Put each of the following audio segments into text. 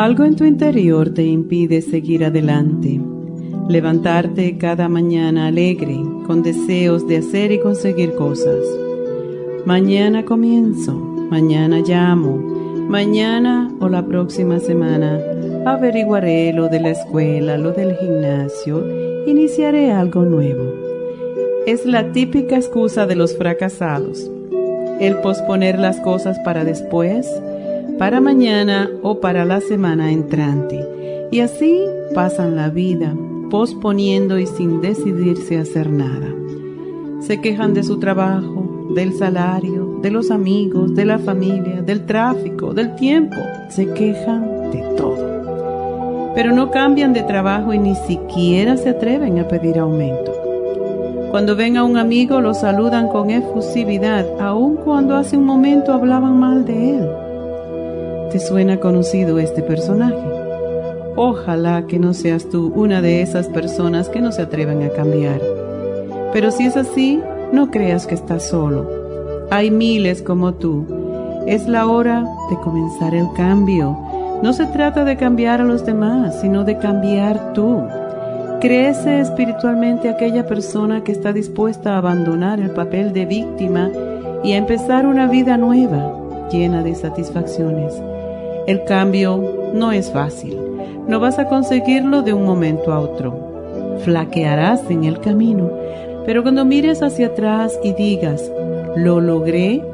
Algo en tu interior te impide seguir adelante, levantarte cada mañana alegre, con deseos de hacer y conseguir cosas. Mañana comienzo, mañana llamo, mañana o la próxima semana averiguaré lo de la escuela, lo del gimnasio, iniciaré algo nuevo. Es la típica excusa de los fracasados, el posponer las cosas para después, para mañana o para la semana entrante. Y así pasan la vida, posponiendo y sin decidirse a hacer nada. Se quejan de su trabajo, del salario, de los amigos, de la familia, del tráfico, del tiempo. Se quejan de todo. Pero no cambian de trabajo y ni siquiera se atreven a pedir aumento. Cuando ven a un amigo lo saludan con efusividad, aun cuando hace un momento hablaban mal de él. ¿Te suena conocido este personaje? Ojalá que no seas tú una de esas personas que no se atreven a cambiar. Pero si es así, no creas que estás solo. Hay miles como tú. Es la hora de comenzar el cambio. No se trata de cambiar a los demás, sino de cambiar tú. Crece espiritualmente aquella persona que está dispuesta a abandonar el papel de víctima y a empezar una vida nueva, llena de satisfacciones. El cambio no es fácil. No vas a conseguirlo de un momento a otro. Flaquearás en el camino, pero cuando mires hacia atrás y digas, lo logré,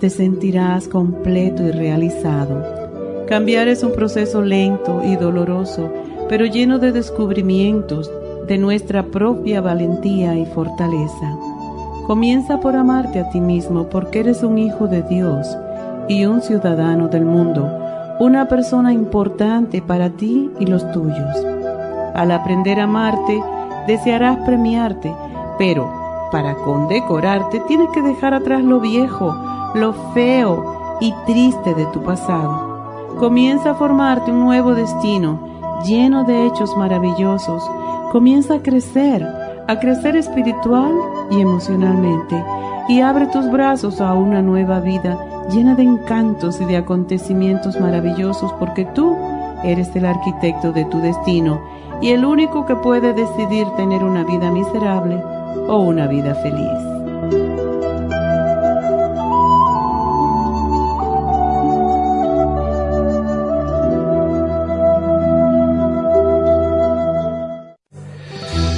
te sentirás completo y realizado. Cambiar es un proceso lento y doloroso, pero lleno de descubrimientos de nuestra propia valentía y fortaleza. Comienza por amarte a ti mismo porque eres un hijo de Dios y un ciudadano del mundo una persona importante para ti y los tuyos. Al aprender a amarte, desearás premiarte, pero para condecorarte tienes que dejar atrás lo viejo, lo feo y triste de tu pasado. Comienza a formarte un nuevo destino lleno de hechos maravillosos. Comienza a crecer, a crecer espiritual y emocionalmente y abre tus brazos a una nueva vida llena de encantos y de acontecimientos maravillosos porque tú eres el arquitecto de tu destino y el único que puede decidir tener una vida miserable o una vida feliz.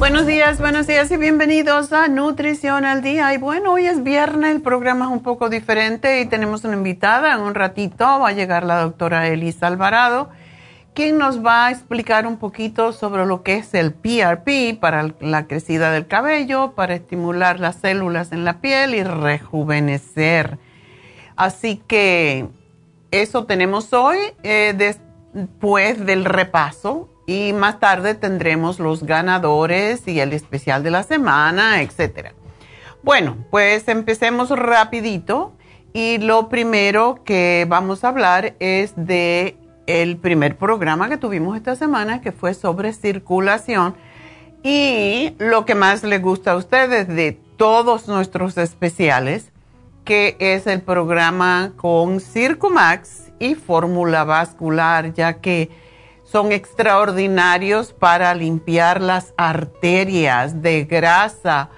Buenos días, buenos días y bienvenidos a Nutrición al Día. Y bueno, hoy es viernes, el programa es un poco diferente y tenemos una invitada. En un ratito va a llegar la doctora Elisa Alvarado, quien nos va a explicar un poquito sobre lo que es el PRP para la crecida del cabello, para estimular las células en la piel y rejuvenecer. Así que eso tenemos hoy eh, después del repaso y más tarde tendremos los ganadores y el especial de la semana, etc. Bueno, pues empecemos rapidito y lo primero que vamos a hablar es de el primer programa que tuvimos esta semana que fue sobre circulación y lo que más les gusta a ustedes de todos nuestros especiales que es el programa con Circumax y fórmula vascular ya que son extraordinarios para limpiar las arterias de grasa,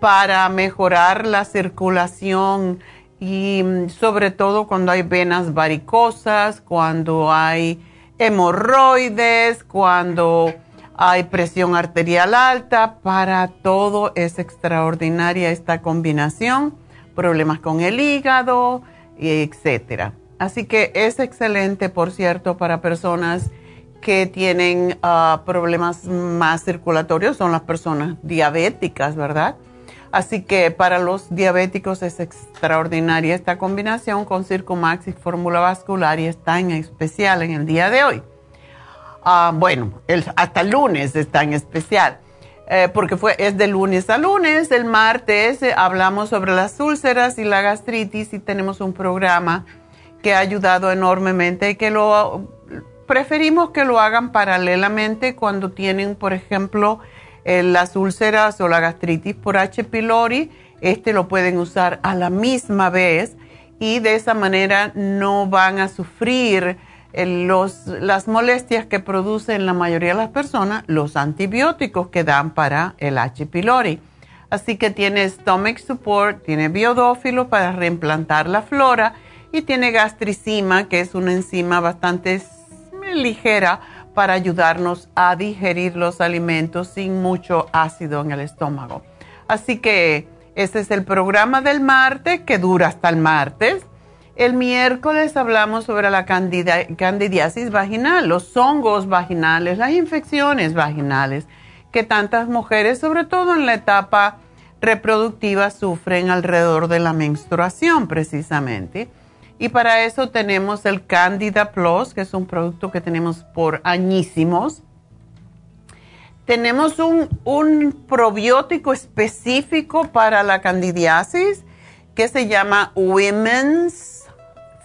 para mejorar la circulación y mm, sobre todo cuando hay venas varicosas, cuando hay hemorroides, cuando hay presión arterial alta, para todo es extraordinaria esta combinación, problemas con el hígado, etc. Así que es excelente, por cierto, para personas que tienen ah, problemas más circulatorios son las personas diabéticas, ¿verdad? Así que para los diabéticos es extraordinaria esta combinación con Circumax y fórmula vascular y está en especial en el día de hoy. Ah, bueno, hasta el lunes está en especial. Eh, porque fue, es de lunes a lunes, el martes eh, hablamos sobre las úlceras y la gastritis y tenemos un programa que ha ayudado enormemente y que lo preferimos que lo hagan paralelamente cuando tienen, por ejemplo, eh, las úlceras o la gastritis por H. pylori. Este lo pueden usar a la misma vez y de esa manera no van a sufrir eh, los, las molestias que producen la mayoría de las personas los antibióticos que dan para el H. pylori. Así que tiene stomach support, tiene biodófilo para reimplantar la flora y tiene gastricima, que es una enzima bastante ligera para ayudarnos a digerir los alimentos sin mucho ácido en el estómago. Así que este es el programa del martes que dura hasta el martes. El miércoles hablamos sobre la candidiasis vaginal, los hongos vaginales, las infecciones vaginales que tantas mujeres, sobre todo en la etapa reproductiva, sufren alrededor de la menstruación precisamente. Y para eso tenemos el Candida Plus, que es un producto que tenemos por añísimos. Tenemos un, probiótico específico para la candidiasis que se llama Women's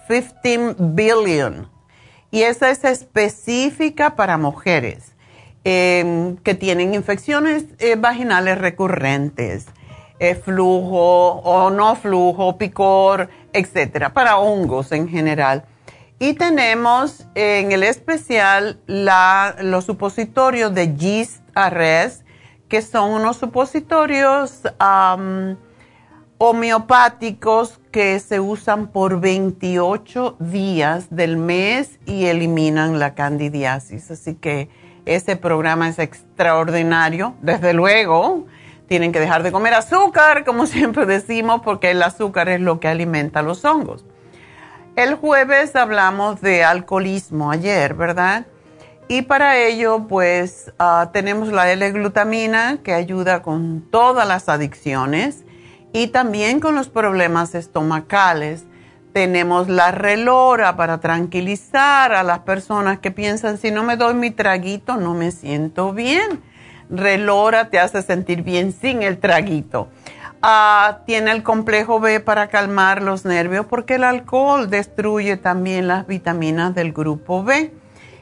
15 Billion. Y esa es específica para mujeres em, que tienen infecciones eh, vaginales recurrentes, eh, flujo o no flujo, picor etcétera, para hongos en general. Y tenemos en el especial la, los supositorios de Gist Arrest, que son unos supositorios homeopáticos que se usan por 28 días del mes y eliminan la candidiasis. Así que ese programa es extraordinario, desde luego tienen que dejar de comer azúcar, como siempre decimos, porque el azúcar es lo que alimenta los hongos. El jueves hablamos de alcoholismo ayer, ¿verdad? Y para ello, pues ah, tenemos la L-glutamina que ayuda con todas las adicciones y también con los problemas estomacales. Tenemos la relora para tranquilizar a las personas que piensan, si no me doy mi traguito, no me siento bien relora, te hace sentir bien sin el traguito. Ah, tiene el complejo B para calmar los nervios porque el alcohol destruye también las vitaminas del grupo B.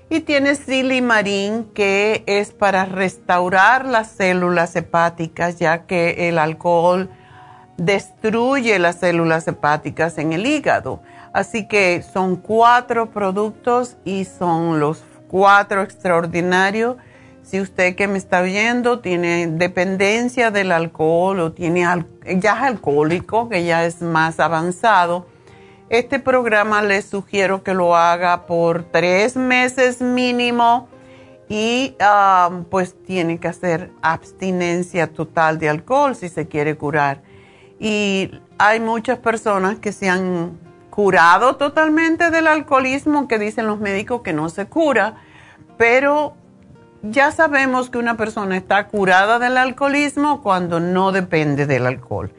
Y tiene silimarín que es para restaurar las células hepáticas ya que el alcohol destruye las células hepáticas en el hígado. Así que son cuatro productos y son los cuatro extraordinarios Si usted que me está oyendo tiene dependencia del alcohol o tiene ya es alcohólico, que ya es más avanzado, este programa le sugiero que lo haga por tres meses mínimo y um, pues tiene que hacer abstinencia total de alcohol si se quiere curar. Y hay muchas personas que se han curado totalmente del alcoholismo, que dicen los médicos que no se cura, pero ya sabemos que una persona está curada del alcoholismo cuando no depende del alcohol.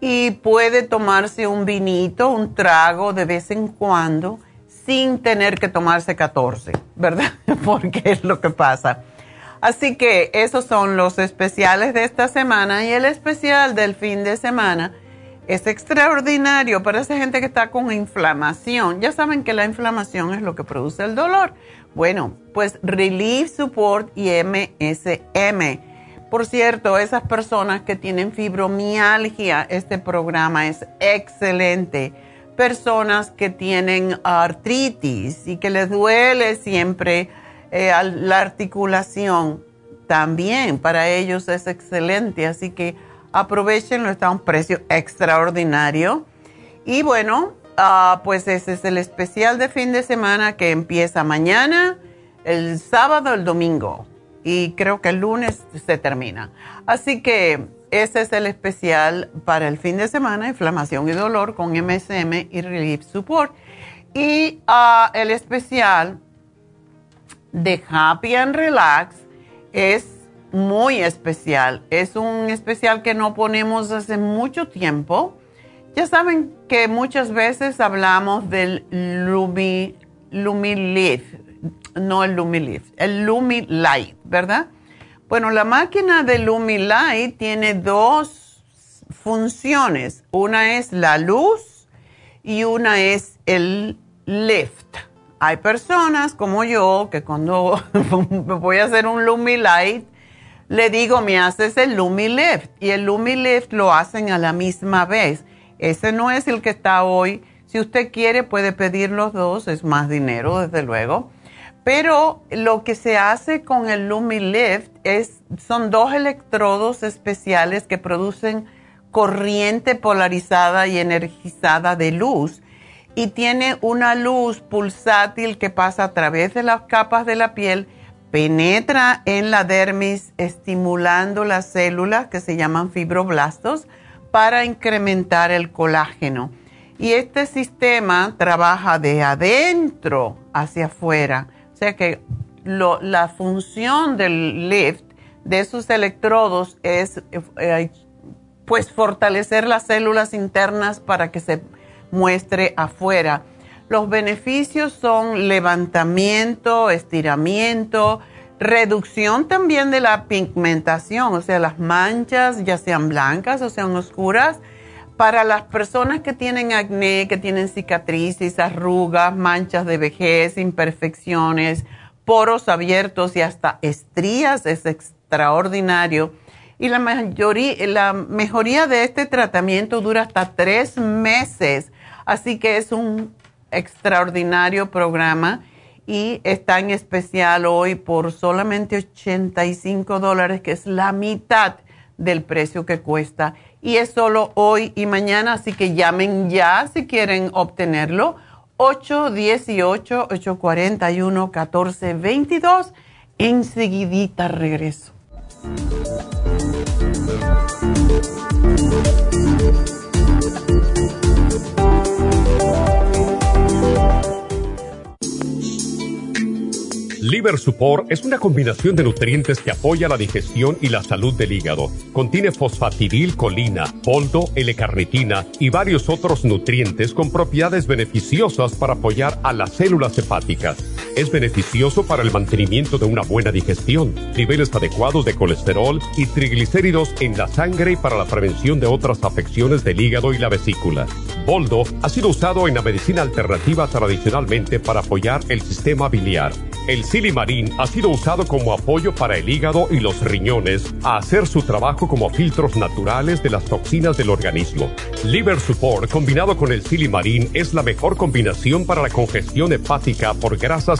Y puede tomarse un vinito, un trago de vez en cuando sin tener que tomarse 14, ¿verdad? Porque es lo que pasa. Así que esos son los especiales de esta semana y el especial del fin de semana es extraordinario para esa gente que está con inflamación. Ya saben que la inflamación es lo que produce el dolor. Bueno, pues Relief Support y MSM. Por cierto, esas personas que tienen fibromialgia, este programa es excelente personas que tienen artritis y que les duele siempre eh, la articulación, también para ellos es excelente. Así que aprovechenlo, está a un precio extraordinario. Y bueno, ah, pues ese es el especial de fin de semana que empieza mañana, el sábado, el domingo. Y creo que el lunes se termina. Así que ese es el especial para el fin de semana, inflamación y dolor con MSM y Relief Support. Y ah, el especial de Happy and Relax es muy especial. Es un especial que no ponemos hace mucho tiempo. Ya saben que muchas veces hablamos del Lumi, Lumi no el Lumi Leaf, el Lumi Light, ¿verdad? Bueno, la máquina de Lumilight tiene dos funciones. Una es la luz y una es el lift. Hay personas como yo que cuando voy a hacer un Lumilight, le digo, me haces el Lumilift. Y el Lumilift lo hacen a la misma vez. Ese no es el que está hoy. Si usted quiere, puede pedir los dos. Es más dinero, desde luego. Pero lo que se hace con el LumiLift es, son dos electrodos especiales que producen corriente polarizada y energizada de luz y tiene una luz pulsátil que pasa a través de las capas de la piel, penetra en la dermis estimulando las células que se llaman fibroblastos para incrementar el colágeno. Y este sistema trabaja de adentro hacia afuera sea que la función del lift de esos electrodos es eh, pues fortalecer las células internas para que se muestre afuera. Los beneficios son levantamiento, estiramiento, reducción también de la pigmentación, o sea, las manchas, ya sean blancas o sean oscuras, para las personas que tienen acné, que tienen cicatrices, arrugas, manchas de vejez, imperfecciones, poros abiertos y hasta estrías, es extraordinario. Y la, mayoría, la mejoría de este tratamiento dura hasta tres meses, así que es un extraordinario programa y está en especial hoy por solamente 85 dólares, que es la mitad del precio que cuesta y es solo hoy y mañana, así que llamen ya si quieren obtenerlo. 818-841-1422. Enseguidita regreso. Liver Support es una combinación de nutrientes que apoya la digestión y la salud del hígado. Contiene colina, poldo, L-carnitina y varios otros nutrientes con propiedades beneficiosas para apoyar a las células hepáticas. Es beneficioso para el mantenimiento de una buena digestión, niveles adecuados de colesterol y triglicéridos en la sangre y para la prevención de otras afecciones del hígado y la vesícula. Boldo ha sido usado en la medicina alternativa tradicionalmente para apoyar el sistema biliar El Silimarín ha sido usado como apoyo para el hígado y los riñones a hacer su trabajo como filtros naturales de las toxinas del organismo. Liver Support combinado con el Silimarín es la mejor combinación para la congestión hepática por grasas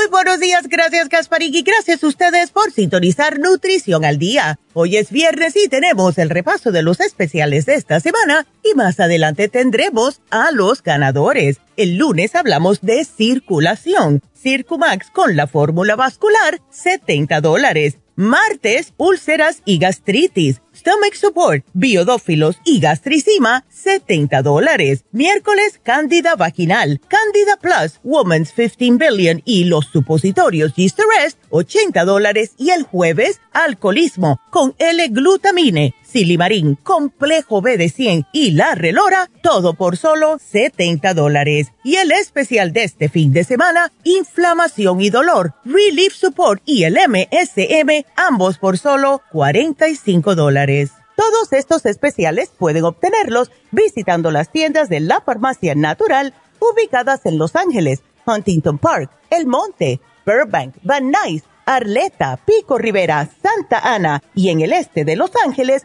Muy buenos días, gracias Gasparín gracias a ustedes por sintonizar Nutrición al Día. Hoy es viernes y tenemos el repaso de los especiales de esta semana y más adelante tendremos a los ganadores. El lunes hablamos de circulación, Circumax con la fórmula vascular, 70 dólares. Martes, úlceras y gastritis. Stomach Support, biodófilos y gastricima, 70 dólares. Miércoles, Cándida Vaginal, Cándida Plus, Woman's 15 Billion y los supositorios Rest, 80 dólares. Y el jueves, Alcoholismo, con L-Glutamine, Silimarín, Complejo B de 100 y La Relora, todo por solo 70 dólares. Y el especial de este fin de semana, Inflamación y Dolor, Relief Support y el MSM, ambos por solo 45 dólares. Todos estos especiales pueden obtenerlos visitando las tiendas de la Farmacia Natural ubicadas en Los Ángeles, Huntington Park, El Monte, Burbank, Van Nuys, Arleta, Pico Rivera, Santa Ana y en el este de Los Ángeles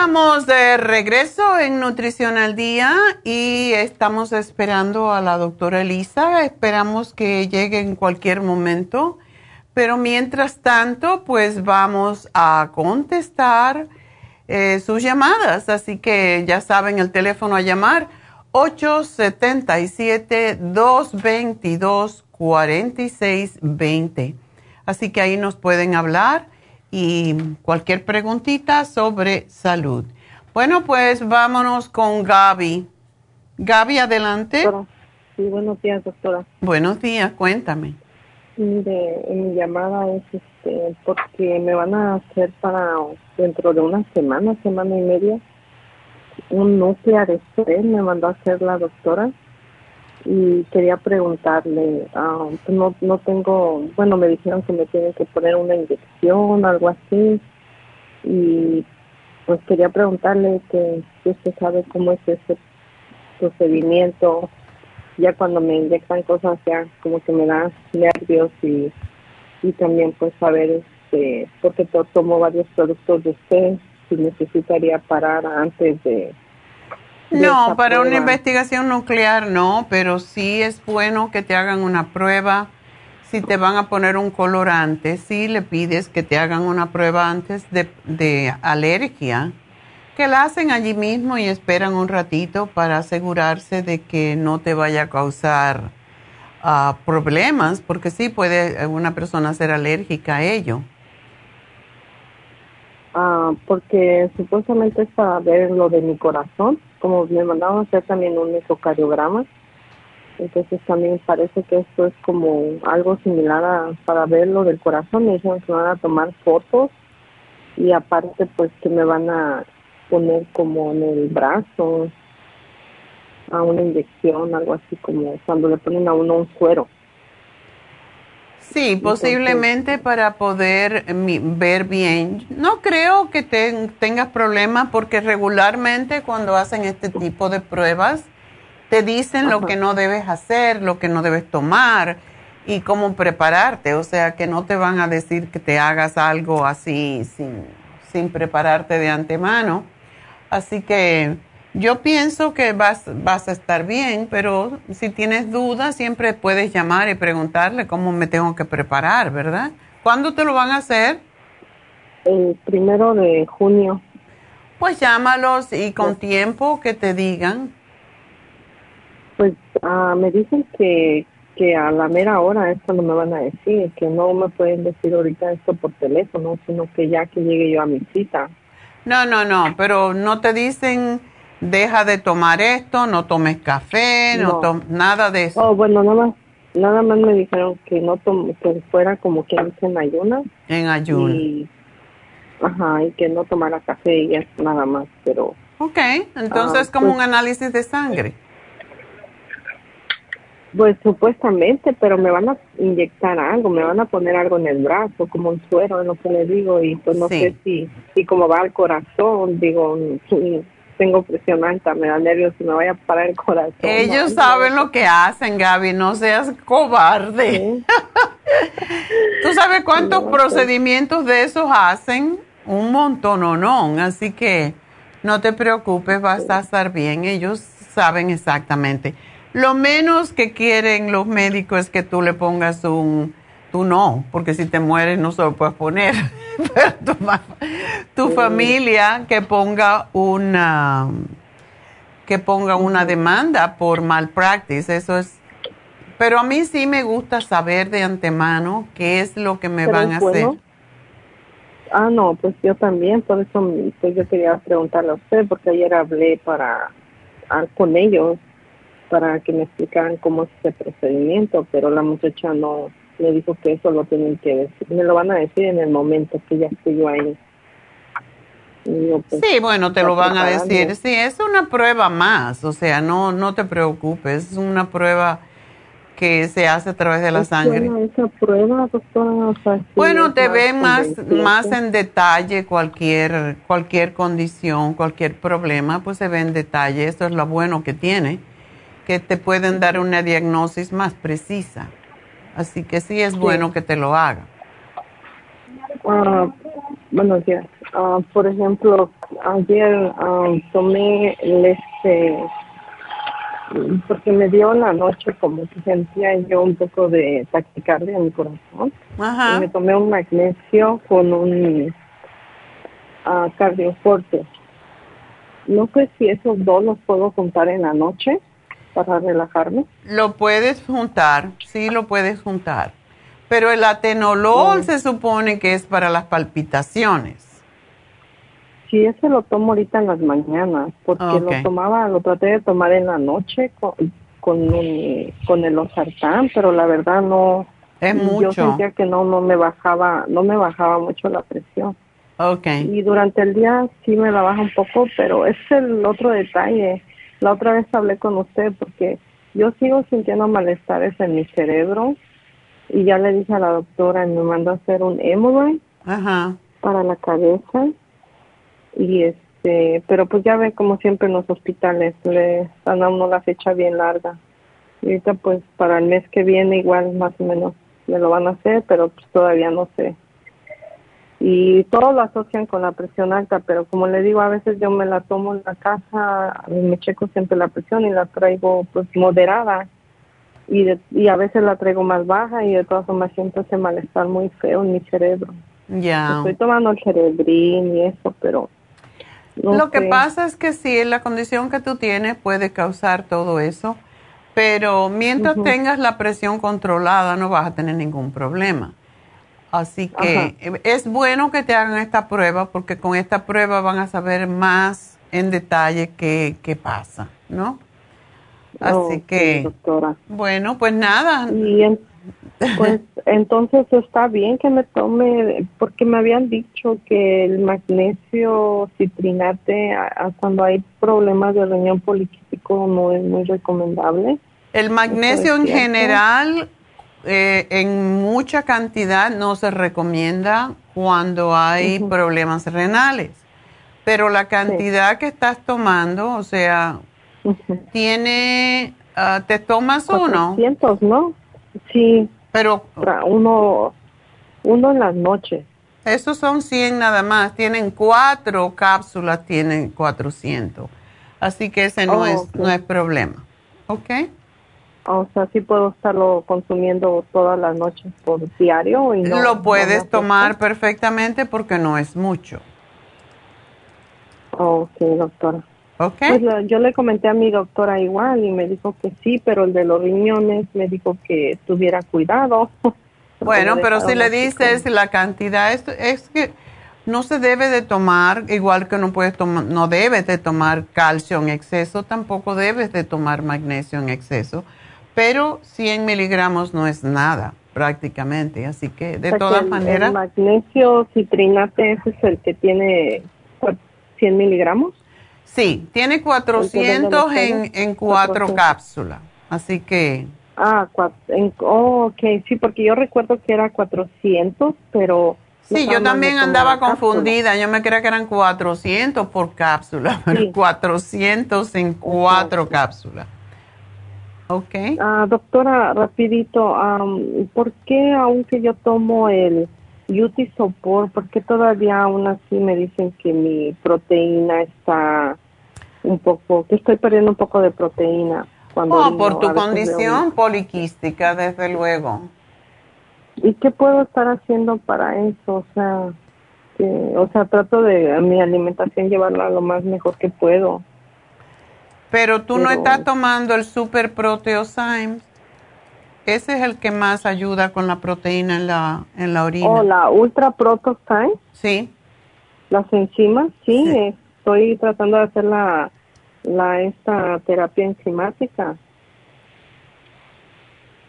Estamos de regreso en Nutrición al Día y estamos esperando a la doctora Elisa. Esperamos que llegue en cualquier momento. Pero mientras tanto, pues vamos a contestar eh, sus llamadas. Así que ya saben el teléfono a llamar 877-222-4620. Así que ahí nos pueden hablar y cualquier preguntita sobre salud. Bueno, pues vámonos con Gaby. Gaby, adelante. Sí, buenos días, doctora. Buenos días, cuéntame. Mire, mi llamada es este, porque me van a hacer para dentro de una semana, semana y media, un núcleo de estrés, me mandó a hacer la doctora y quería preguntarle, pues no, no tengo, bueno, me dijeron que me tienen que poner una inyección, algo así, y pues quería preguntarle que usted sabe cómo es ese procedimiento, ya cuando me inyectan cosas ya como que me da nervios y, y también pues saber este, porque tomo varios productos de usted, si necesitaría parar antes de no, para una investigación nuclear no, pero sí es bueno que te hagan una prueba. Si te van a poner un colorante, sí le pides que te hagan una prueba antes de, alergia, que la hacen allí mismo y esperan un ratito para asegurarse de que no te vaya a causar ah, problemas, porque sí puede una persona ser alérgica a ello. Ah, porque supuestamente es para ver lo de mi corazón como me mandaron hacer también un ecocardiograma, entonces también parece que esto es como algo similar a, para ver lo del corazón, me dijeron que van a tomar fotos y aparte pues que me van a poner como en el brazo a una inyección, algo así como cuando le ponen a uno un cuero. Sí, posiblemente para poder ver bien. No creo que tengas problemas porque regularmente cuando hacen este tipo de pruebas te dicen lo que no debes hacer, lo que no debes tomar y cómo prepararte. O sea, que no te van a decir que te hagas algo así sin, sin prepararte de antemano. Así que yo pienso que vas, vas a estar bien, pero si tienes dudas, siempre puedes llamar y preguntarle cómo me tengo que preparar, ¿verdad? ¿Cuándo te lo van a hacer? El primero de junio. Pues llámalos y con tiempo que te digan. Pues ah, me dicen que, que a la mera hora esto no me van a decir, que no me pueden decir ahorita esto por teléfono, sino que ya que llegue yo a mi cita. No, no, no, pero no te dicen deja de tomar esto, no tomes café, no, nada de eso. Oh, bueno, nada más, nada más me dijeron que no que fuera como que en ayunas. En ayunas. Y, ajá, y que no tomara café y es nada más, pero... Ok, entonces ah, como pues un análisis de sangre. Pues supuestamente, pero me van a inyectar algo, me van a poner algo en el brazo, como un suero, es lo que le digo, y pues no sé si, si como va al corazón, digo, tengo presión alta, me da nervios y me vaya a parar el corazón. Ellos saben lo que hacen, Gaby, no seas cobarde. ¿Tú sabes cuántos procedimientos de esos hacen? Un montón o no, así que no te preocupes, vas a estar bien, ellos saben exactamente. Lo menos que quieren los médicos es que tú le pongas un Tú no, porque si te mueres no se lo puedes poner. Pero tu, familia que ponga una que ponga una demanda por malpractice, eso es. Pero a mí sí me gusta saber de antemano qué es lo que me van a hacer. Ah, no, pues yo también, por eso pues yo quería preguntarle a usted, porque ayer hablé para ah, con ellos para que me explicaran cómo es ese procedimiento, pero la muchacha no me dijo que eso lo tienen que decir, me lo van a decir en el momento que ya estoy yo ahí. Pues, sí, bueno, te lo van a decir. Sí, es una prueba más, o sea, no no te preocupes, es una prueba que se hace a través de la sangre. Esa prueba, doctora, bueno, te ve más más en detalle cualquier cualquier condición, cualquier problema, pues se ve en detalle. Esto es lo bueno que tiene, que te pueden dar una diagnosis más precisa. Así que sí es bueno que te lo haga. Uh, buenos días. Ah, por ejemplo, ayer ah, tomé el este porque me dio la noche como que sentía yo un poco de taquicardia en mi corazón. Ajá. Y me tomé un magnesio con un cardioforte. No sé si esos dos los puedo juntar en la noche para relajarme? Lo puedes juntar, sí lo puedes juntar. Pero el atenolol se supone que es para las palpitaciones. Sí, ese lo tomo ahorita en las mañanas, porque lo tomaba, lo traté de tomar en la noche con, con, con el osartán, pero la verdad no. Es mucho. Yo sentía que no, no me bajaba, no me bajaba mucho la presión. Okay. Y durante el día sí me la baja un poco, pero es el otro detalle la otra vez hablé con usted porque yo sigo sintiendo malestares en mi cerebro y ya le dije a la doctora y me mandó a hacer un MRI para la cabeza y este pero pues ya ve como siempre en los hospitales le dan a uno la fecha bien larga. Y ahorita pues para el mes que viene igual más o menos me lo van a hacer pero pues todavía no sé y todos lo asocian con la presión alta, pero como le digo, a veces yo me la tomo en la casa, me checo siempre la presión y la traigo pues moderada y, y a veces la traigo más baja y de todas formas siento ese malestar muy feo en mi cerebro. Ya. Estoy tomando el cerebrín y eso, pero... Lo que pasa es que sí, la condición que tú tienes puede causar todo eso, pero mientras tengas la presión controlada no vas a tener ningún problema. Así que es bueno que te hagan esta prueba porque con esta prueba van a saber más en detalle qué, qué pasa, ¿no? Así que, doctora. bueno, pues nada. Y pues entonces está bien que me tome, porque me habían dicho que el magnesio citrinate cuando hay problemas de riñón poliquístico no es muy recomendable. El magnesio en general eh, en mucha cantidad no se recomienda cuando hay problemas renales, pero la cantidad que estás tomando, o sea, Tiene, ah, ¿te tomas uno? 400, ¿no? Sí. Pero uno, uno en las noches. Esos son 100 nada más. Tienen cuatro cápsulas, tienen 400. Así que ese no, oh, es, no es problema. ¿Ok? O sea, sí puedo estarlo consumiendo todas las noches por diario. Y no, Lo puedes tomar perfectamente porque no es mucho. Ok, doctora. Ok. Pues yo le comenté a mi doctora igual y me dijo que sí, pero el de los riñones me dijo que tuviera cuidado. Bueno, pero si le dices la cantidad, es, es que no se debe de tomar, igual que no puedes tomar, no debes de tomar calcio en exceso, tampoco debes de tomar magnesio en exceso, pero 100 miligramos no es nada prácticamente, así que de todas maneras... El magnesio citrinate ese es el que tiene 100 miligramos. Sí, tiene 400 en, en cuatro cápsulas, así que... Ah, en, oh, ok, sí, porque yo recuerdo que era 400, pero... Sí, yo también andaba confundida, yo me creía que eran 400 por cápsula, pero 400 en cuatro cápsulas. Ok. Ah, doctora, rapidito, ¿por qué aunque yo tomo el UTI Sopor, por qué todavía aún así me dicen que mi proteína está un poco, que estoy perdiendo un poco de proteína? oh, por tu condición poliquística, desde luego. ¿Y qué puedo estar haciendo para eso? O sea, o sea, trato de mi alimentación llevarla lo más mejor que puedo. Pero tú no estás tomando el Super Proteosyme. Ese es el que más ayuda con la proteína en la, en la orina. ¿O oh, la Ultra Proteosyme? Sí. Las enzimas, sí. Estoy tratando de hacer la la esta terapia enzimática.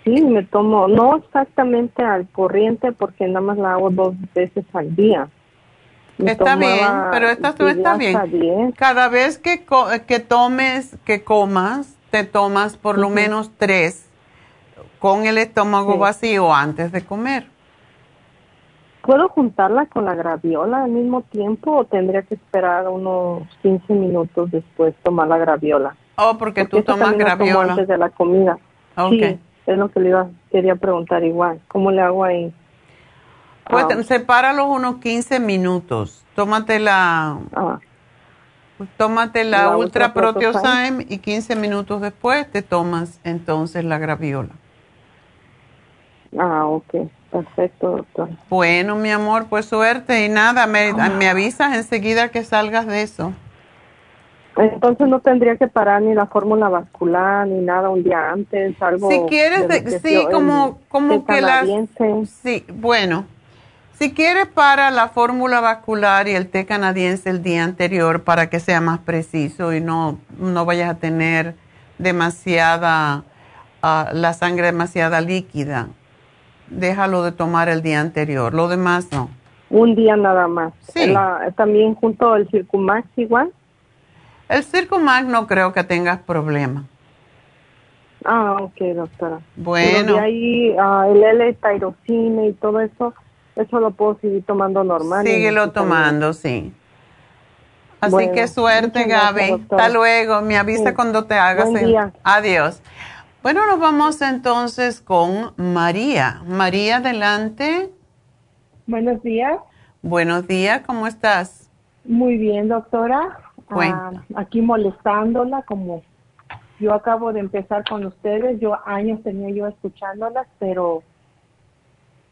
Sí, me tomo, no exactamente al corriente porque nada más la hago dos veces al día. Está bien, pero esta está bien. Cada vez que, que tomes, que comas, te tomas por lo menos tres con el estómago vacío antes de comer. ¿Puedo juntarla con la graviola al mismo tiempo o tendría que esperar unos 15 minutos después tomar la graviola? Oh, porque, tú tomas graviola. antes de la comida. Sí, es lo que le iba, quería preguntar igual. ¿Cómo le hago ahí? Pues ah. sepáralos unos 15 minutos. Tómate la... Ah. Tómate la, Ultra, Ultra y 15 minutos después te tomas entonces la graviola. Ah, ok. Perfecto, doctor. Bueno, mi amor, pues suerte y nada, me, me avisas enseguida que salgas de eso. Entonces no tendría que parar ni la fórmula vascular ni nada un día antes, algo. Si quieres, sí, como, como que la. Sí, bueno. Si quieres para la fórmula vascular y el té canadiense el día anterior para que sea más preciso y no, no vayas a tener demasiada, ah, la sangre demasiada líquida déjalo de tomar el día anterior, lo demás no. Un día nada más. Sí. también junto al Circumax igual. El Circumax no creo que tengas problema. Ah, ok, doctora. Bueno. Y ahí ah, el L-tirosina y todo eso, eso lo puedo seguir tomando normal. Síguelo tomando, sí. Así que suerte, Gaby. Hasta luego. Me avisa cuando te hagas. Adiós. Bueno, nos vamos entonces con María. María, adelante. Buenos días. Buenos días, ¿cómo estás? Muy bien, doctora. Ah, aquí molestándola, como yo acabo de empezar con ustedes, yo años tenía yo escuchándolas, pero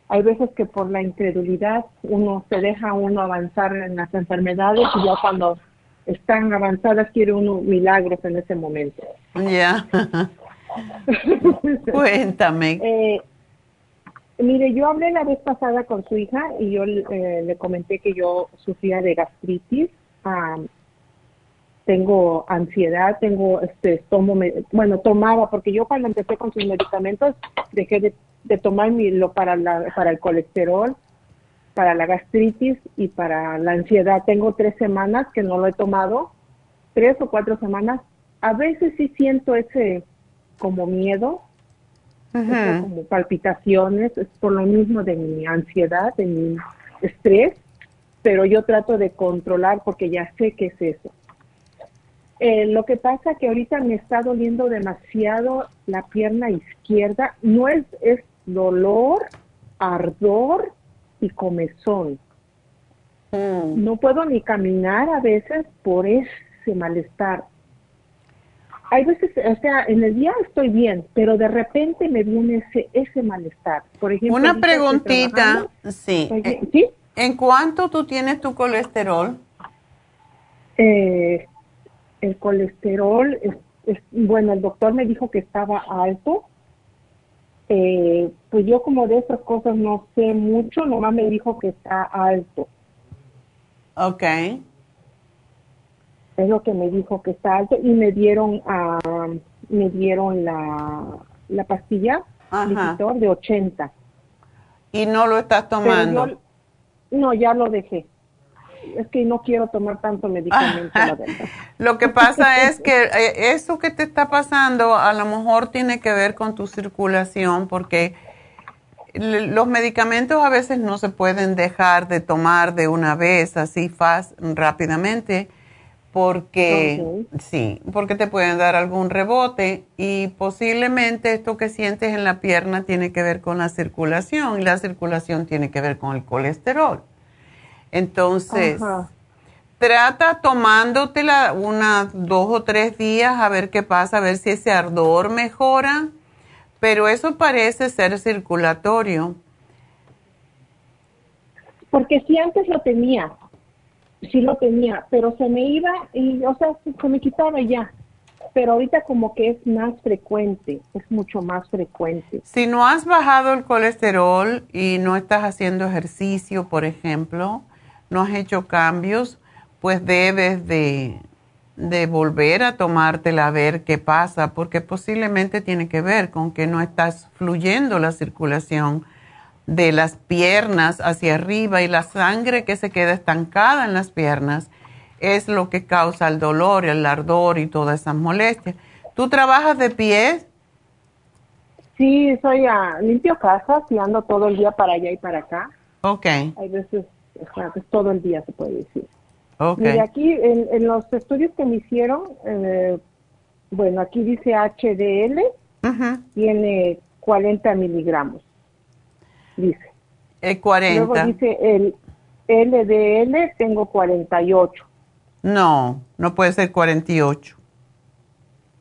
hay veces que por la incredulidad uno se deja uno avanzar en las enfermedades y ya cuando están avanzadas quiere uno milagros en ese momento. Ya. Cuéntame. Eh, mire, yo hablé la vez pasada con su hija y yo eh, le comenté que yo sufría de gastritis. Tengo ansiedad, tengo este tomo, bueno, tomaba, porque yo cuando empecé con sus medicamentos dejé de, de tomar lo para, la, para el colesterol, para la gastritis y para la ansiedad. Tengo tres semanas que no lo he tomado, tres o cuatro semanas. A veces sí siento ese como miedo, como palpitaciones, es por lo mismo de mi ansiedad, de mi estrés, pero yo trato de controlar porque ya sé que es eso. Eh, lo que pasa que ahorita me está doliendo demasiado la pierna izquierda. No es, es dolor, ardor y comezón. Mm. No puedo ni caminar a veces por ese malestar. Hay veces, o sea, en el día estoy bien, pero de repente me viene ese, ese malestar. Por ejemplo, Una preguntita, sí. Eh. ¿Sí? ¿En cuánto tú tienes tu colesterol? Eh, el colesterol, es, es- bueno, el doctor me dijo que estaba alto. Eh, pues yo como de esas cosas no sé mucho, nomás me dijo que está alto. Ok. Es lo que me dijo que está alto y me dieron ah, me dieron la, la pastilla de 80. ¿Y no lo estás tomando? yo- no, ya lo dejé. Es que no quiero tomar tanto medicamento, la verdad. Lo que pasa es que eh, eso que te está pasando a lo mejor tiene que ver con tu circulación porque los medicamentos a veces no se pueden dejar de tomar de una vez así fast, rápidamente porque sí, porque te pueden dar algún rebote y posiblemente esto que sientes en la pierna tiene que ver con la circulación y la circulación tiene que ver con el colesterol. Entonces. Trata tomándotela unas dos o tres días a ver qué pasa, a ver si ese ardor mejora, pero eso parece ser circulatorio. Porque si antes lo tenía, sí lo tenía, pero se me iba y, o sea, se, me quitaba ya. Pero ahorita como que es más frecuente, es mucho más frecuente. Si no has bajado el colesterol y no estás haciendo ejercicio, por ejemplo, no has hecho cambios, pues debes de, de volver a tomártela a ver qué pasa, porque posiblemente tiene que ver con que no estás fluyendo la circulación de las piernas hacia arriba y la sangre que se queda estancada en las piernas es lo que causa el dolor, el ardor y todas esas molestias. ¿Tú trabajas de pie? Sí, soy a limpio casas y ando todo el día para allá y para acá. Ok, Hay veces, o sea, es todo el día se puede decir. ok. Mire, aquí en, en los estudios que me hicieron, eh, bueno, aquí dice HDL, Ujú. tiene 40 miligramos, dice. El Luego 40. dice el LDL, tengo 48. No, no puede ser 48.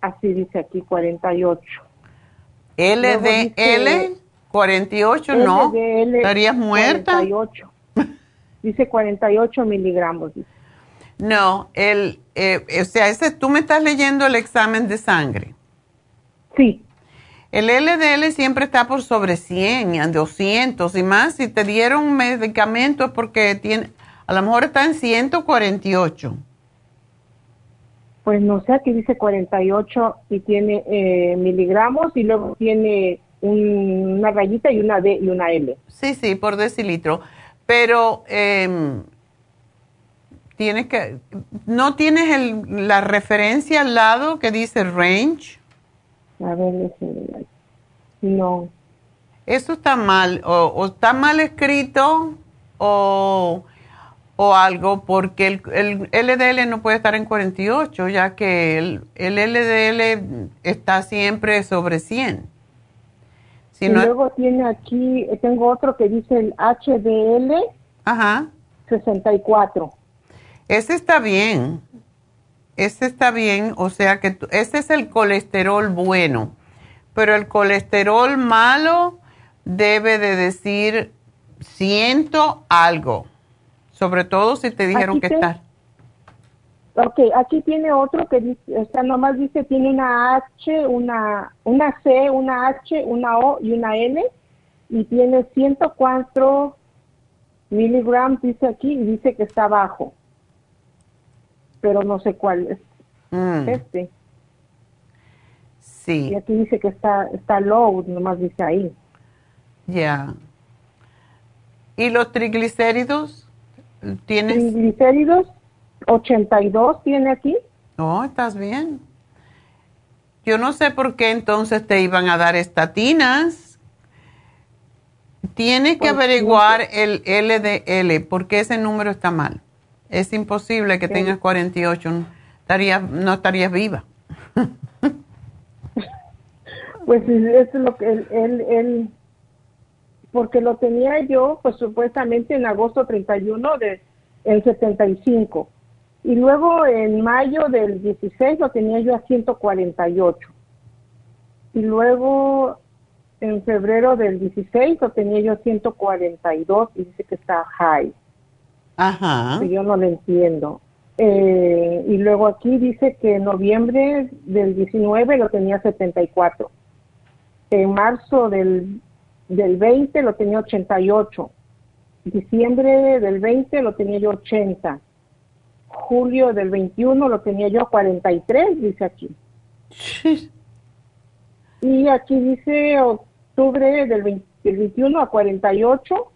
Así dice aquí, 48. Luego LDL, dice 48, no. LDL, ¿Estarías muerta? 48. Dice 48 miligramos. No, el, eh, o sea, ese, tú me estás leyendo el examen de sangre. Sí, El LDL siempre está por sobre 100, y a 200 y más. Si te dieron un medicamento es porque tiene, a lo mejor está en 148. pues no sé, aquí dice 48 y tiene eh, miligramos y luego tiene un- una rayita y una D y una L. Sí, sí, por decilitro. Pero em, tienes que, ¿no tienes el- la referencia al lado que dice range? A ver, no. Eso está mal, o, o está mal escrito o, o algo, porque el, el LDL no puede estar en 48, ya que el, el LDL está siempre sobre 100. Si y no, luego tiene aquí, eh, tengo otro que dice el HDL ajá, 64. ese está bien, ese está bien, o sea que ese es el colesterol bueno, pero el colesterol malo debe de decir ciento algo, sobre todo si te dijeron Aquí que te- está. Ok, aquí tiene otro que dice, o sea, nomás dice, tiene una H, una, una C, una H, una O y una N, y tiene 104 miligramos, dice aquí, y dice que está bajo. Pero no sé cuál es Mm, este. Y sí, aquí dice que está, está low, nomás dice ahí. ya. ¿Y los triglicéridos? ¿Tienes? Triglicéridos, 82 tiene aquí. No, estás bien. Yo no sé por qué entonces te iban a dar estatinas. Tienes que no averiguar el LDL, porque ese número está mal. Es imposible que tengas 48. estarías, no estarías viva. pues es lo que él, él, él, porque lo tenía yo, pues supuestamente en agosto 31 de el 75. Y luego en mayo del 16 lo tenía yo a 148. Y luego en febrero del 16 lo tenía yo a 142 y dice que está high. Ajá. yo no lo entiendo. Eh, y luego aquí dice que en noviembre del 19 lo tenía 74. En marzo del, del 20 lo tenía 88. Diciembre del 20 lo tenía yo 80. Julio del 21 lo tenía yo 43, dice aquí. y aquí dice octubre del, 21 a 48.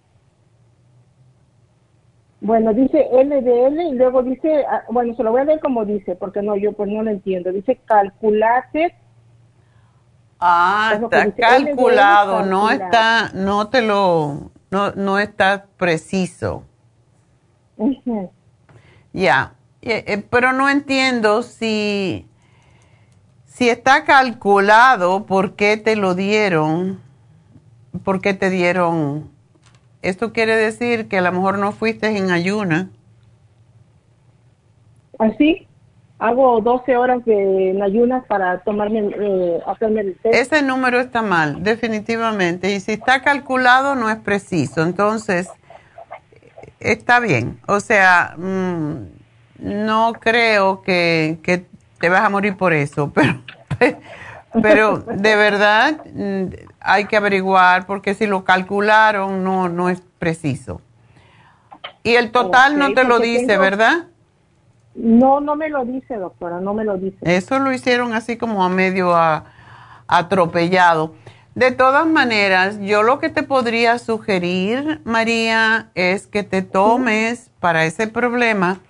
Bueno, dice LDL y luego dice, ah, bueno, se lo voy a leer como dice, porque no, yo pues no lo entiendo. Dice calculate. Ah, está calculado, no está, no te lo, no, no está preciso. Ya, eh, eh, pero no entiendo si, si está calculado, ¿por qué te lo dieron? ¿Por qué te dieron? Esto quiere decir que a lo mejor no fuiste en ayuna. Así, hago 12 horas de ayunas para tomarme, eh, hacerme el test. Ese número está mal, definitivamente. Y si está calculado, no es preciso. Entonces, está bien. O sea, mm, no creo que, que, te vas a morir por eso, pero, pero de verdad mm, hay que averiguar porque si lo calcularon no, no es preciso. Y el total no te lo dice, ¿verdad? No, no me lo dice, doctora, no me lo dice. Eso lo hicieron así como a medio atropellado. De todas maneras, yo lo que te podría sugerir, María, es que te tomes para ese problema.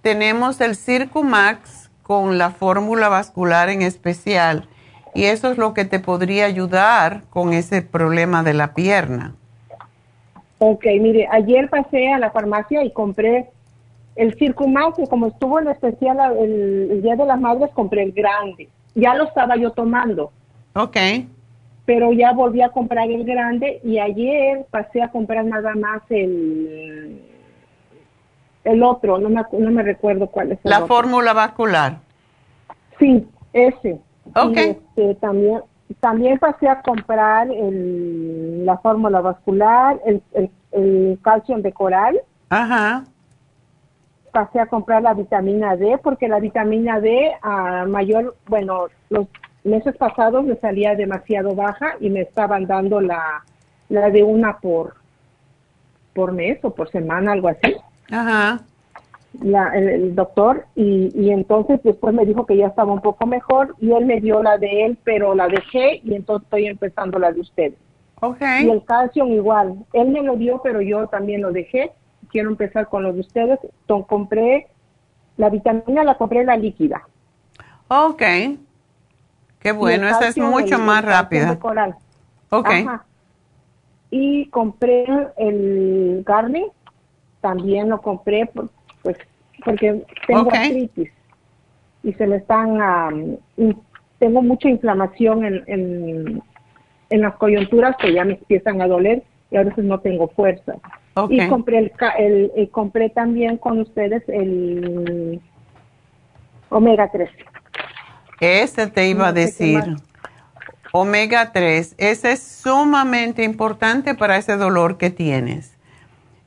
Tenemos el Circumax con la fórmula vascular en especial y eso es lo que te podría ayudar con ese problema de la pierna. Ok, mire, ayer pasé a la farmacia y compré el Circumax y como estuvo en especial el, Día de las Madres, compré el grande. Ya lo estaba yo tomando. Ok. Pero ya volví a comprar el grande y ayer pasé a comprar nada más el el otro, no me, no me recuerdo cuál es. la fórmula vascular. Sí, ese. Ok. este, también, también pasé a comprar el, la fórmula vascular, el, el, el calcio de coral. Ajá pasé a comprar la vitamina D porque la vitamina D a mayor, bueno, los meses pasados me salía demasiado baja y me estaban dando la, la de una por, por mes o por semana, algo así. Ajá. La, el, doctor y, y entonces después me dijo que ya estaba un poco mejor y él me dio la de él, pero la dejé y entonces estoy empezando la de usted. Okay. Y el calcio igual, él me lo dio, pero yo también lo dejé quiero empezar con los de ustedes. Entonces, compré la vitamina, la compré la líquida. Ok. Qué bueno, esa es mucho más rápida. Coral. Ok. Y compré el garlic, también lo compré pues porque tengo artritis y se me están, tengo mucha inflamación en, en, en las coyunturas que ya me empiezan a doler y a veces no tengo fuerza. Y compré, el, el, eh, compré también con ustedes el omega 3. Ese te iba a decir. Omega 3, ese es sumamente importante para ese dolor que tienes.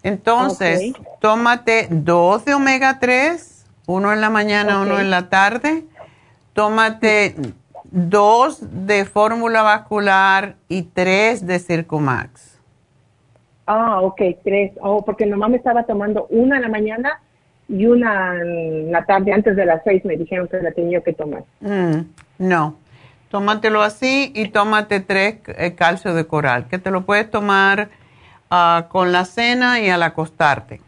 Entonces, tómate dos de omega 3, uno en la mañana, uno en la tarde. Tómate dos de fórmula vascular y tres de Circumax. Ah, ok, tres. Oh, porque nomás me estaba tomando una en la mañana y una en la tarde, antes de las seis me dijeron que la tenía que tomar. Mm, no, tómatelo así y tómate tres eh, calcio de coral, que te lo puedes tomar uh, con la cena y al acostarte.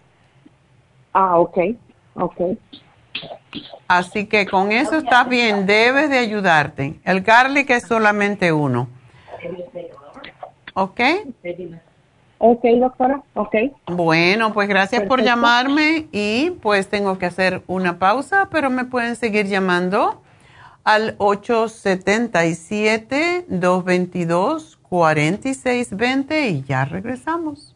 Ah, ok, ok. Así que con eso estás bien, debes de ayudarte. El garlic es solamente uno. ¿Ok? Ok, doctora, ok. Bueno, pues gracias por llamarme y pues tengo que hacer una pausa, pero me pueden seguir llamando al 877-222-4620 y ya regresamos.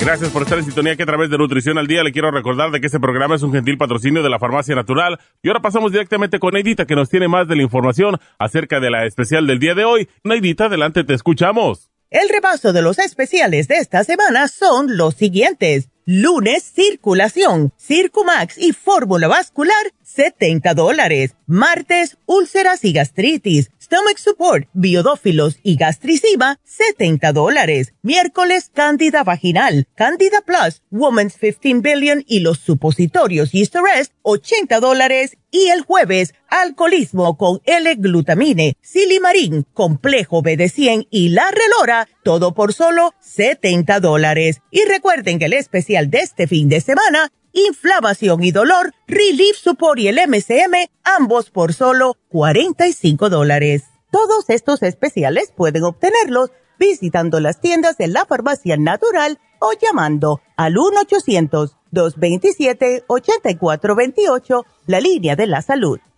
Gracias por estar en sintonía que a través de Nutrición al Día le quiero recordar de que este programa es un gentil patrocinio de la Farmacia Natural. Y ahora pasamos directamente con Neidita que nos tiene más de la información acerca de la especial del día de hoy. Neidita, adelante, te escuchamos. El repaso de los especiales de esta semana son los siguientes. Lunes, circulación, Circumax y fórmula vascular, 70 dólares. Martes, úlceras y gastritis, Stomach Support, biodófilos y gastricima, 70 dólares. Miércoles, cándida vaginal, Candida Plus, Woman's 15 Billion y los supositorios East Rest, 80 dólares. Y el jueves, alcoholismo con L-glutamine, silimarín, complejo BD100 y la relora, todo por solo 70 dólares. Y recuerden que el especial de este fin de semana, inflamación y dolor, Relief Support y el MCM, ambos por solo 45 dólares. Todos estos especiales pueden obtenerlos visitando las tiendas de la farmacia natural o llamando al 1-800-227-8428, la línea de la salud.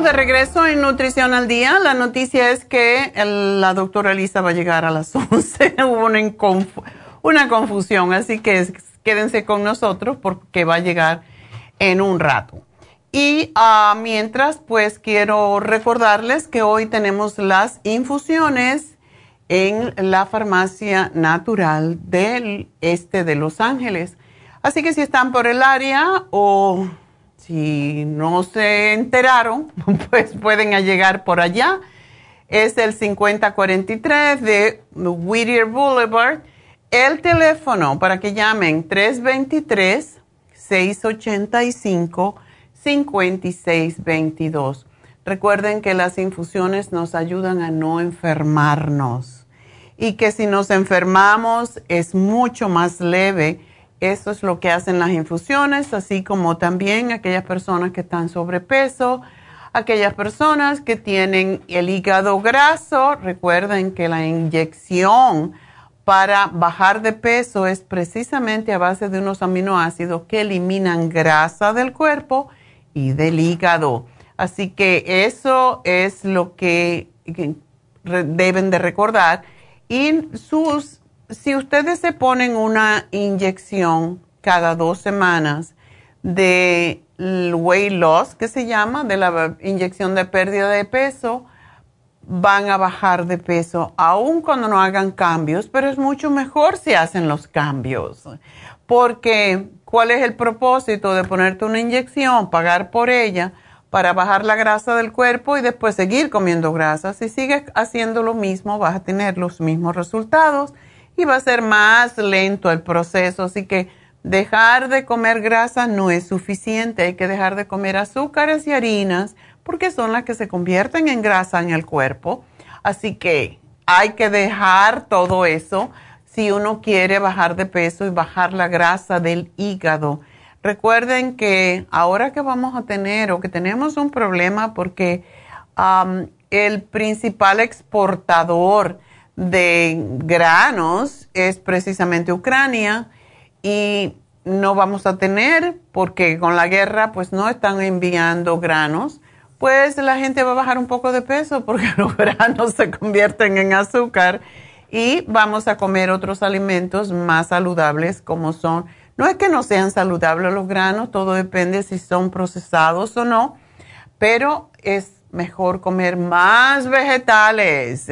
De regreso en Nutrición al Día. La noticia es que la doctora Elisa va a llegar a las 11. Hubo una, confusión, así que quédense con nosotros porque va a llegar en un rato. Y ah, mientras, pues quiero recordarles que hoy tenemos las infusiones en la farmacia natural del este de Los Ángeles. Así que si están por el área o si no se enteraron, pues pueden llegar por allá. Es el 5043 de Whittier Boulevard. El teléfono para que llamen 323-685-5622. Recuerden que las infusiones nos ayudan a no enfermarnos y que si nos enfermamos es mucho más leve. Eso es lo que hacen las infusiones, así como también aquellas personas que están sobrepeso, Aquellas personas que tienen el hígado graso, recuerden que la inyección para bajar de peso es precisamente a base de unos aminoácidos que eliminan grasa del cuerpo y del hígado. Así que eso es lo que deben de recordar. Y sus, si ustedes se ponen una inyección cada dos semanas de weight loss, que se llama, de la inyección de pérdida de peso, van a bajar de peso, aun cuando no hagan cambios, pero es mucho mejor si hacen los cambios. Porque, ¿cuál es el propósito de ponerte una inyección, pagar por ella? para bajar la grasa del cuerpo y después seguir comiendo grasa. Si sigues haciendo lo mismo, vas a tener los mismos resultados y va a ser más lento el proceso. Así que dejar de comer grasa no es suficiente. Hay que dejar de comer azúcares y harinas porque son las que se convierten en grasa en el cuerpo. Así que hay que dejar todo eso si uno quiere bajar de peso y bajar la grasa del hígado. Recuerden que ahora que vamos a tener o que tenemos un problema porque el principal exportador de granos es precisamente Ucrania y no vamos a tener porque con la guerra pues no están enviando granos, pues la gente va a bajar un poco de peso porque los granos se convierten en azúcar y vamos a comer otros alimentos más saludables como son no es que no sean saludables los granos, todo depende si son procesados o no, pero es mejor comer más vegetales.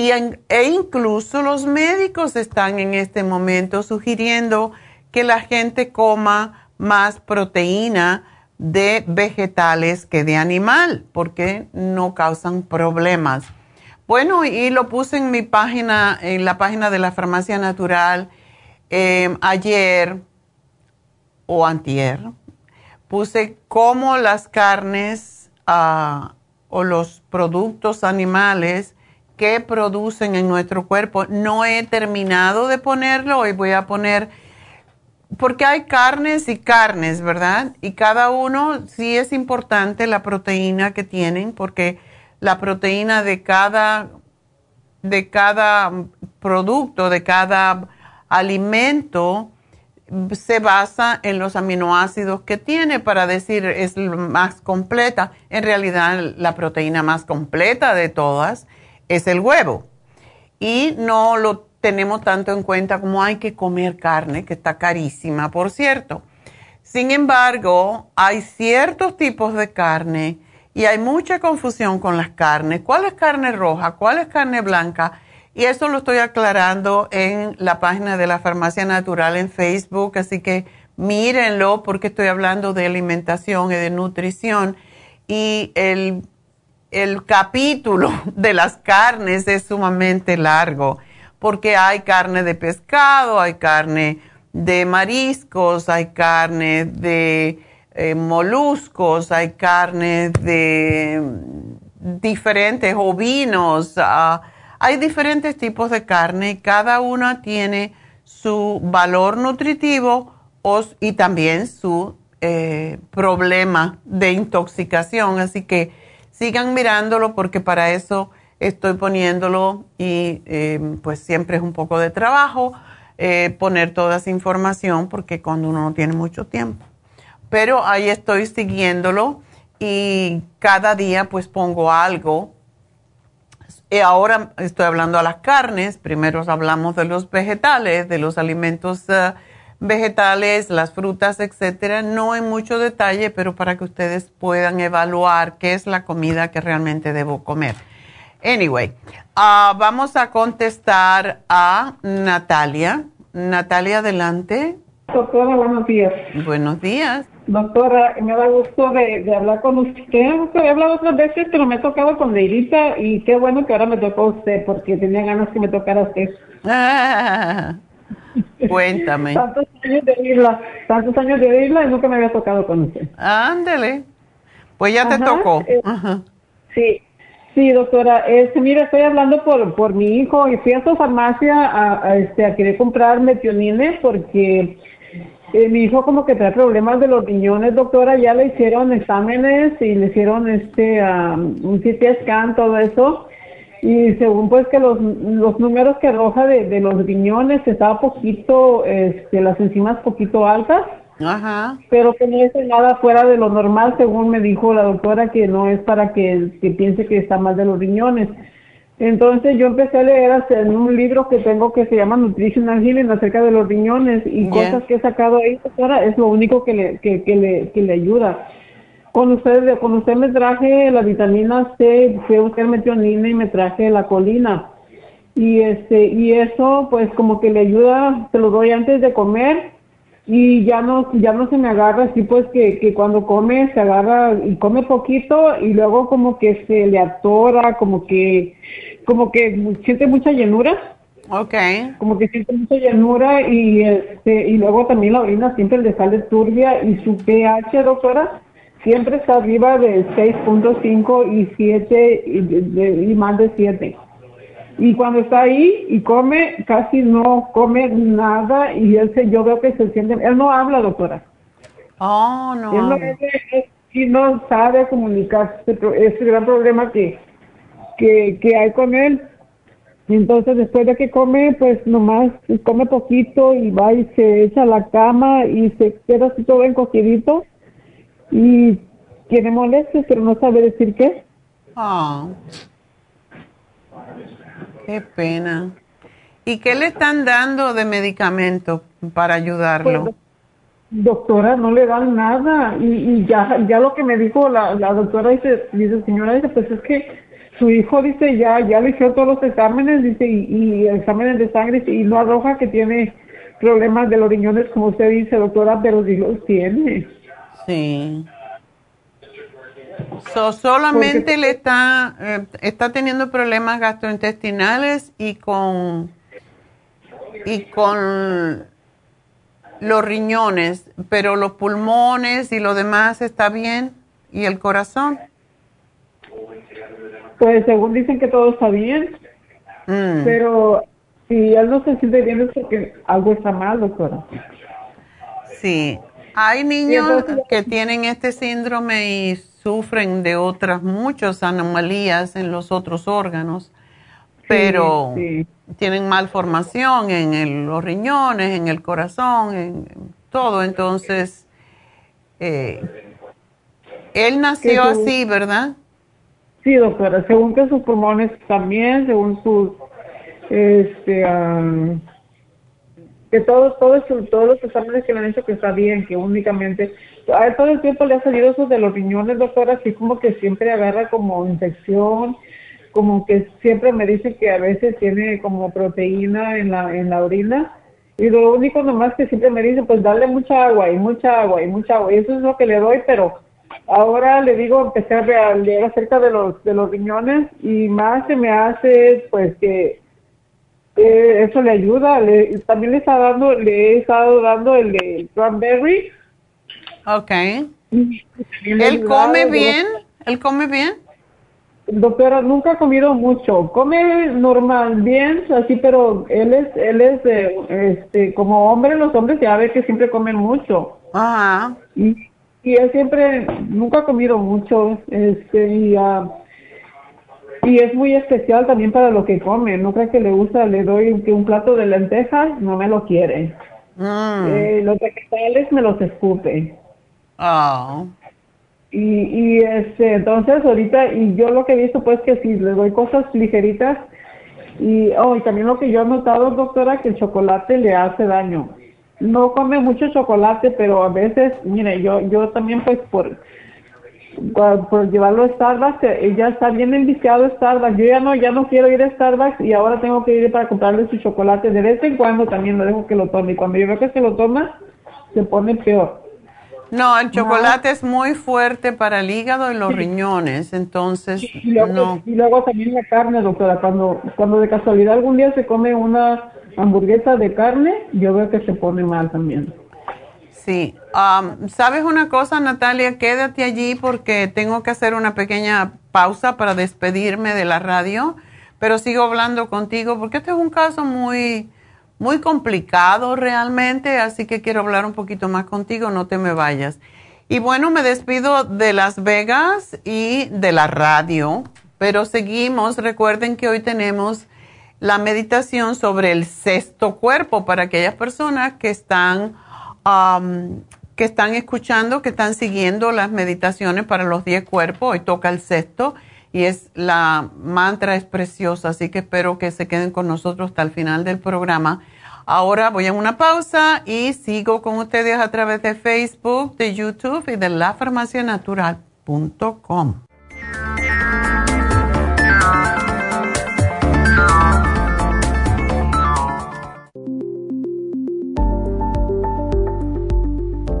E incluso los médicos están en este momento sugiriendo que la gente coma más proteína de vegetales que de animal, porque no causan problemas. Bueno, y lo puse en mi página, en la página de la farmacia natural eh, ayer o antier, puse cómo las carnes ah, o los productos animales que producen en nuestro cuerpo. No he terminado de ponerlo, hoy voy a poner, porque hay carnes y carnes, ¿verdad? Y cada uno sí es importante la proteína que tienen, porque la proteína de cada, de cada producto, de cada alimento, se basa en los aminoácidos que tiene para decir es más completa. En realidad la proteína más completa de todas es el huevo. Y no lo tenemos tanto en cuenta como hay que comer carne, que está carísima, por cierto. Sin embargo, hay ciertos tipos de carne y hay mucha confusión con las carnes. ¿Cuál es carne roja? ¿Cuál es carne blanca? Y eso lo estoy aclarando en la página de la Farmacia Natural en Facebook, así que mírenlo porque estoy hablando de alimentación y de nutrición. Y el, el capítulo de las carnes es sumamente largo porque hay carne de pescado, hay carne de mariscos, hay carne de eh, moluscos, hay carne de diferentes ovinos. Uh, hay diferentes tipos de carne y cada una tiene su valor nutritivo y también su eh, problema de intoxicación. Así que sigan mirándolo porque para eso estoy poniéndolo y eh, pues siempre es un poco de trabajo eh, poner toda esa información porque cuando uno no tiene mucho tiempo. Pero ahí estoy siguiéndolo y cada día pues pongo algo y ahora estoy hablando a las carnes, primero hablamos de los vegetales, de los alimentos eh, vegetales, las frutas, etcétera, no en mucho detalle, pero para que ustedes puedan evaluar qué es la comida que realmente debo comer. Anyway, uh, vamos a contestar a Natalia. Natalia, adelante. Doctora, buenos días. Buenos días. Doctora, me da gusto de, hablar con usted. He hablado otras veces, pero me he tocado con Deirita y qué bueno que ahora me tocó usted porque tenía ganas que me tocara usted. cuéntame. tantos años de irla, tantos años de irla y nunca me había tocado con usted. Ándele. Pues ya te tocó. Eh, sí, sí, doctora. Este, mira, estoy hablando por, por mi hijo y fui a su farmacia a, a, este, a querer comprar metionines porque eh, mi hijo como que trae problemas de los riñones, doctora, ya le hicieron exámenes y le hicieron este un CT scan, todo eso. Y según pues que los, los números que arroja de, de los riñones estaba poquito, este, las enzimas poquito altas. Ajá. Pero que no es nada fuera de lo normal, según me dijo la doctora, que no es para que, que piense que está mal de los riñones. Entonces yo empecé a leer en un libro que tengo que se llama Nutritional Healing acerca de los riñones y cosas que he sacado ahí, doctora, es lo único que le, que, que le, que le ayuda. Con usted, con usted me traje la vitamina C, a buscar metionina y me traje la colina. Y este, y eso pues como que le ayuda, se lo doy antes de comer y ya no, ya no se me agarra así pues que, que cuando come se agarra y come poquito y luego como que se le atora, como que como que siente mucha llenura. Okay. Como que siente mucha llenura y este y luego también la orina siempre le sale turbia y su pH, doctora, siempre está arriba de 6.5 y 7 y, y, más de 7. Y cuando está ahí y come, casi no come nada y él se, yo veo que se siente, él no habla, doctora. Oh, no. Él no, él, no sabe comunicarse, es el gran problema que que, que hay con él. Entonces después de que come, pues nomás come poquito y va y se echa a la cama y se queda así todo encogidito y tiene molestias, pero no sabe decir qué. Oh. Qué pena. ¿Y qué le están dando de medicamento para ayudarlo? Pues, doctora, no le dan nada. Y, y ya, ya lo que me dijo la, la doctora, dice, dice, señora, dice, pues es que su hijo dice ya ya le hicieron todos los exámenes dice y, exámenes de sangre y no arroja que tiene problemas de los riñones como usted dice doctora pero sí los tiene sí solamente le está eh, está teniendo problemas gastrointestinales y con y con los riñones pero los pulmones y lo demás está bien y el corazón pues según dicen que todo está bien, mm. pero si él no se siente bien es porque algo está mal, doctora. Sí, hay niños que tienen este síndrome y sufren de otras muchas anomalías en los otros órganos, pero tienen malformación en los riñones, en el corazón, en todo. Entonces, eh, él nació así, ¿verdad? Sí, doctora, según que sus pulmones también, según sus, este, que todos, todos, todos los exámenes que le han hecho que está bien, que únicamente, a todo el tiempo le ha salido eso de los riñones, doctora, así como que siempre agarra como infección, como que siempre me dice que a veces tiene como proteína en la, en la orina, y lo único nomás que siempre me dice, pues darle mucha agua y mucha agua y mucha agua, y eso es lo que le doy, pero Ahora le digo, empecé a leer acerca de los, de los riñones y más se me hace, pues, que eso le ayuda. Le, también le está dando, le he estado dando el de cranberry. Ok. ¿Él come bien? ¿Él come bien? Doctora, nunca ha comido mucho. Come normal, bien, así, pero él es, él es, este, como hombre, los hombres ya ve que siempre comen mucho. Ajá. Y y él siempre, nunca ha comido mucho, este, y, uh, y es muy especial también para lo que come. No creo que le gusta, le doy un plato de lentejas, no me lo quiere. Mm. Eh, los vegetales me los escupe. Oh. Y, y este, entonces ahorita, y yo lo que he visto pues que si le doy cosas ligeritas, y, oh, y también lo que yo he notado, doctora, que el chocolate le hace daño no come mucho chocolate, pero a veces, mire, yo yo también pues por por llevarlo a Starbucks, ella está bien enviciado Starbucks. Yo ya no ya no quiero ir a Starbucks y ahora tengo que ir para comprarle su chocolate. De vez en cuando también lo dejo que lo tome y cuando yo veo que se lo toma, se pone peor. No, el chocolate es muy fuerte para el hígado y los riñones, entonces y luego, no. Y luego también la carne, doctora, cuando cuando de casualidad algún día se come una hamburguesa de carne, yo veo que se pone mal también. Sí. Um, ¿Sabes una cosa, Natalia? Quédate allí porque tengo que hacer una pequeña pausa para despedirme de la radio, pero sigo hablando contigo porque este es un caso muy, muy complicado realmente, así que quiero hablar un poquito más contigo, no te me vayas. Y bueno, me despido de Las Vegas y de la radio, pero seguimos. Recuerden que hoy tenemos la meditación sobre el sexto cuerpo para aquellas personas que están, que están escuchando, que están siguiendo las meditaciones para los diez cuerpos. Hoy toca el sexto y es la mantra es preciosa, así que espero que se queden con nosotros hasta el final del programa. Ahora voy a una pausa y sigo con ustedes a través de Facebook, de YouTube y de lafarmacianatural.com.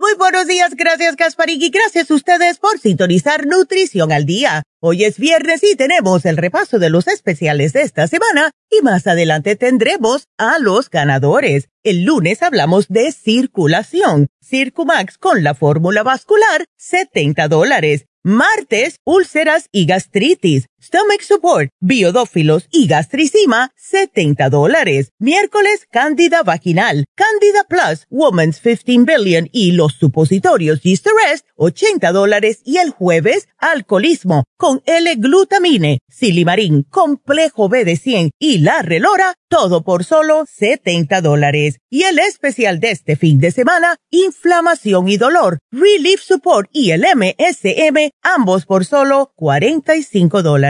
Muy buenos días, gracias Gasparín y gracias a ustedes por sintonizar Nutrición al Día. Hoy es viernes y tenemos el repaso de los especiales de esta semana y más adelante tendremos a los ganadores. El lunes hablamos de circulación, Circumax con la fórmula vascular, 70 dólares. Martes, úlceras y gastritis, stomach support, biodófilos y gastricima, 70 dólares. Miércoles, cándida vaginal, cándida plus, woman's 15 billion y los supositorios Gist 80 dólares. Y el jueves, alcoholismo, con L-glutamine, silimarín, complejo B de 100 y la relora, todo por solo 70 dólares. Y el especial de este fin de semana, inflamación y dolor, relief support y el MSM, ambos por solo 45 dólares.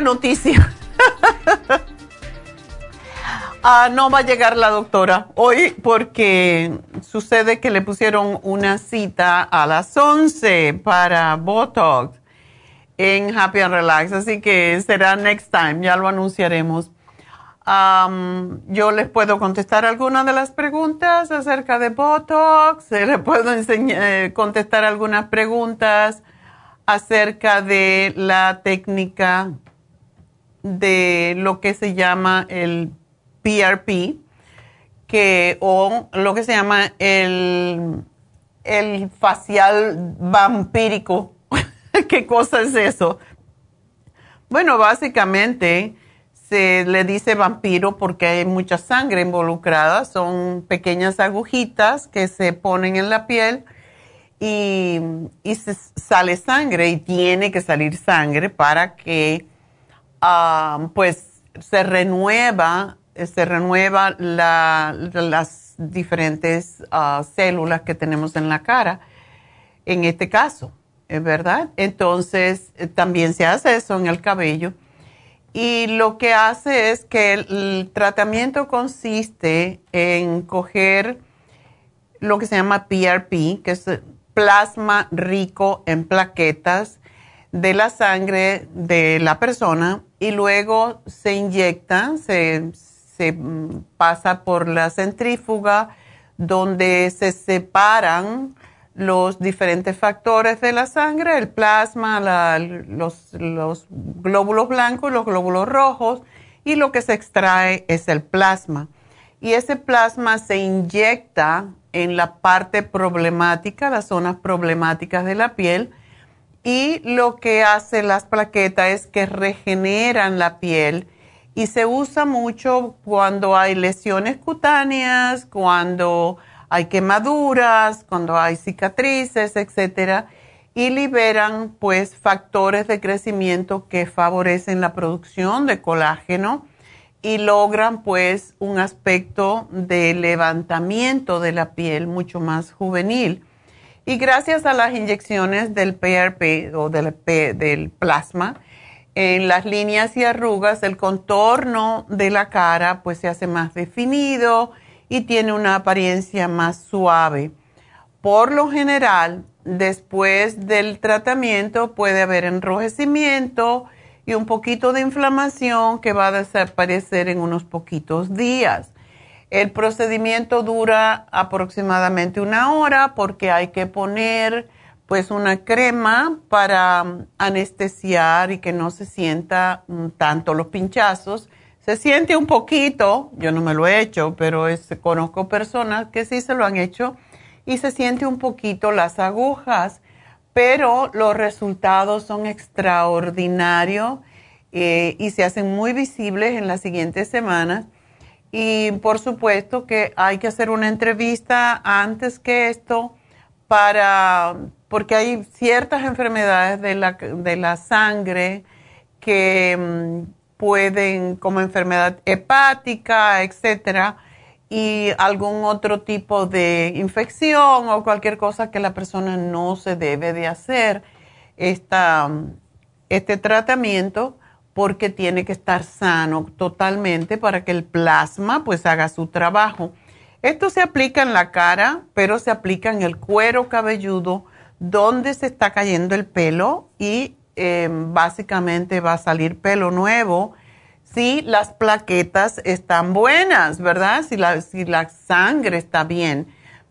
Noticia. Ah, no va a llegar la doctora hoy porque sucede que le pusieron una cita a las 11 para Botox en Happy and Relax, así que será next time, ya lo anunciaremos. yo les puedo contestar algunas de las preguntas acerca de Botox, les puedo enseñar, eh, contestar algunas preguntas acerca de la técnica de lo que se llama el PRP, que, o lo que se llama el, el facial vampírico. ¿Qué cosa es eso? Bueno, básicamente se le dice vampiro porque hay mucha sangre involucrada. Son pequeñas agujitas que se ponen en la piel y, se sale sangre y tiene que salir sangre para que ah, pues se renueva se renueva las diferentes ah, células que tenemos en la cara, en este caso, ¿es verdad? Entonces, eh, también se hace eso en el cabello. Y lo que hace es que el, tratamiento consiste en coger lo que se llama PRP, que es plasma rico en plaquetas de la sangre de la persona y luego se inyecta, se, se mm, pasa por la centrífuga donde se separan los diferentes factores de la sangre, el plasma, los, los, glóbulos blancos y los glóbulos rojos, y lo que se extrae es el plasma. Y ese plasma se inyecta en la parte problemática, las zonas problemáticas de la piel, y lo que hace las plaquetas es que regeneran la piel y se usa mucho cuando hay lesiones cutáneas, cuando hay quemaduras, cuando hay cicatrices, etcétera, y liberan pues factores de crecimiento que favorecen la producción de colágeno y logran pues un aspecto de levantamiento de la piel mucho más juvenil. Y gracias a las inyecciones del PRP o del, del plasma, en las líneas y arrugas, el contorno de la cara pues se hace más definido y tiene una apariencia más suave. Por lo general, después del tratamiento puede haber enrojecimiento y un poquito de inflamación que va a desaparecer en unos poquitos días. El procedimiento dura aproximadamente una hora porque hay que poner pues una crema para anestesiar y que no se sienta tanto los pinchazos. Se siente un poquito, yo no me lo he hecho, pero conozco personas que sí se lo han hecho y se siente un poquito las agujas, pero los resultados son extraordinarios eh, y se hacen muy visibles en las siguientes semanas. Y por supuesto que hay que hacer una entrevista antes que esto para porque hay ciertas enfermedades de la, de la sangre que mm, pueden, como enfermedad hepática, etcétera, y algún otro tipo de infección o cualquier cosa que la persona no se debe de hacer esta, este tratamiento porque tiene que estar sano totalmente para que el plasma pues haga su trabajo. Esto se aplica en la cara, pero se aplica en el cuero cabelludo, donde se está cayendo el pelo y em, básicamente va a salir pelo nuevo si las plaquetas están buenas, ¿verdad? Si la, si la sangre está bien.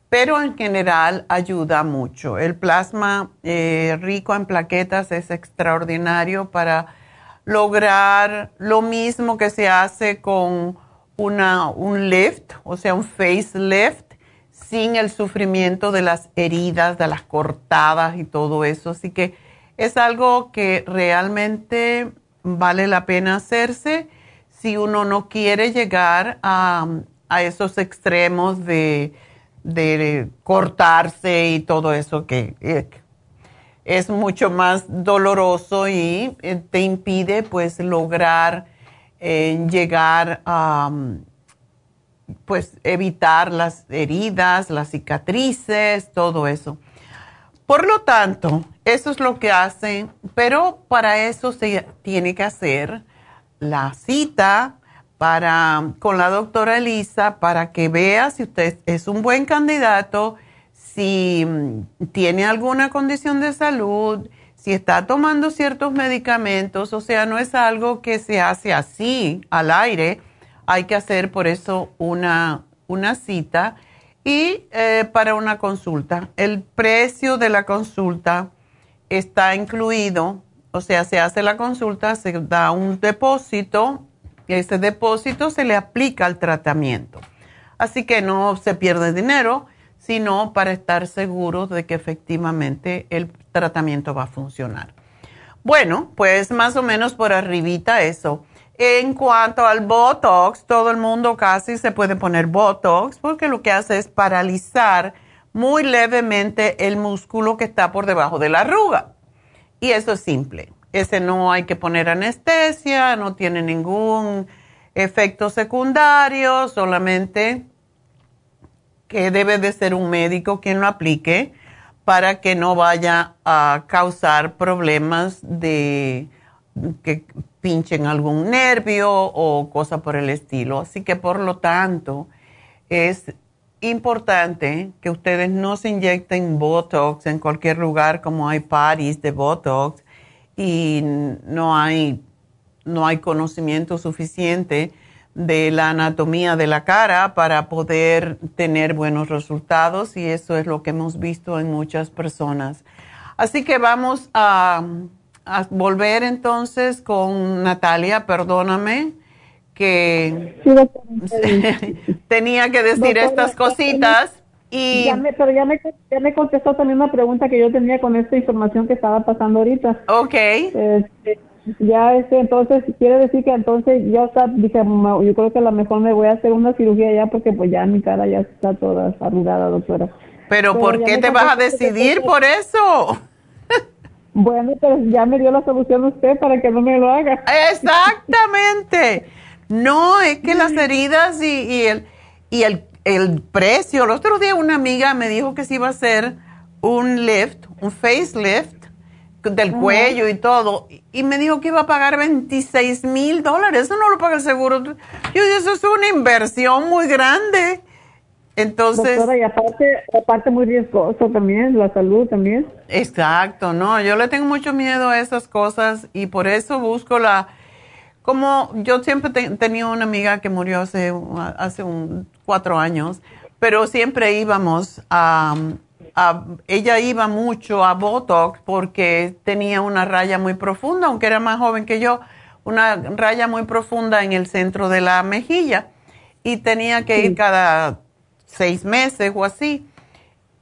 Pero en general ayuda mucho. El plasma eh, rico en plaquetas es extraordinario para lograr lo mismo que se hace con una, un lift, o sea, un facelift sin el sufrimiento de las heridas, de las cortadas y todo eso. Así que es algo que realmente vale la pena hacerse si uno no quiere llegar a, esos extremos de, cortarse y todo eso que eh, es mucho más doloroso y eh, te impide pues lograr eh, llegar a pues evitar las heridas, las cicatrices, todo eso. Por lo tanto, eso es lo que hacen, pero para eso se tiene que hacer la cita para, con la doctora Elisa para que vea si usted es un buen candidato, si mm, tiene alguna condición de salud, si está tomando ciertos medicamentos, o sea, no es algo que se hace así al aire, hay que hacer por eso una, una cita y eh, para una consulta. El precio de la consulta está incluido, o sea, se hace la consulta, se da un depósito y ese depósito se le aplica al tratamiento. Así que no se pierde dinero, sino para estar seguros de que efectivamente el tratamiento va a funcionar. Bueno, pues más o menos por arribita eso. En cuanto al Botox, todo el mundo casi se puede poner Botox porque lo que hace es paralizar muy levemente el músculo que está por debajo de la arruga. Y eso es simple. Ese no hay que poner anestesia, no tiene ningún efecto secundario, solamente que debe de ser un médico quien lo aplique para que no vaya a causar problemas de que pinchen algún nervio o cosa por el estilo. Así que por lo tanto es importante que ustedes no se inyecten Botox en cualquier lugar como hay parties de Botox y no hay, no hay conocimiento suficiente de la anatomía de la cara para poder tener buenos resultados y eso es lo que hemos visto en muchas personas. Así que vamos a a volver entonces con Natalia, perdóname, que tenía que decir estas cositas. Y ya me, pero ya me, ya me contestó también una pregunta que yo tenía con esta información que estaba pasando ahorita. Ok. Este, ya este, entonces quiere decir que entonces ya está, dije, yo creo que a lo mejor me voy a hacer una cirugía ya porque pues ya mi cara ya está toda arrugada, doctora. Pero, ¿por qué te vas a decidir por eso? Bueno, pero ya me dio la solución usted para que no me lo haga. Exactamente. No, es que las heridas y, el, y el, el, precio. El otro día una amiga me dijo que se iba a hacer un lift, un facelift del cuello y todo. Y me dijo que iba a pagar 26 mil dólares. Eso no lo paga el seguro. Yo dije, eso es una inversión muy grande. Entonces. y aparte, aparte muy riesgoso también, la salud también. Exacto, no, yo le tengo mucho miedo a esas cosas y por eso busco la. Como yo siempre tenía una amiga que murió hace, hace un, cuatro años, pero siempre íbamos a, a, Ella iba mucho a Botox porque tenía una raya muy profunda, aunque era más joven que yo, una raya muy profunda en el centro de la mejilla y tenía que ir cada seis meses o así.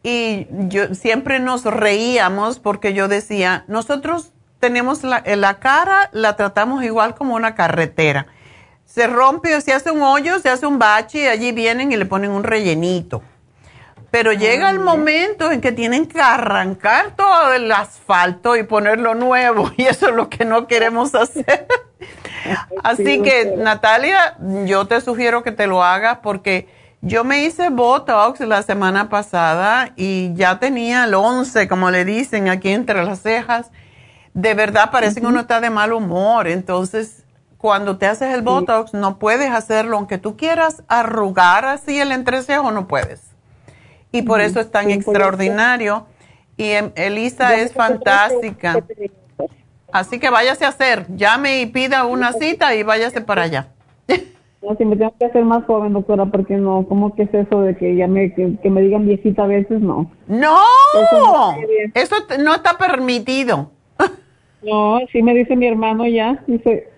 Y yo siempre nos reíamos porque yo decía, nosotros tenemos la, la cara, la tratamos igual como una carretera. Se rompe o se hace un hoyo, se hace un bache y allí vienen y le ponen un rellenito. Pero llega el momento en que tienen que arrancar todo el asfalto y ponerlo nuevo y eso es lo que no queremos hacer. Así que Natalia, yo te sugiero que te lo hagas porque yo me hice Botox la semana pasada y ya tenía el 11, como le dicen, aquí entre las cejas. De verdad parece que uno está de mal humor. Entonces, cuando te haces el Botox, no puedes hacerlo. Aunque tú quieras arrugar así el entrecejo, no puedes. Y por eso es tan extraordinario. Y em, Elisa es fantástica. Así que váyase a hacer. Llame y pida una cita y váyase para allá. No, si me tengo que hacer más joven, doctora, porque no, ¿cómo que es eso de que ya me, que, me digan viejita a veces? No. ¡No! Eso no, está permitido. No, sí me dice mi hermano ya, dice,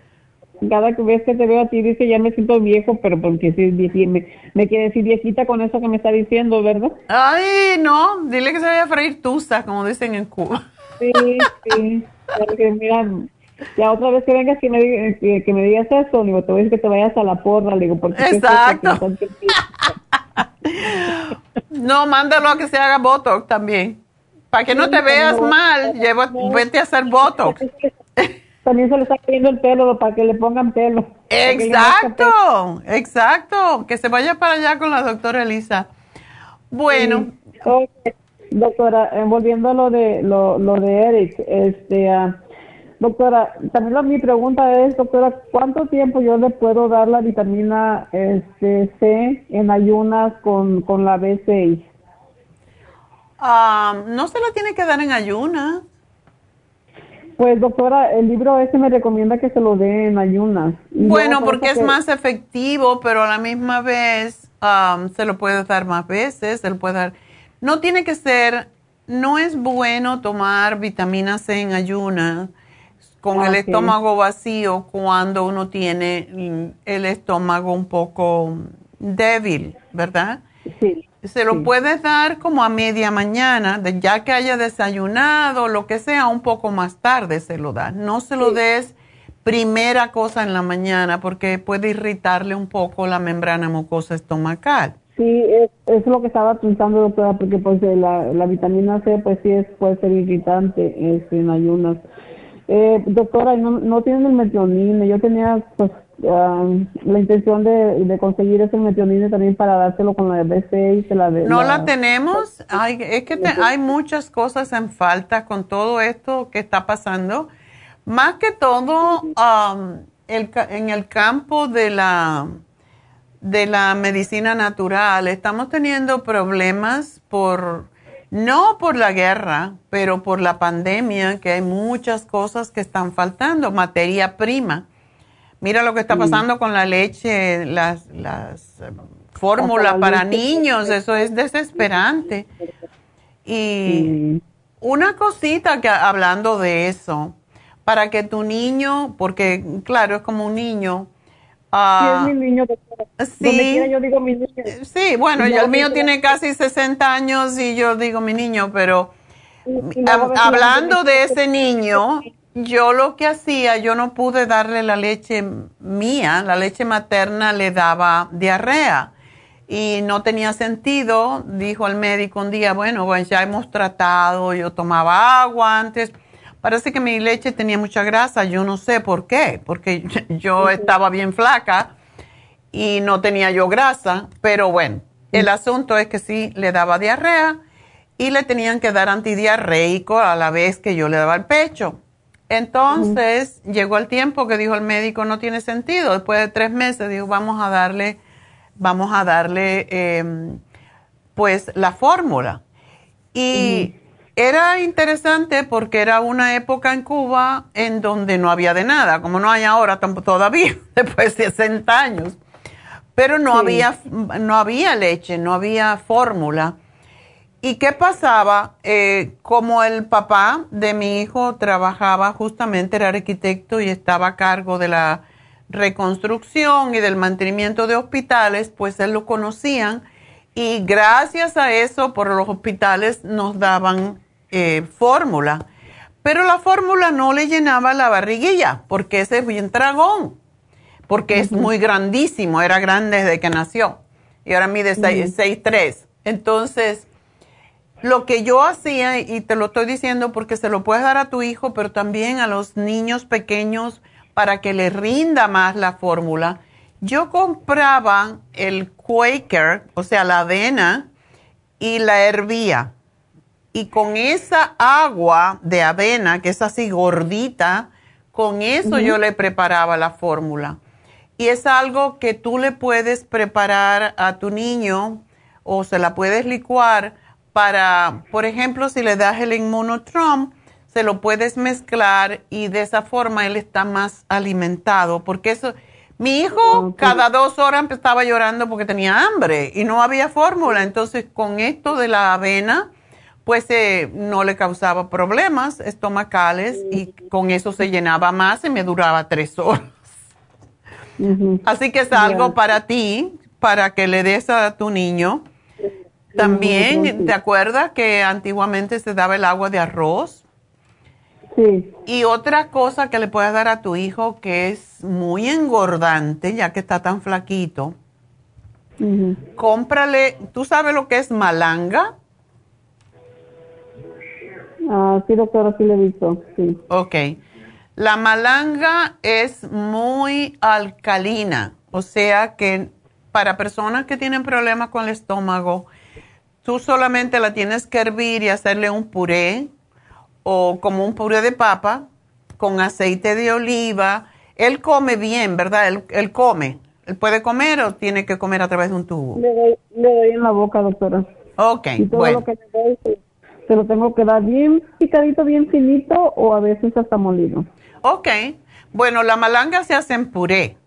cada vez que te veo a ti, dice, ya me siento viejo, pero porque si me, me quiere decir viejita con eso que me está diciendo, ¿verdad? Ay, no, dile que se vaya a freír tusa, como dicen en Cuba. Sí, sí, porque mira, ya otra vez que vengas que me, que, me digas eso, digo, te voy a decir que te vayas a la porra, digo, porque... Exacto. no, mándalo a que se haga Botox también. Para que no te veas mal, lleva, vete a hacer Botox. También se le está cayendo el pelo para que le pongan pelo. Exacto, exacto. Que se vaya para allá con la doctora Elisa. Bueno. Doctora, volviendo a lo de, lo, lo de Eric, este... Uh, Doctora, también mi pregunta es, doctora, ¿cuánto tiempo yo le puedo dar la vitamina este, C en ayunas con, con la B6? Ah, no se la tiene que dar en ayunas. Pues doctora, el libro ese me recomienda que se lo dé en ayunas. bueno, porque es más efectivo, pero a la misma vez um, se lo puede dar más veces, se lo puede dar. No tiene que ser, no es bueno tomar vitamina C en ayunas con el estómago vacío cuando uno tiene el estómago un poco débil, ¿verdad? Sí. Se lo puedes dar como a media mañana, ya que haya desayunado, lo que sea, un poco más tarde se lo da. No se lo des primera cosa en la mañana porque puede irritarle un poco la membrana mucosa estomacal. Sí, es, es lo que estaba pensando, doctora, porque pues la, la vitamina C pues sí es, puede ser irritante este, en ayunas. Eh, doctora, no, no tienen el metionine. Yo tenía pues la intención de, conseguir ese metionine también para dárselo con la B6. La no la, tenemos. Hay, es que hay muchas cosas en falta con todo esto que está pasando. Más que todo el, en el campo de la de la medicina natural estamos teniendo problemas por no por la guerra, pero por la pandemia, que hay muchas cosas que están faltando, materia prima. Mira lo que está pasando con la leche, las, las eh, fórmulas para niños, eso es desesperante. Y una cosita que hablando de eso, para que tu niño, porque claro, es como un niño, sí, es mi niño. Sí, yo digo mi niño. Sí, bueno, el mío tiene casi 60 años y yo digo mi niño, pero hablando de ese niño, yo lo que hacía, yo no pude darle la leche mía, la leche materna le daba diarrea. Y no tenía sentido, dijo el médico un día, bueno, pues ya hemos tratado, yo tomaba agua antes Parece que mi leche tenía mucha grasa, yo no sé por qué, porque yo estaba bien flaca y no tenía yo grasa, pero bueno, el asunto es que sí le daba diarrea y le tenían que dar antidiarreico a la vez que yo le daba el pecho. Entonces llegó el tiempo que dijo el médico no tiene sentido. Después de tres meses dijo vamos a darle, vamos a darle, em, pues la fórmula. Y era interesante porque era una época en Cuba en donde no había de nada, como no hay ahora todavía, después de 60 años. Pero no, había, no había leche, no había fórmula. ¿Y qué pasaba? Eh, como el papá de mi hijo trabajaba justamente, era arquitecto y estaba a cargo de la reconstrucción y del mantenimiento de hospitales, pues él lo conocían y gracias a eso por los hospitales nos daban eh, fórmula, pero la fórmula no le llenaba la barriguilla porque ese es bien dragón, porque es muy grandísimo, era grande desde que nació y ahora mide 6'3". Entonces, lo que yo hacía, y te lo estoy diciendo porque se lo puedes dar a tu hijo, pero también a los niños pequeños para que le rinda más la fórmula, yo compraba el Quaker, o sea, la avena, y la hervía. Y con esa agua de avena, que es así gordita, con eso yo le preparaba la fórmula. Y es algo que tú le puedes preparar a tu niño o se la puedes licuar para, por ejemplo, si le das el inmunotrom, se lo puedes mezclar y de esa forma él está más alimentado. Porque eso, mi hijo cada dos horas estaba llorando porque tenía hambre y no había fórmula. Entonces, con esto de la avena, pues eh, no le causaba problemas estomacales y con eso se llenaba más y me duraba tres horas. Así que es algo para ti, para que le des a tu niño. También, ¿te acuerdas que antiguamente se daba el agua de arroz? Sí. Y otra cosa que le puedes dar a tu hijo que es muy engordante, ya que está tan flaquito, cómprale, ¿tú sabes lo que es malanga? Ah, sí, doctora, sí le he visto, sí. Ok. La malanga es muy alcalina, o sea que para personas que tienen problemas con el estómago, tú solamente la tienes que hervir y hacerle un puré o como un puré de papa con aceite de oliva. Él come bien, ¿verdad? Él, él come. ¿Él puede comer o tiene que comer a través de un tubo? Le doy, le doy en la boca, doctora. Ok, Y todo bueno. lo que le doy se, se lo tengo que dar bien picadito, bien finito o a veces hasta molido. Ok, bueno, la malanga se hace en puré.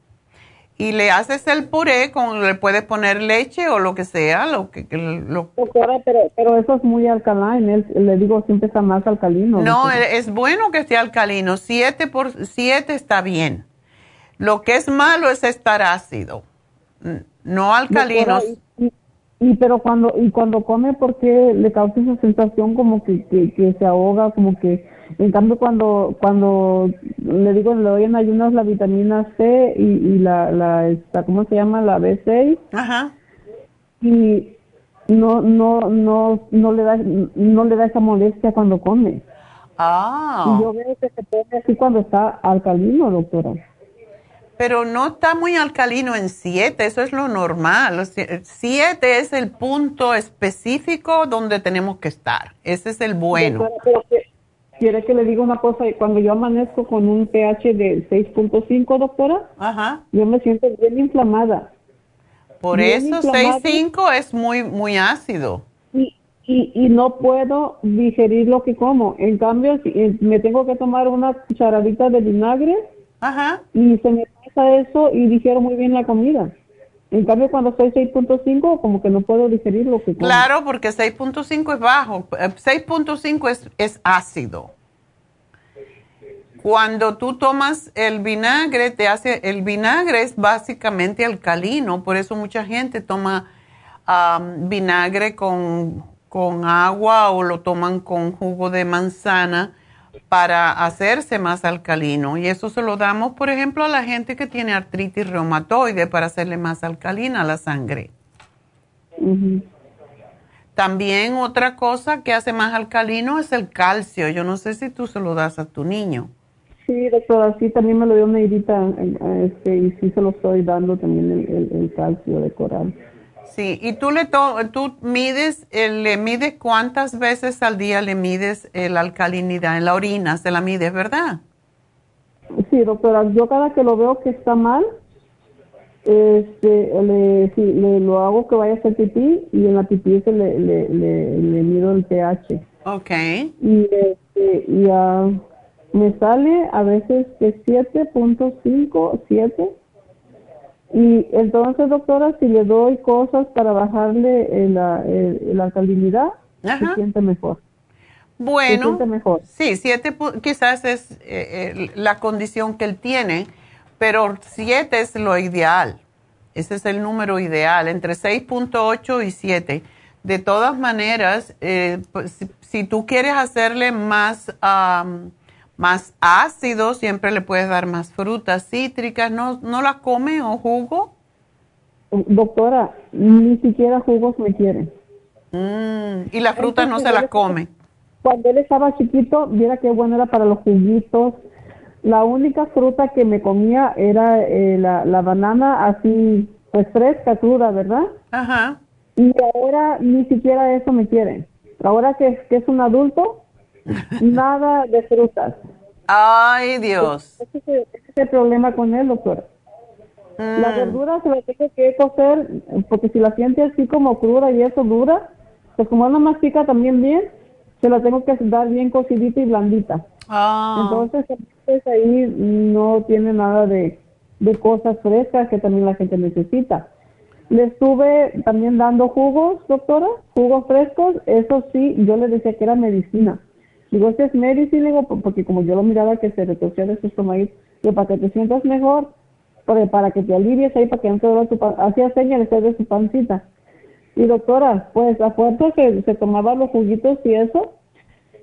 Y le haces el puré, con, le puedes poner leche o lo que sea, lo que... Lo, Doctora, pero, pero eso es muy alcalino. Él, le digo, siempre está más alcalino. no, doctora. es bueno que esté alcalino. Siete por siete está bien. Lo que es malo es estar ácido. No alcalinos. Y, pero cuando y cuando come, ¿por qué le causa esa sensación como que, que, que se ahoga? Como que, en cambio, cuando cuando le digo, le doy en ayunas la vitamina C y, y la, la esta, ¿cómo se llama? La B6 Ajá. y no no no no le da no le da esa molestia cuando come. Ah. Y yo veo que se pone así cuando está alcalino, doctora. Pero no está muy alcalino en 7, eso es lo normal. 7 es el punto específico donde tenemos que estar. Ese es el bueno. Doctora, pero que- quiere que le diga una cosa, cuando yo amanezco con un pH de 6.5, doctora, Ajá. yo me siento bien inflamada. Por Bien eso inflamado. 6.5 es muy, muy ácido. Y, y, y no puedo digerir lo que como. En cambio, si, eh, me tengo que tomar una cucharadita de vinagre Ajá. y se me pasa eso y digiero muy bien la comida. En cambio, cuando estoy 6.5, como que no puedo digerir lo que como. Claro, porque 6.5 es bajo. Eh, 6.5 es, es ácido. Cuando tú tomas el vinagre, te hace, el vinagre es básicamente alcalino, por eso mucha gente toma am, vinagre con, con agua o lo toman con jugo de manzana para hacerse más alcalino. Y eso se lo damos, por ejemplo, a la gente que tiene artritis reumatoide para hacerle más alcalina la sangre. También otra cosa que hace más alcalino es el calcio. Yo no sé si tú se lo das a tu niño. Sí, doctora, sí, también me lo dio Neidita, eh, este, y sí se lo estoy dando también el, el, el calcio de coral. Sí, y tú le to tú mides, eh, le mides cuántas veces al día le mides eh, la alcalinidad en la orina, se la mides, ¿verdad? Sí, doctora, yo cada que lo veo que está mal, este, le, sí, le- lo hago que vaya a hacer pipí y en la pipí se le, le, le, le mido el pH. Ok. Y, este, y ah, me sale a veces que 7.5, 7. Y entonces, doctora, si le doy cosas para bajarle el- la, el- la alcalinidad, Ajá. se siente mejor. Se Bueno, siente mejor. sí, siete quizás es eh, eh, la condición que él tiene, pero siete es lo ideal. Ese es el número ideal, entre 6.8 y 7. De todas maneras, eh, pues, si, si tú quieres hacerle más, am, más ácido, siempre le puedes dar más frutas cítricas. ¿No, no la come o jugo? Doctora, ni siquiera jugos me quieren. Mm, y la fruta no se la come. Cuando él estaba chiquito, viera qué bueno era para los juguitos. La única fruta que me comía era eh, la, la banana así, pues fresca, cruda, ¿verdad? Ajá. Y ahora ni siquiera eso me quieren. Ahora que, que es un adulto, nada de frutas. Ay, Dios. Ese es, el, ese es el problema con él, doctora. La Mm. verdura se la tengo que cocer, porque si la siente así como cruda y eso dura, pues como no mastica también bien, se la tengo que dar bien cocidita y blandita. Ah. Entonces, pues ahí no tiene nada de, de cosas frescas que también la gente necesita. Le estuve también dando jugos, doctora, jugos frescos, eso sí, yo le decía que era medicina. Digo, este es medicina, digo, po- porque como yo lo miraba que se retorcía de su estómago, digo, para que te sientas mejor, para, para que te alivies ahí, para que no te duela tu pan, hacía señas de su pancita. Y doctora, pues a fuerza que se tomaba los juguitos y eso,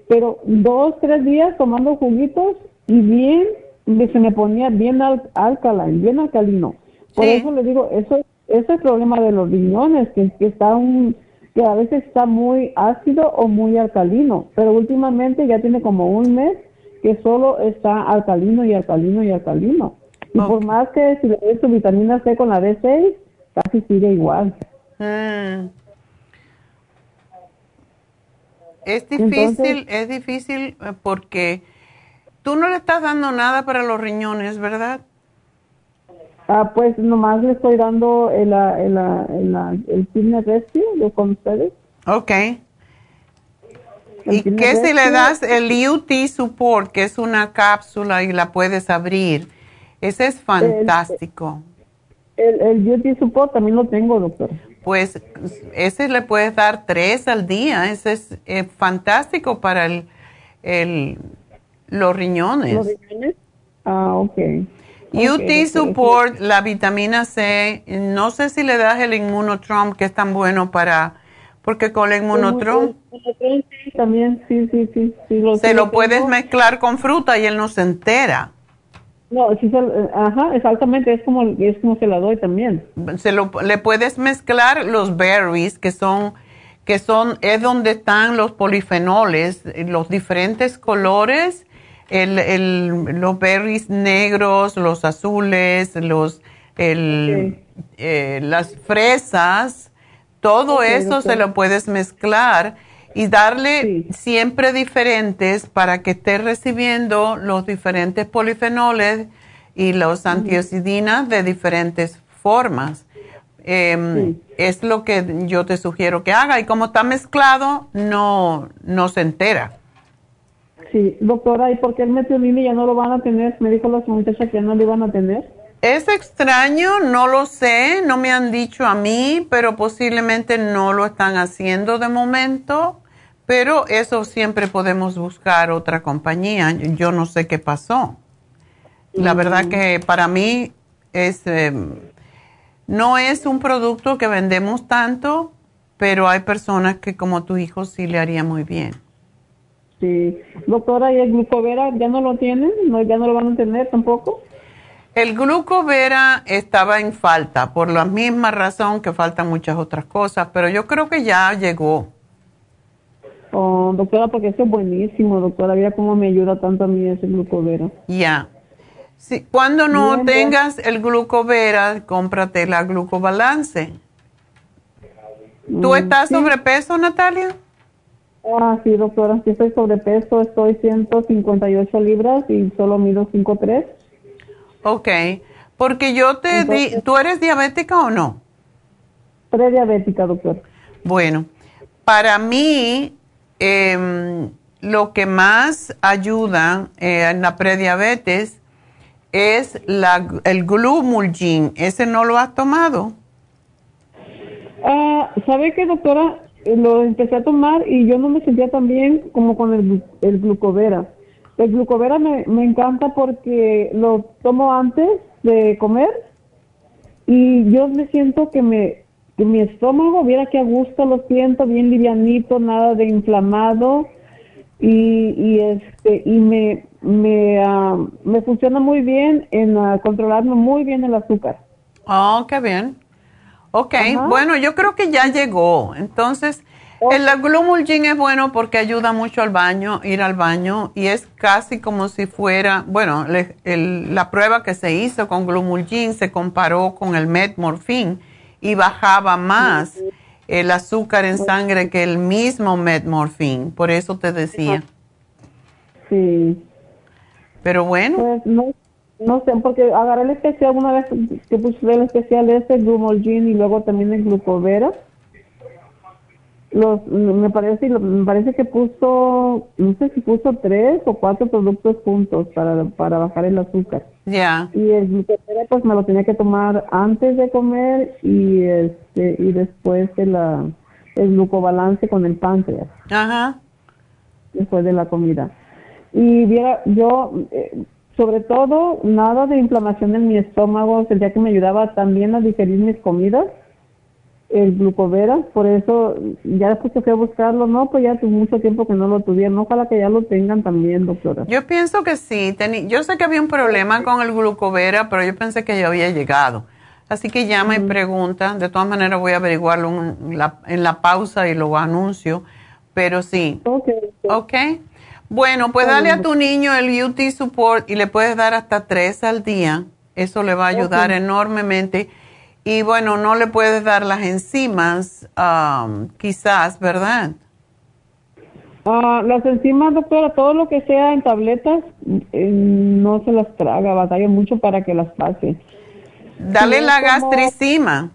pero dos, tres días tomando juguitos y bien, se me ponía bien al, alcalino, bien alcalino. Por Sí. eso le digo, eso ese es el problema de los riñones, que, que está un, que a veces está muy ácido o muy alcalino, pero últimamente ya tiene como un mes que solo está alcalino y alcalino y alcalino. Y por más que si le doy su vitamina C con la B6, casi sigue igual. Mm. Es difícil, es difícil eh, porque tú no le estás dando nada para los riñones, ¿verdad? Ah, pues nomás le estoy dando el, el, el, el, Fitness Rescue con ustedes. Ok. ¿Y qué si le das el UT Support, que es una cápsula y la puedes abrir? Ese es fantástico. El, el, UT Support también lo tengo, doctor. Pues ese le puedes dar tres al día. Ese es eh, fantástico para el, el, los riñones. ¿Los riñones? Ah, ok. UT Support, la vitamina C, no sé si le das el Inmunotrom, que es tan bueno para, porque con el Inmunotrom... también, sí, sí, sí. se lo puedes mezclar con fruta y él no se entera. No, sí, ajá, exactamente, es como, es como se la doy también. Se lo, le puedes mezclar los berries, que son, que son, es donde están los polifenoles, los diferentes colores el, el, los berries negros, los azules, los, el, eh, las fresas, todo eso se lo puedes mezclar y darle siempre diferentes para que esté recibiendo los diferentes polifenoles y los antioxidinas de diferentes formas. Em, es lo que yo te sugiero que haga y como está mezclado no, no se entera. Sí, doctora, ¿y por qué el metionine ya no lo van a tener? Me dijo la muchacha que no lo iban a tener. Es extraño, no lo sé, no me han dicho a mí, pero posiblemente no lo están haciendo de momento. Pero eso siempre podemos buscar otra compañía. Yo no sé qué pasó. La verdad que para mí es em, no es un producto que vendemos tanto, pero hay personas que como tu hijo sí le haría muy bien. Sí. Doctora, ¿y el glucovera ya no lo tienen? ¿No, ¿Ya no lo van a tener tampoco? El glucovera estaba en falta, por la misma razón que faltan muchas otras cosas, pero yo creo que ya llegó. Oh, doctora, porque eso es buenísimo, doctora. Mira cómo me ayuda tanto a mí ese glucovera. Ya. Sí, cuando no tengas el glucovera, cómprate la glucobalance. ¿Tú mm, estás sobrepeso, Natalia? Ah, sí, doctora, sí estoy sobrepeso, estoy 158 libras y solo mido 5'3". Ok, porque yo te di, ¿tú eres diabética o no? Prediabética, doctor. Bueno, para mí, em, lo que más ayuda eh, en la prediabetes es la, el glumulgin. ¿Ese no lo has tomado? Ah, ¿Sabe qué, doctora? Lo empecé a tomar y yo no me sentía tan bien como con el, el glucovera. El glucovera me, me encanta porque lo tomo antes de comer y yo me siento que me que mi estómago viera que a gusto lo siento bien livianito nada de inflamado y, y este y me me, ah, me funciona muy bien en uh, controlarme muy bien el azúcar oh qué bien Ok, bueno, yo creo que ya llegó. Entonces, el glumulgin es bueno porque ayuda mucho al baño, ir al baño, y es casi como si fuera, bueno, la prueba que se hizo con glumulgin se comparó con el metmorfin y bajaba más el azúcar en sangre que el mismo metmorfin. Por eso te decía. Sí. Pero bueno. Pues no sé, porque agarré el especial una vez que puse el especial ese, Glumolgin y luego también el Glucovera. Los, me parece me parece que puso, no sé si puso tres o cuatro productos juntos para, para bajar el azúcar. Ya. Y el glucovera pues me lo tenía que tomar antes de comer y este y después de la, el glucobalance con el páncreas. Ajá. Después de la comida. Y viera, yo eh, sobre todo, nada de inflamación en mi estómago, sentía que me ayudaba también a digerir mis comidas, el glucovera, por eso ya después que fui a buscarlo, no, pues ya hace mucho tiempo que no lo tuvieron, ojalá que ya lo tengan también, doctora. Yo pienso que sí, yo sé que había un problema con el glucovera, pero yo pensé que ya había llegado. Así que llama y pregunta, de todas maneras voy a averiguarlo en la, en la pausa y lo anuncio, pero sí. Ok. Ok. Bueno, pues dale a tu niño el UT Support y le puedes dar hasta tres al día. Eso le va a ayudar enormemente. Y bueno, no le puedes dar las enzimas, um, quizás, ¿verdad? Ah, las enzimas, doctora, todo lo que sea en tabletas, eh, no se las traga, batalla mucho para que las pase. Dale Sí, la como- gastricima.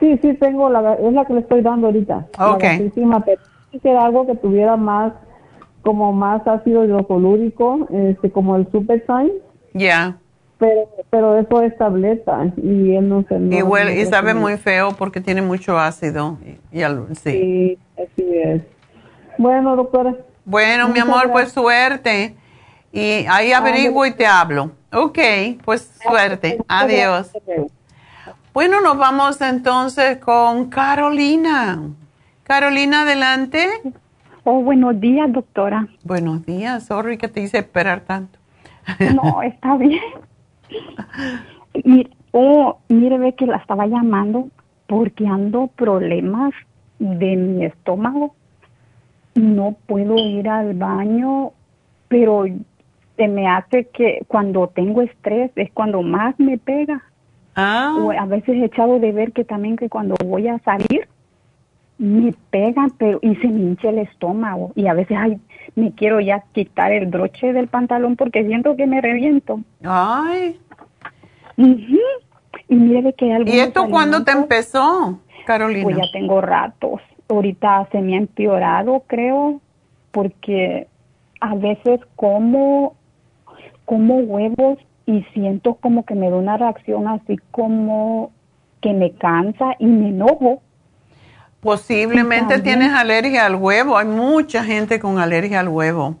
Sí, sí, tengo, la, es la que le estoy dando ahorita. la Ok. gastricima, pero quisiera algo que tuviera más, como más ácido hidroclorúrico, este, como el Super Sign, Ya. pero, pero eso es tableta y él no se... no- y, huele- no y sabe muy feo porque tiene mucho ácido. Y, y al- sí. Sí, así es. Bueno, doctora. Bueno, mi amor, pues suerte. Y ahí averiguo y te hablo. Ok, pues suerte. Adiós. Bueno, nos vamos entonces con Carolina. Carolina, adelante. Oh, buenos días, doctora. Buenos días, sorry que te hice esperar tanto. No, está bien. Mire, oh, mire, ve que la estaba llamando porque ando problemas de mi estómago. No puedo ir al baño, pero se me hace que cuando tengo estrés es cuando más me pega. Ah, O a veces he echado de ver que también que cuando voy a salir me pegan, pero y se me hincha el estómago y a veces ay, me quiero ya quitar el broche del pantalón porque siento que me reviento. ay. Ujú. Y mire de que hay ¿Y esto cuándo te empezó, Carolina? Pues ya tengo ratos. Ahorita se me ha empeorado, creo, porque a veces como como huevos y siento como que me da una reacción así como que me cansa y me enojo. Posiblemente tienes alergia al huevo. Hay mucha gente con alergia al huevo.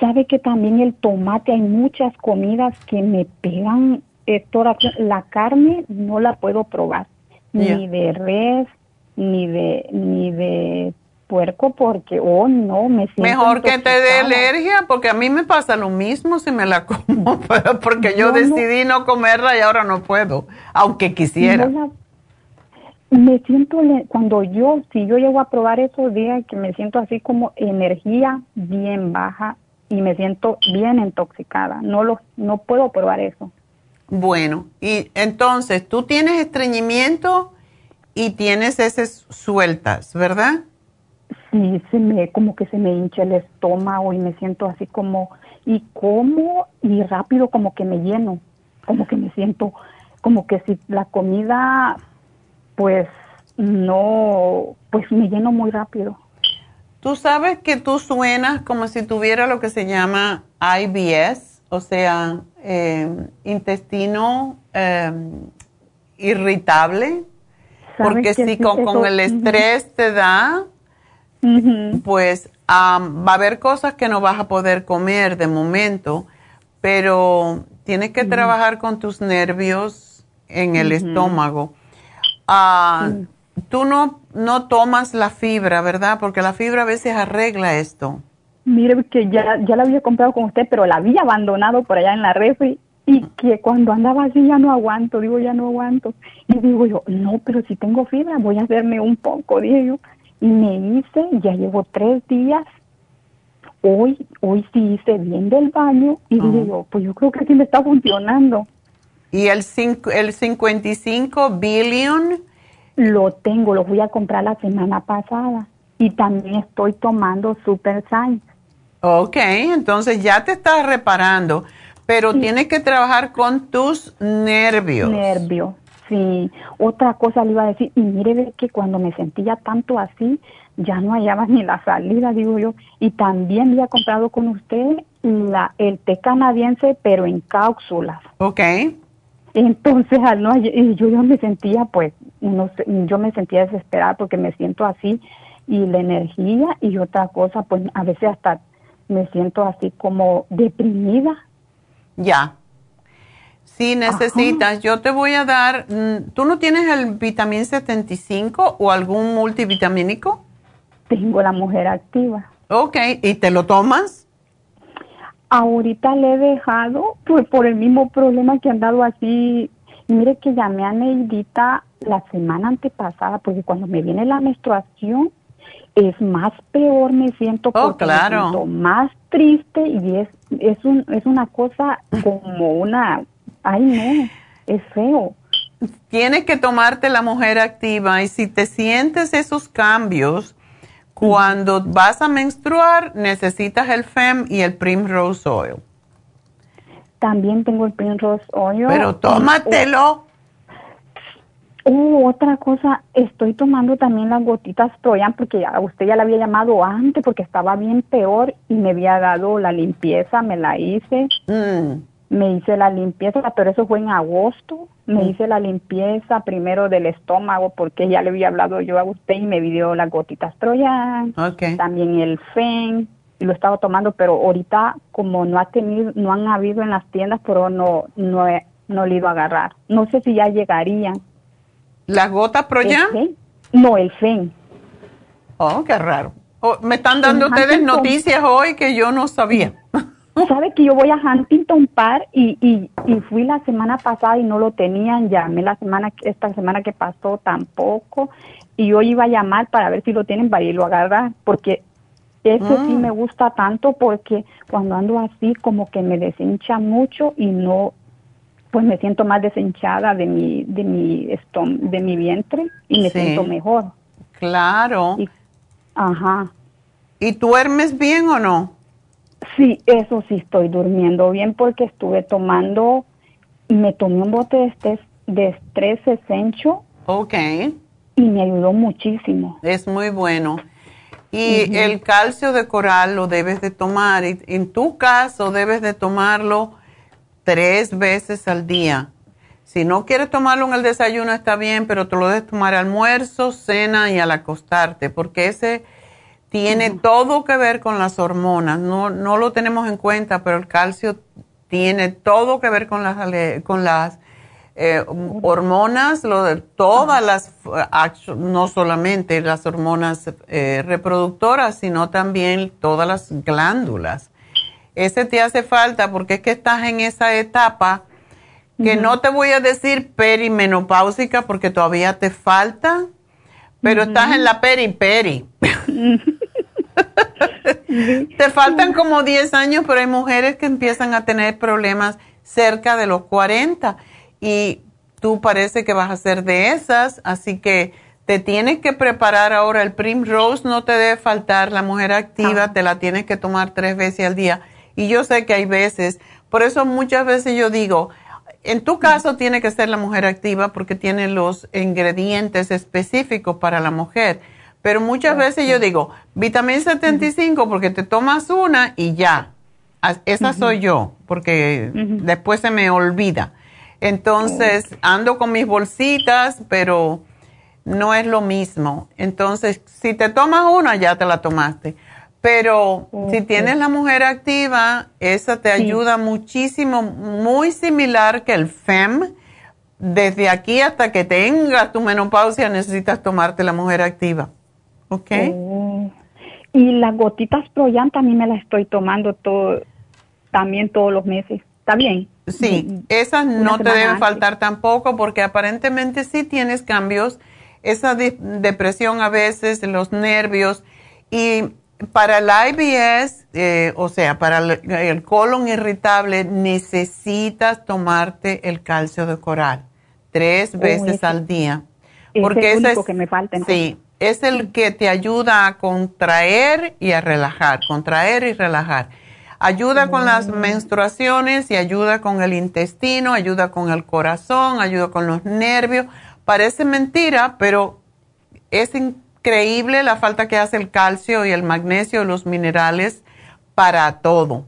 Sabe que también el tomate, hay muchas comidas que me pegan reacción. La carne no la puedo probar, ni de res, ni de, ni de puerco, porque, oh no, me siento Mejor que te dé alergia, porque a mí me pasa lo mismo si me la como, pero porque yo No, no. decidí no comerla y ahora no puedo, aunque quisiera. No la- me siento, cuando yo, si yo llego a probar esos días que me siento así como energía bien baja y me siento bien intoxicada, no lo, no puedo probar eso. Bueno, y entonces tú tienes estreñimiento y tienes heces sueltas, ¿verdad? Sí, se me, como que se me hincha el estómago y me siento así como, y como, y rápido como que me lleno, como que me siento, como que si la comida, pues, no, pues me lleno muy rápido. Tú sabes que tú suenas como si tuviera lo que se llama IBS, o sea, eh, intestino eh, irritable, ¿Sabes porque que si con, el estrés te da, pues am, va a haber cosas que no vas a poder comer de momento, pero tienes que trabajar con tus nervios en el estómago. Ah, Tú no, no tomas la fibra, ¿verdad? Porque la fibra a veces arregla esto. Mire que ya, ya la había comprado con usted, pero la había abandonado por allá en la refri y que cuando andaba así ya no aguanto, digo ya no aguanto. Y digo yo, no, pero si tengo fibra voy a hacerme un poco, dije yo. Y me hice, ya llevo tres días. Hoy, hoy sí hice bien del baño y dije Ajá. yo, pues yo creo que aquí me está funcionando. Y el, cinco- el 55 billion, Lo tengo, lo fui a comprar la semana pasada y también estoy tomando Super Science. ok, entonces ya te estás reparando, pero tienes que trabajar con tus nervios. Nervio, sí. Otra cosa le iba a decir, y mire que cuando me sentía tanto así, ya no hallaba ni la salida, digo yo. Y también había comprado con usted la, el té canadiense, pero en cápsulas. Ok, Entonces, al no yo, yo me sentía, pues, no sé, yo me sentía desesperada porque me siento así y la energía y otra cosa, pues, a veces hasta me siento así como deprimida. ya. Si necesitas, yo te voy a dar, mm, ¿tú no tienes el vitamín 75 o algún multivitamínico? Tengo la mujer activa. Ok, ¿y te lo tomas? Ahorita le he dejado pues, por el mismo problema que han dado así. Mire que llamé a Neidita la semana antepasada porque cuando me viene la menstruación es más peor me siento Oh, porque claro. me siento más triste y es es un es una cosa como una ay no es feo Tienes que tomarte la mujer activa y si te sientes esos cambios, Cuando vas a menstruar, necesitas el FEM y el Primrose Oil. También tengo el Primrose Oil. Pero tómatelo. Uh, otra cosa, estoy tomando también las gotitas Proyan porque a usted ya la había llamado antes porque estaba bien peor y me había dado la limpieza, me la hice. Mm. Me hice la limpieza, pero eso fue en agosto. Me hice la limpieza primero del estómago porque ya le había hablado yo a usted y me dio las gotitas Troyan. También el FEN y lo he estado tomando, pero ahorita como no ha tenido, no han habido en las tiendas, pero no, no he, no le ido a agarrar. No sé si ya llegarían. ¿Las gotas Proyan? No, el FEN. Oh, qué raro. Oh, me están dando ustedes noticias hoy que yo no sabía. ¿Sabe que yo voy a Huntington Park y, y, y fui la semana pasada y no lo tenían? Llamé la semana, esta semana que pasó tampoco. Y hoy iba a llamar para ver si lo tienen para irlo a agarrar. Porque ese sí Mm. me gusta tanto porque cuando ando así como que me deshincha mucho y no, pues me siento más deshinchada de mi, de mi, estom- de mi vientre y me Sí. siento mejor. Claro. Y- ajá. ¿Y duermes bien o no? Sí, eso sí estoy durmiendo bien porque estuve tomando, me tomé un bote de estrés, de estrés Essential Ok. y me ayudó muchísimo. Es muy bueno. Y el calcio de coral lo debes de tomar. Y en tu caso debes de tomarlo tres veces al día. Si no quieres tomarlo en el desayuno está bien, pero te lo debes tomar almuerzo, cena y al acostarte, porque ese tiene todo que ver con las hormonas. No, no lo tenemos en cuenta, pero el calcio tiene todo que ver con las, con las eh, hormonas, lo de todas las, no solamente las hormonas eh, reproductoras, sino también todas las glándulas. Ese te hace falta porque es que estás en esa etapa que no te voy a decir perimenopáusica porque todavía te falta, pero estás en la peri-peri. te faltan como 10 años, pero hay mujeres que empiezan a tener problemas cerca de los 40 y tú parece que vas a ser de esas, así que te tienes que preparar ahora. El Primrose no te debe faltar, la mujer activa te la tienes que tomar tres veces al día. Y yo sé que hay veces, por eso muchas veces yo digo, en tu caso tiene que ser la mujer activa porque tiene los ingredientes específicos para la mujer. Pero muchas veces yo digo, vitamina 75 porque te tomas una y ya. Esa soy yo, porque después se me olvida. Entonces, ando con mis bolsitas, pero no es lo mismo. Entonces, si te tomas una, ya te la tomaste. Pero si tienes la mujer activa, esa te Sí. ayuda muchísimo, muy similar que el FEM. Desde aquí hasta que tengas tu menopausia, necesitas tomarte la mujer activa. ¿Ok? Oh. Y las gotitas Proyan también me las estoy tomando todo, también todos los meses. ¿Está bien? Sí, esas no te deben antes. faltar tampoco porque aparentemente sí tienes cambios, esa de- depresión a veces, los nervios y para el IBS, eh, o sea, para el, el colon irritable, necesitas tomarte el calcio de coral tres veces al día. es el único que me falta. Sí, es el que te ayuda a contraer y a relajar, contraer y relajar. Ayuda con las Mm. menstruaciones y ayuda con el intestino, ayuda con el corazón, ayuda con los nervios. Parece mentira, pero es increíble la falta que hace el calcio y el magnesio y los minerales para todo.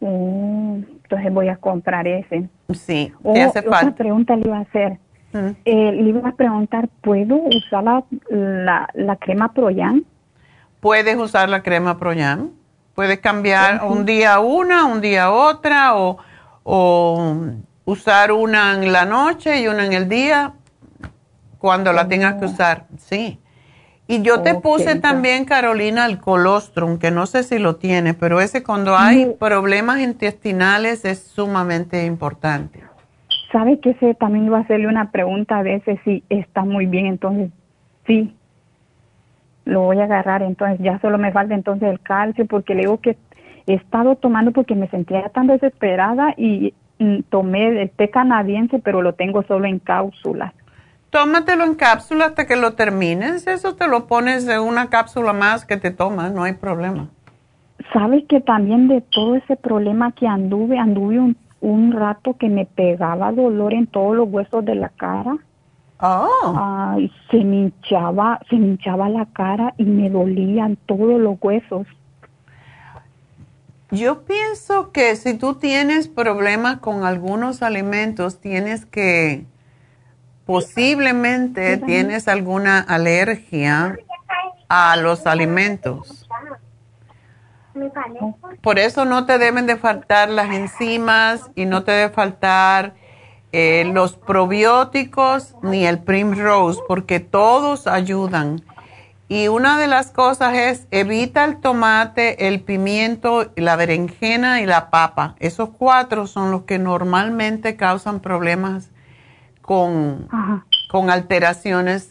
Oh, entonces voy a comprar ese. Sí, Oh, te otra pregunta le iba a hacer. Mm. Eh, le iba a preguntar, ¿puedo usar la, la, la crema Proyan? Puedes usar la crema Proyam. Puedes cambiar un día una, un día otra, o, o usar una en la noche y una en el día cuando la tengas que usar. Sí. Y yo te puse también, Carolina, el colostrum, que no sé si lo tiene, pero ese cuando hay problemas intestinales es sumamente importante. ¿Sabe que ese también iba a hacerle una pregunta de ese? Sí, está muy bien, entonces sí, lo voy a agarrar, entonces ya solo me falta entonces el calcio, porque le digo que he estado tomando porque me sentía tan desesperada y mm, tomé el té canadiense, pero lo tengo solo en cápsulas. Tómatelo en cápsula hasta que lo termines. Eso te lo pones en una cápsula más que te tomas, no hay problema. ¿Sabes que también de todo ese problema que anduve, anduve un, un rato que me pegaba dolor en todos los huesos de la cara? Oh. Ay, se me hinchaba, se me hinchaba la cara y me dolían todos los huesos. Yo pienso que si tú tienes problemas con algunos alimentos, tienes que posiblemente tienes alguna alergia a los alimentos. Por eso no te deben de faltar las enzimas y no te debe faltar eh, los probióticos ni el Primrose, porque todos ayudan. Y una de las cosas es evita el tomate, el pimiento, la berenjena y la papa. Esos cuatro son los que normalmente causan problemas con, con alteraciones.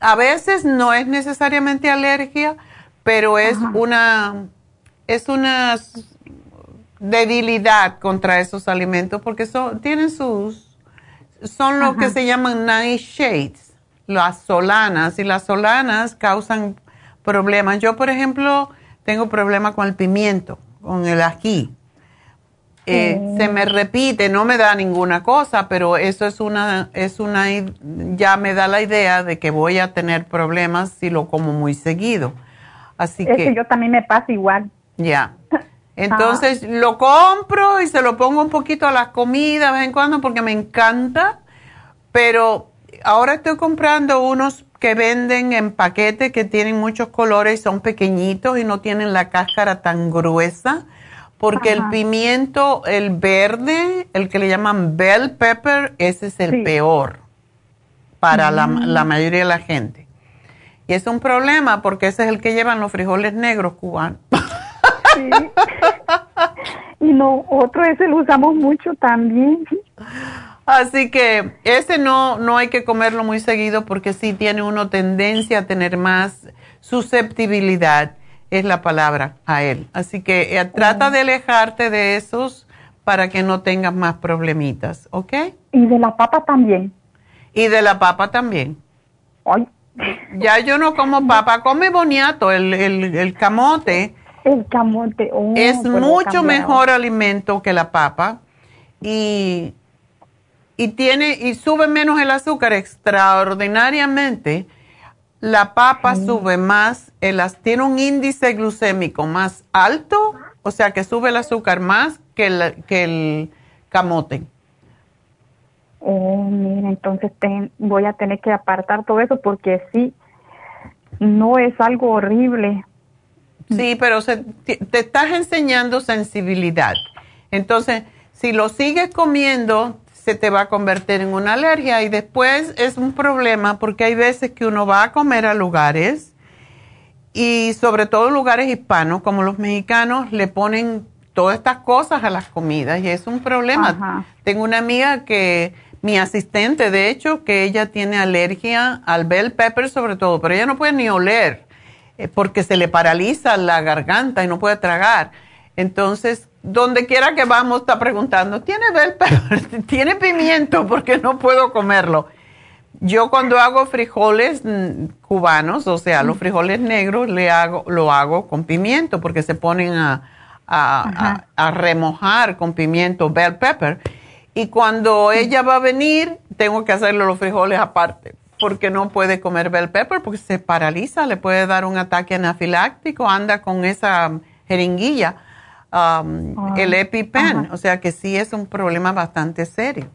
A veces no es necesariamente alergia, pero es una es una debilidad contra esos alimentos porque son tienen sus son lo que se llaman nightshades, las solanas y las solanas causan problemas. Yo, por ejemplo, tengo problemas con el pimiento, con el ají. Eh, Se me repite, no me da ninguna cosa, pero eso es una, es una, ya me da la idea de que voy a tener problemas si lo como muy seguido. Así Es que, que yo también me pasa igual. ya. Entonces lo compro y se lo pongo un poquito a las comidas de vez en cuando porque me encanta, pero ahora estoy comprando unos que venden en paquete que tienen muchos colores, son pequeñitos y no tienen la cáscara tan gruesa, porque el pimiento, el verde, el que le llaman bell pepper, ese es el Sí. peor para la, Mm. la mayoría de la gente. Y es un problema porque ese es el que llevan los frijoles negros cubanos. Sí. y no, otro ese lo usamos mucho también. Así que ese no, no hay que comerlo muy seguido porque sí tiene uno tendencia a tener más susceptibilidad, es la palabra, a él. Así que eh, trata de alejarte de esos para que no tengas más problemitas, ¿ok? Y de la papa también. Y de la papa también. Ay, Ya yo no como papa, come boniato, el, el, el camote. el camote. oh, es mucho mejor alimento que la papa y, y tiene y sube menos el azúcar extraordinariamente. La papa sube más, el, tiene un índice glucémico más alto, o sea que sube el azúcar más que el, que el camote. Oh, mira, entonces ten- voy a tener que apartar todo eso porque sí, no es algo horrible. Sí, pero se- te, te estás enseñando sensibilidad. Entonces, si lo sigues comiendo, se te va a convertir en una alergia y después es un problema porque hay veces que uno va a comer a lugares y sobre todo lugares hispanos como los mexicanos le ponen todas estas cosas a las comidas y es un problema. Ajá. Tengo una amiga que, mi asistente de hecho, que ella tiene alergia al bell pepper sobre todo, pero ella no puede ni oler eh, porque se le paraliza la garganta y no puede tragar. Entonces, donde quiera que vamos está preguntando, ¿tiene bell pepper? ¿Tiene pimiento? Porque no puedo comerlo. Yo cuando hago frijoles mm, cubanos, o sea, los frijoles negros, le hago, lo hago con pimiento porque se ponen a, a- a- a remojar con pimiento bell pepper. Y cuando ella va a venir, tengo que hacerle los frijoles aparte porque no puede comer bell pepper porque se paraliza, le puede dar un ataque anafiláctico, anda con esa jeringuilla, um, el EpiPen, ajá. o sea que sí es un problema bastante serio.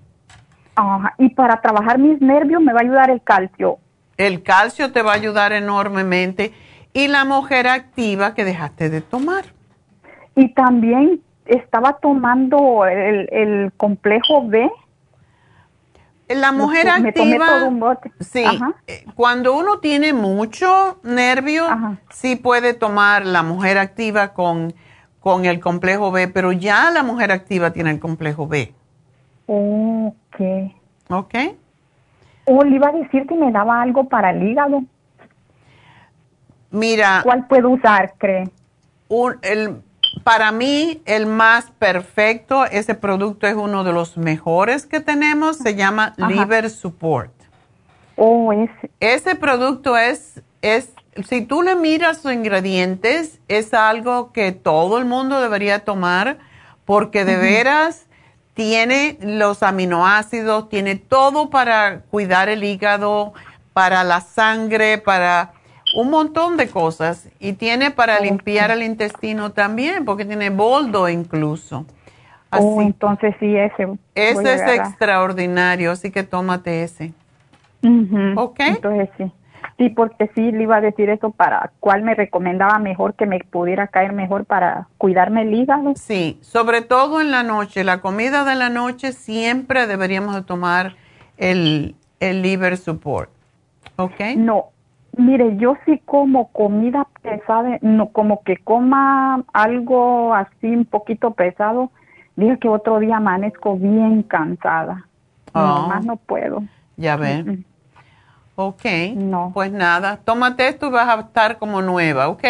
Ajá, Y para trabajar mis nervios me va a ayudar el calcio. El calcio te va a ayudar enormemente y la mujer activa que dejaste de tomar. Y también estaba tomando el, el complejo B. La mujer me tomé activa, todo un bote. sí, Ajá. eh, cuando uno tiene mucho nervio, Ajá. sí puede tomar la mujer activa con, con el complejo B, pero ya la mujer activa tiene el complejo B, Ok. ¿ok? O le iba a decir que me daba algo para el hígado. Mira, ¿Cuál puedo usar, cree? un- el, para mí el más perfecto, ese producto es uno de los mejores que tenemos, se llama Ajá. Liver Support. Oh, ese. Ese producto es, es, si tú le miras los ingredientes, es algo que todo el mundo debería tomar porque de veras tiene los aminoácidos, tiene todo para cuidar el hígado, para la sangre, para un montón de cosas. Y tiene para limpiar el intestino también, porque tiene boldo incluso. oh, entonces sí, ese. Ese es extraordinario, así que tómate ese. ¿Ok? Entonces sí. Sí, porque sí le iba a decir eso para cuál me recomendaba mejor que me pudiera caer mejor para cuidarme el hígado. Sí, sobre todo en la noche. La comida de la noche siempre deberíamos de tomar el, el liver support. ¿Ok? No, mire, yo sí como comida pesada, no como que coma algo así un poquito pesado. Dije que otro día amanezco bien cansada. Oh. más no puedo. Ya ven. Ok. No. Pues nada, tómate esto y vas a estar como nueva, ¿ok?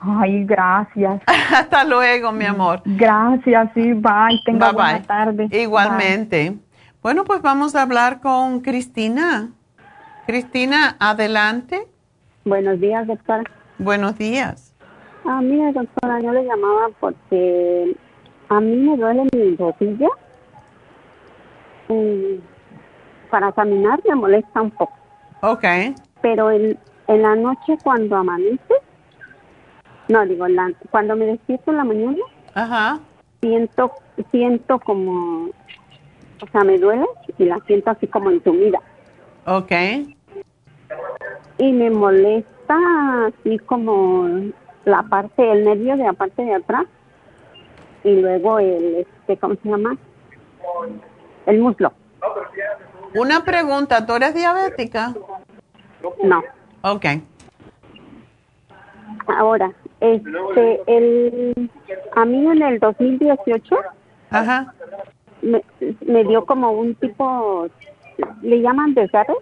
Ay, gracias. Hasta luego, mi amor. Gracias, sí, bye. Tenga buena tarde. Igualmente. Bueno, pues vamos a hablar con Cristina. Cristina, adelante. Buenos días, doctora. Buenos días. Ah, mire, doctora, yo le llamaba porque a mí me duele mi rodilla. Mm, para caminar me molesta un poco. Ok. Pero en, en la noche cuando amanece, no digo, la, cuando me despierto en la mañana, Ajá. siento siento como, o sea, me duele y la siento así como entumida. Ok. Y me molesta así como la parte, el nervio de la parte de atrás y luego el, este, ¿cómo se llama? El muslo. Una pregunta, ¿tú eres diabética? No. Ok. Ahora, este, el, a mí en el 2018 Ajá. Me, me dio como un tipo, le llaman desgarre,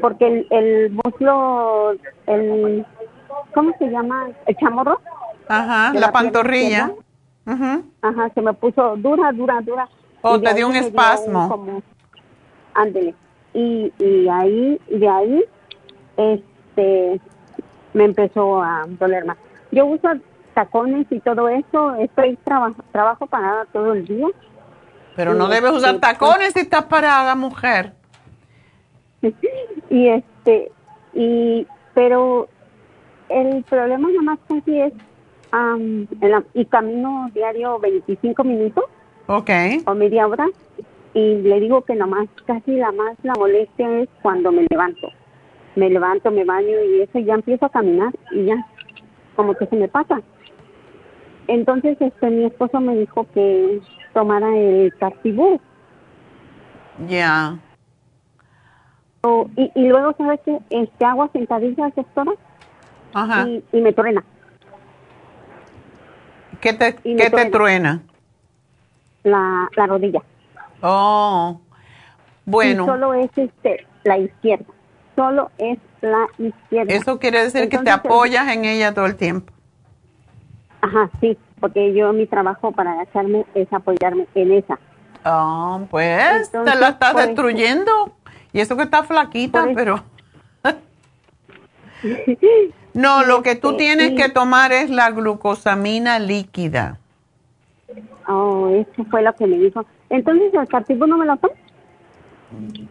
porque el, el muslo, el, ¿cómo se llama? El chamorro. Ajá, la, pantorrilla. Ajá, se me puso dura, dura, dura. O te dio un espasmo. ándele. Y, y ahí, de ahí, este, me empezó a doler más. Yo uso tacones y todo eso, estoy trabajo trabajo parada todo el día. Pero no debes usar este, tacones si estás parada, mujer. y este, y, pero el problema nada más casi es, y camino diario 25 minutos Ok. O media hora. Y le digo que nomás, casi la más la molestia es cuando me levanto. Me levanto, me baño y eso, ya empiezo a caminar y ya, como que se me pasa. Entonces, este, mi esposo me dijo que tomara el Cartibú. Ya. y, y luego, ¿sabes qué? Este, hago sentadillas, doctora. Ajá. Y, y me truena. ¿Qué te, ¿qué te truena? la, la rodilla. Oh, bueno. Y solo es este, la izquierda. Solo es la izquierda. Eso quiere decir que te apoyas en ella todo el tiempo. Ajá, sí, porque yo mi trabajo para agacharme es apoyarme en esa. Ah, pues te la estás destruyendo. y eso que está flaquita, pero... no, lo que tú este, tienes que tomar es la glucosamina líquida. Oh, eso fue lo que me dijo. Entonces, ¿el cartibú no me lo tomo?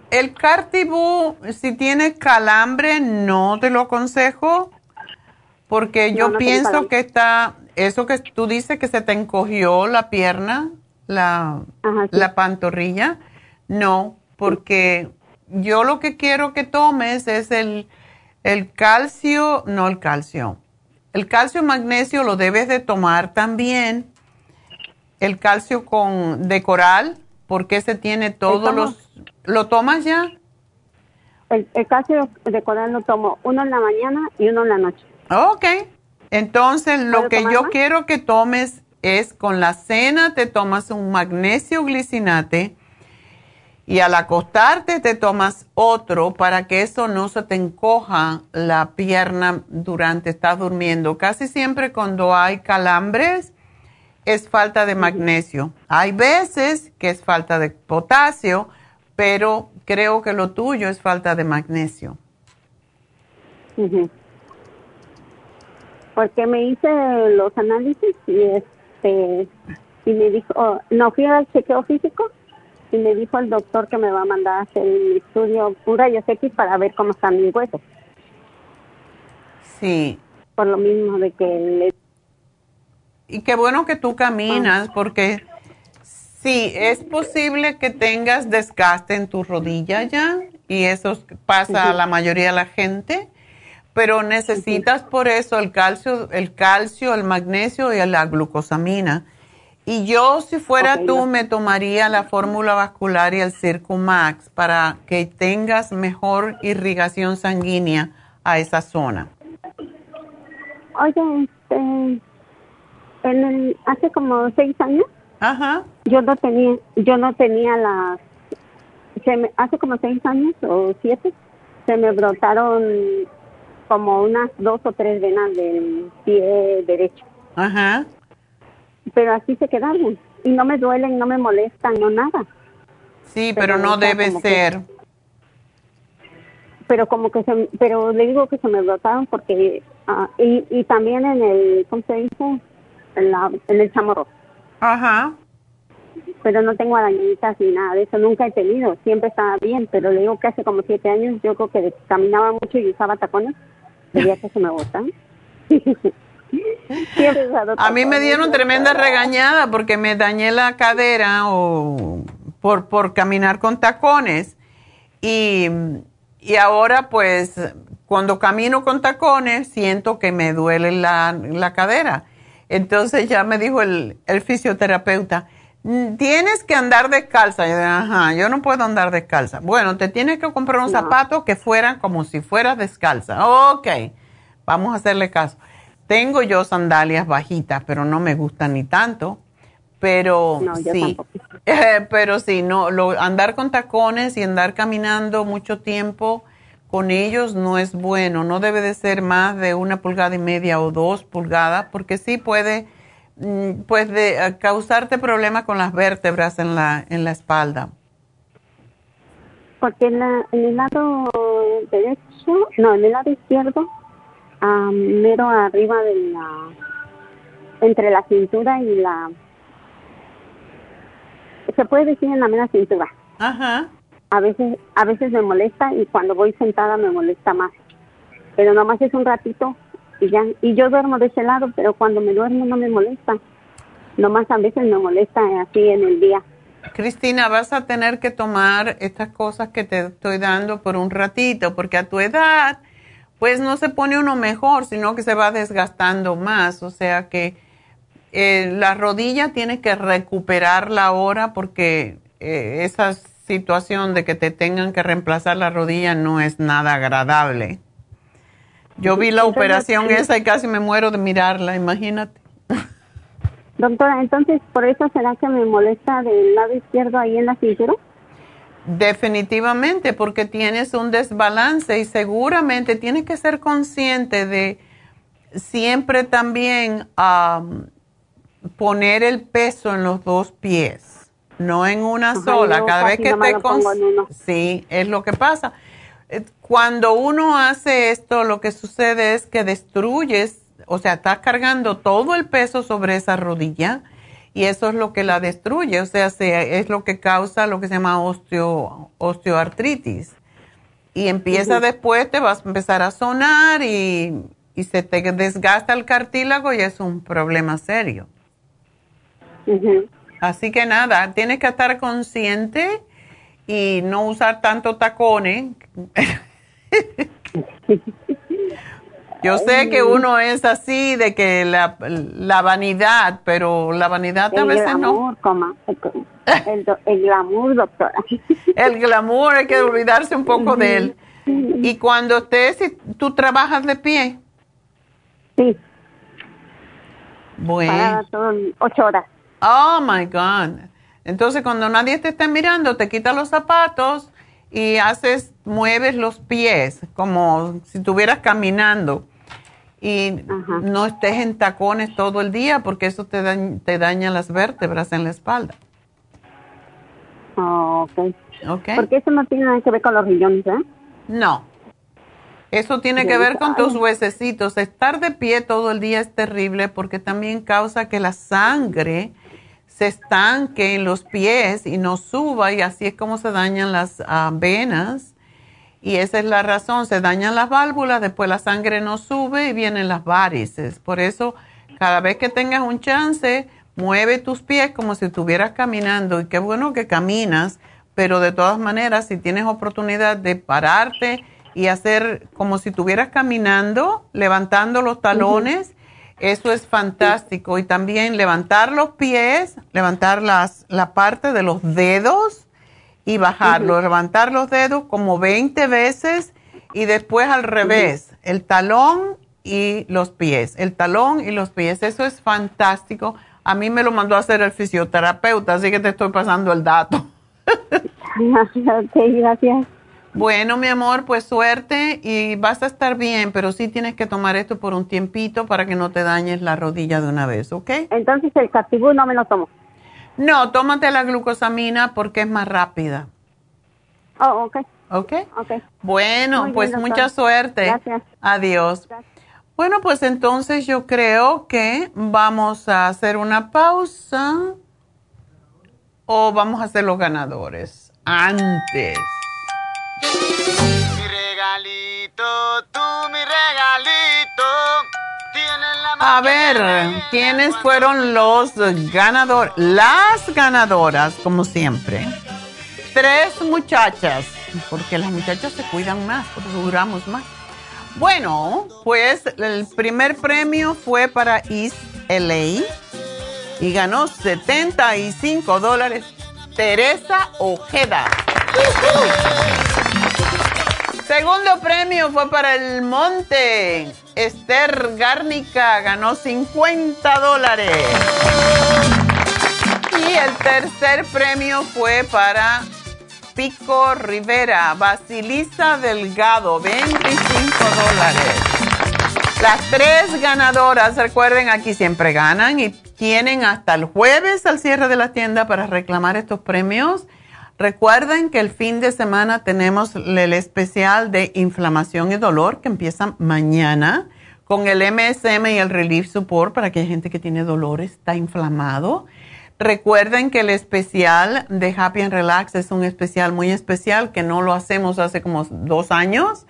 El cartibú, si tienes calambre, no te lo aconsejo, porque yo pienso que está, eso que tú dices que se te encogió la pierna, la, la pantorrilla, no, porque yo lo que quiero que tomes es el, el calcio, no el calcio, el calcio magnesio lo debes de tomar también el calcio con de coral, porque se tiene todos los... ¿Lo tomas ya? El, calcio de coral lo tomo uno en la mañana y uno en la noche. Ok. Entonces, lo que yo quiero que tomes es con la cena te tomas un magnesio glicinate y al acostarte te tomas otro para que eso no se te encoja la pierna durante estás durmiendo. Casi siempre cuando hay calambres es falta de magnesio. Hay veces que es falta de potasio, pero creo que lo tuyo es falta de magnesio. Porque me hice los análisis y este y me dijo, oh, no fui al chequeo físico y me dijo el doctor que me va a mandar a hacer un estudio, un rayos X para ver cómo están mis huesos. Sí. Por lo mismo de que le Y qué bueno que tú caminas porque sí, es posible que tengas desgaste en tu rodilla ya y eso pasa a la mayoría de la gente, pero necesitas por eso el calcio, el calcio, el magnesio y la glucosamina. Y yo si fuera tú me tomaría la fórmula vascular y el Circumax para que tengas mejor irrigación sanguínea a esa zona. Oye, este, en el, hace como seis años, Ajá. yo no tenía, yo no tenía las, se me, hace como seis años o siete, se me brotaron como unas dos o tres venas del pie derecho, Ajá. pero así se quedaron y no me duelen, no me molestan, no nada, Sí, Pero pero no debe que- ser. pero como que se, pero le digo que se me brotaron porque ah, y, y también en el, ¿cómo se dice? En, la, en el chamorro. Ajá. pero no tengo arañitas ni nada de eso, nunca he tenido, siempre estaba bien, pero le digo que hace como siete años yo creo que caminaba mucho y usaba tacones, veía que se me botan. A mí me dieron tremenda regañada porque me dañé la cadera o por, por caminar con tacones. Y, y ahora pues cuando camino con tacones siento que me duele la, la cadera. Entonces ya me dijo el, el fisioterapeuta, "Mm, tienes que andar descalza. Yo, Ajá, yo no puedo andar descalza. Bueno, te tienes que comprar unos No. zapatos que fueran como si fueras descalza. Ok, vamos a hacerle caso. Tengo yo sandalias bajitas, pero no me gustan ni tanto. Pero No, sí. Eh, pero sí, no, lo, andar con tacones y andar caminando mucho tiempo con ellos no es bueno. No debe de ser más de una pulgada y media o dos pulgadas, porque sí puede, mm, pues de, eh, causarte problemas con las vértebras en la, en la espalda. Porque en, la- en el lado derecho, no, en el lado izquierdo, ah, mero arriba de la, entre la cintura y la, se puede decir en la mera cintura. Ajá. A veces, a veces me molesta y cuando voy sentada me molesta más. Pero nomás es un ratito y ya. Y yo duermo de ese lado, pero cuando me duermo no me molesta. Nomás a veces me molesta así en el día. Cristina, vas a tener que tomar estas cosas que te estoy dando por un ratito, porque a tu edad, pues no se pone uno mejor, sino que se va desgastando más. O sea que eh, la rodilla tiene que recuperarla ahora porque eh, esa situación de que te tengan que reemplazar la rodilla no es nada agradable. Yo vi la operación esa y casi me muero de mirarla, imagínate. Doctora, entonces, ¿por eso será que me molesta del lado izquierdo ahí en la cintura? Definitivamente, porque tienes un desbalance y seguramente tienes que ser consciente de siempre también am, poner el peso en los dos pies, no en una Ajá, sola. Cada vez que te uno. Sí, es lo que pasa. Eh, Cuando uno hace esto, lo que sucede es que destruyes, o sea, estás cargando todo el peso sobre esa rodilla y eso es lo que la destruye, o sea, se- es lo que causa lo que se llama osteo, osteoartritis. Y empieza después, te vas a empezar a sonar y, y se te desgasta el cartílago y es un problema serio. Ujú. Así que nada, tienes que estar consciente y no usar tanto tacones. Yo sé que uno es así, de que la, la vanidad, pero la vanidad a El veces no. glamour, coma. El, el glamour, doctora. El glamour, hay que olvidarse un poco de él. Y cuando estés, si tú trabajas de pie. Sí, Bueno. para todo, ocho horas. Oh my God. Entonces, cuando nadie te esté mirando, te quitas los zapatos y haces, mueves los pies como si estuvieras caminando. Y no estés en tacones todo el día porque eso te, dañ- te daña las vértebras en la espalda. Oh, ok. Okay. Porque eso no tiene nada que ver con los riñones, ¿eh? No. Eso tiene que ver con tus huesecitos. Estar de pie todo el día es terrible porque también causa que la sangre se estanque en los pies y no suba y así es como se dañan las ah, venas. Y esa es la razón, se dañan las válvulas, después la sangre no sube y vienen las varices. Por eso, cada vez que tengas un chance, mueve tus pies como si estuvieras caminando. Y qué bueno que caminas, pero de todas maneras, si tienes oportunidad de pararte y hacer como si estuvieras caminando, levantando los talones, eso es fantástico. Y también levantar los pies, levantar las, la parte de los dedos y bajarlo, levantar los dedos como 20 veces y después al revés, el talón y los pies, el talón y los pies, eso es fantástico. A mí me lo mandó a hacer el fisioterapeuta, así que te estoy pasando el dato. gracias. Bueno, mi amor, pues suerte y vas a estar bien, pero sí tienes que tomar esto por un tiempito para que no te dañes la rodilla de una vez, ¿ok? Entonces el Cartibú no me lo tomo. No, tómate la glucosamina porque es más rápida. Oh, ok. ¿Ok? Ok. Bueno, bien, pues mucha suerte. Gracias. Adiós. Bueno, pues entonces yo creo que vamos a hacer una pausa o vamos a hacer los ganadores antes. Mi regalito, tú mi regalito. La A ver, ¿quiénes fueron los ganadores? Las ganadoras, como siempre. Tres muchachas, porque las muchachas se cuidan más, por eso duramos más. Bueno, pues el primer premio fue para East LA y ganó 75 dólares Teresa Ojeda. Segundo premio fue para el Monte. Esther Gárnica ganó 50 dólares. Y el tercer premio fue para Pico Rivera, Basilisa Delgado, 25 dólares. Las tres ganadoras, recuerden, aquí siempre ganan y tienen hasta el jueves al cierre de la tienda para reclamar estos premios. Recuerden que el fin de semana tenemos el especial de inflamación y dolor que empieza mañana con el MSM y el Relief Support para aquella gente que tiene dolor, está inflamado. Recuerden que el especial de Happy and Relax es un especial muy especial que no lo hacemos hace como dos años.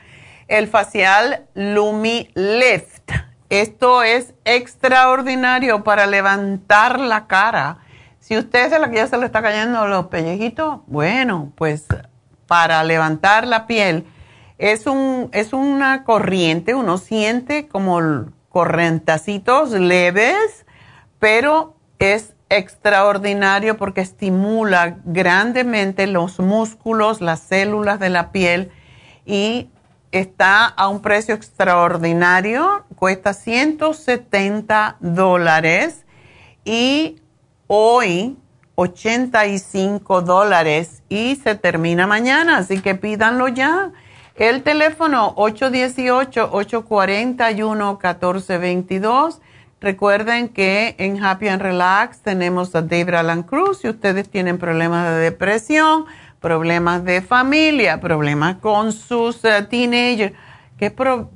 El facial Lumi Lift. Esto es extraordinario para levantar la cara. Si usted es la que ya se le está cayendo los pellejitos, bueno, pues para levantar la piel es, un, es una corriente, uno siente como correntacitos leves, pero es extraordinario porque estimula grandemente los músculos, las células de la piel y está a un precio extraordinario, cuesta 170 dólares y hoy 85 dólares y se termina mañana, así que pídanlo ya. El teléfono 818-841-1422. Recuerden que en Happy and Relax tenemos a David Alan Cruz. Si ustedes tienen problemas de depresión, problemas de familia, problemas con sus eh, teenagers, que pro-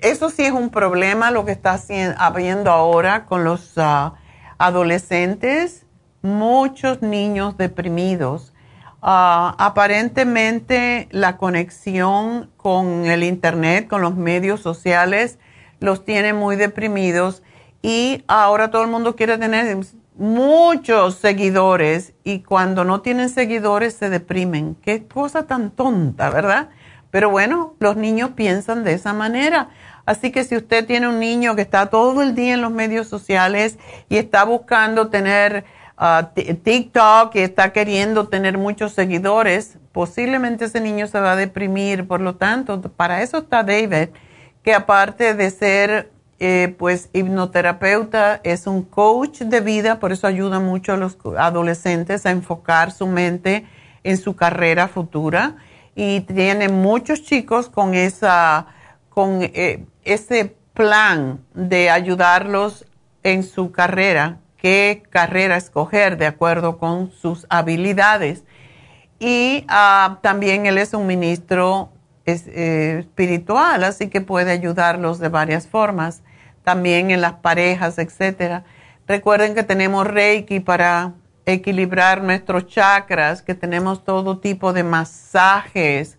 eso sí es un problema lo que está haci- habiendo ahora con los ah, adolescentes, muchos niños deprimidos. Ah, aparentemente la conexión con el internet, con los medios sociales, los tiene muy deprimidos y ahora todo el mundo quiere tener muchos seguidores y cuando no tienen seguidores se deprimen. Qué cosa tan tonta, ¿verdad? Pero bueno, los niños piensan de esa manera. Así que si usted tiene un niño que está todo el día en los medios sociales y está buscando tener ti- TikTok y está queriendo tener muchos seguidores, posiblemente ese niño se va a deprimir. Por lo tanto, para eso está David, que aparte de ser eh, pues hipnoterapeuta, es un coach de vida, por eso ayuda mucho a los adolescentes a enfocar su mente en su carrera futura y tiene muchos chicos con esa con eh, ese plan de ayudarlos en su carrera, qué carrera escoger de acuerdo con sus habilidades. y ah, también él es un ministro eh, espiritual, así que puede ayudarlos de varias formas, también en las parejas, etcétera. Recuerden que tenemos Reiki para equilibrar nuestros chakras, que tenemos todo tipo de masajes,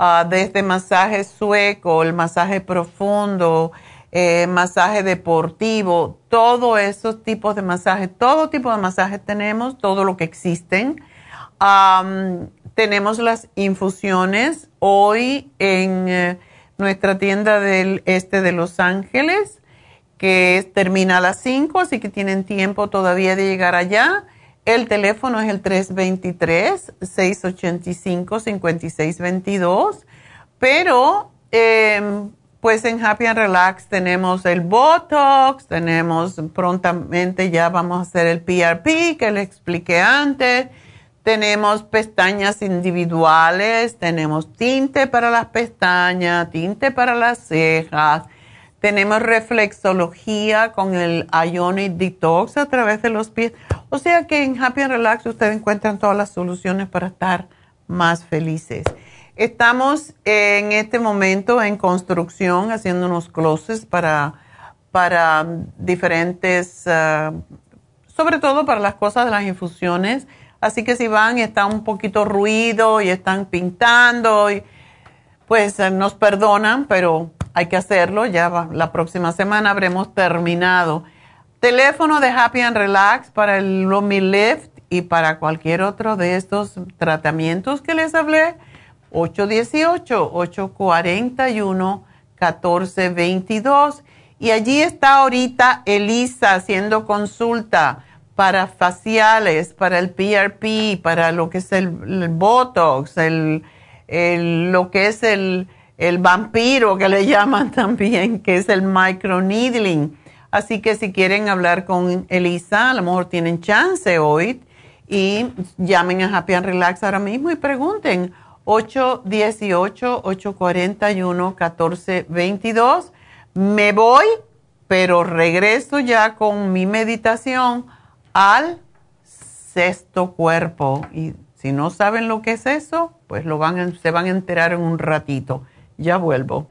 ah, desde masaje sueco, el masaje profundo, eh, masaje deportivo, todos esos tipos de masajes, todo tipo de masajes tenemos, todo lo que existen. tenemos las infusiones hoy en eh, nuestra tienda del este de Los Ángeles, que termina a las 5, así que tienen tiempo todavía de llegar allá. El teléfono es el 323-685-5622, pero em, pues en Happy and Relax tenemos el Botox, tenemos prontamente ya vamos a hacer el PRP que le expliqué antes, tenemos pestañas individuales, tenemos tinte para las pestañas, tinte para las cejas, tenemos reflexología con el Ionic Detox a través de los pies. O sea que en Happy and Relax ustedes encuentran todas las soluciones para estar más felices. Estamos en este momento en construcción, haciendo unos closets para, para diferentes, ah, sobre todo para las cosas de las infusiones. Así que si van está un poquito ruido y están pintando, y, pues eh, nos perdonan, pero hay que hacerlo. Ya la próxima semana habremos terminado. Teléfono de Happy and Relax para el Lomi Lift y para cualquier otro de estos tratamientos que les hablé 818-841-1422. Y allí está ahorita Elisa haciendo consulta para faciales, para el PRP, para lo que es el, Botox, el, lo que es el, el vampiro que le llaman también, que es el microneedling. Así que si quieren hablar con Elisa, a lo mejor tienen chance hoy y llamen a Happy and Relax ahora mismo y pregunten 818-841-1422. Me voy, pero regreso ya con mi meditación al sexto cuerpo. Y si no saben lo que es eso, pues lo van, se van a enterar en un ratito. Ya vuelvo.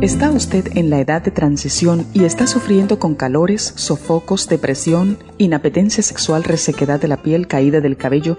¿Está usted en la edad de transición y está sufriendo con calores, sofocos, depresión, inapetencia sexual, resequedad de la piel, caída del cabello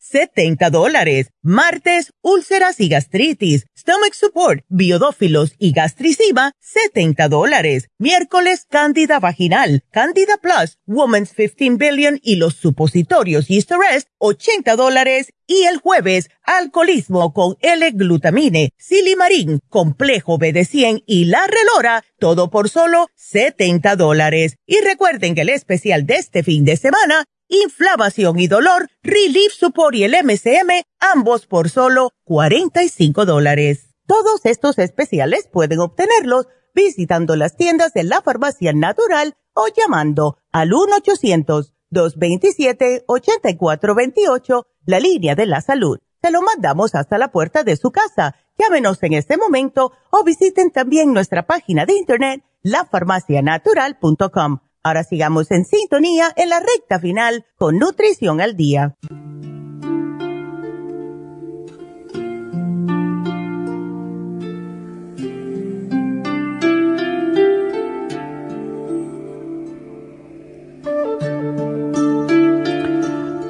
70 dólares. Martes, úlceras y gastritis, stomach support, biodófilos y gastricima, 70 dólares. Miércoles, cándida vaginal, cándida plus, woman's 15 billion y los supositorios Easter Rest, 80 dólares. Y el jueves, alcoholismo con L-glutamine, silimarín, complejo BD100 y la relora, todo por solo 70 dólares. Y recuerden que el especial de este fin de semana inflamación y dolor, Relief Support y el MCM, ambos por solo 45 dólares. Todos estos especiales pueden obtenerlos visitando las tiendas de la farmacia natural o llamando al 1-800-227-8428, la línea de la salud. Se lo mandamos hasta la puerta de su casa. Llámenos en este momento o visiten también nuestra página de internet, lafarmacianatural.com Ahora sigamos en sintonía en la recta final con Nutrición al Día.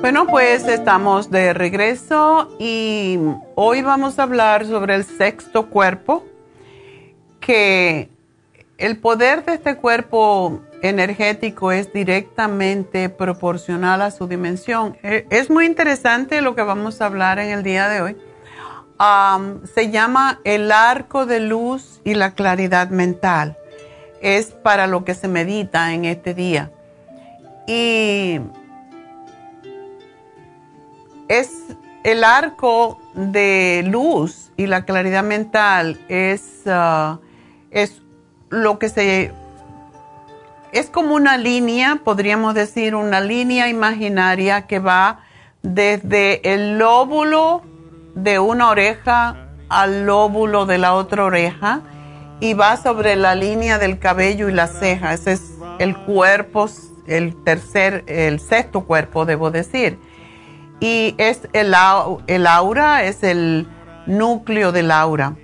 Bueno, pues estamos de regreso y hoy vamos a hablar sobre el sexto cuerpo, que el poder de este cuerpo energético es directamente proporcional a su dimensión. Eh, es muy interesante lo que vamos a hablar en el día de hoy. se llama el arco de luz y la claridad mental. Es para lo que se medita en este día. Y es el arco de luz y la claridad mental es, uh, es lo que se es como una línea, podríamos decir una línea imaginaria que va desde el lóbulo de una oreja al lóbulo de la otra oreja y va sobre la línea del cabello y la ceja. Ese es el cuerpo, el tercer, el sexto cuerpo, debo decir y es el, el aura, es el núcleo del aura.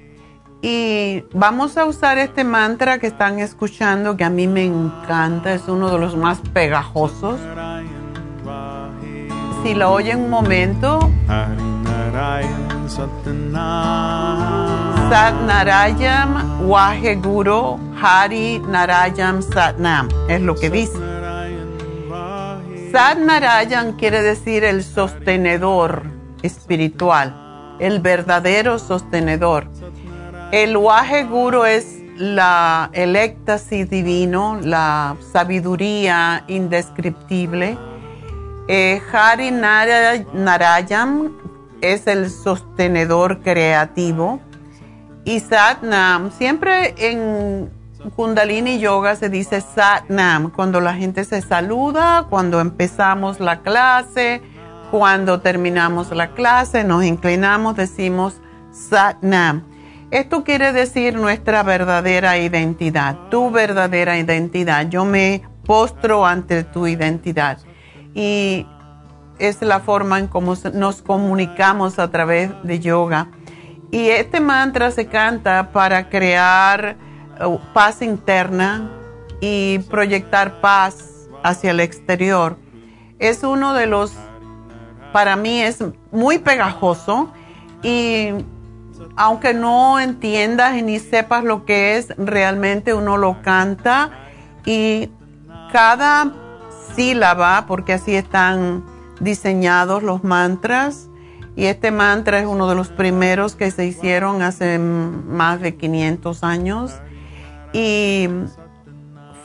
Y vamos a usar este mantra que están escuchando, que a mí me encanta, es uno de los más pegajosos. Si lo oyen un momento. Sat Narayam Waheguru Hari Narayam Satnam, es lo que dice. Sat Narayan quiere decir el sostenedor espiritual, el verdadero sostenedor. El Waje Guru es la, el éxtasis divino, la sabiduría indescriptible. Eh, Hari Narayan es el sostenedor creativo. Y Satnam, siempre en Kundalini Yoga se dice Satnam, cuando la gente se saluda, cuando empezamos la clase, cuando terminamos la clase, nos inclinamos, decimos Satnam. Esto quiere decir nuestra verdadera identidad, tu verdadera identidad. Yo me postro ante tu identidad. Y es la forma en cómo nos comunicamos a través de yoga. Y este mantra se canta para crear Uh, paz interna y proyectar paz hacia el exterior. Es uno de los, para mí es muy pegajoso y aunque no entiendas ni sepas lo que es, realmente uno lo canta y cada sílaba, porque así están diseñados los mantras, y este mantra es uno de los primeros que se hicieron hace más de 500 años y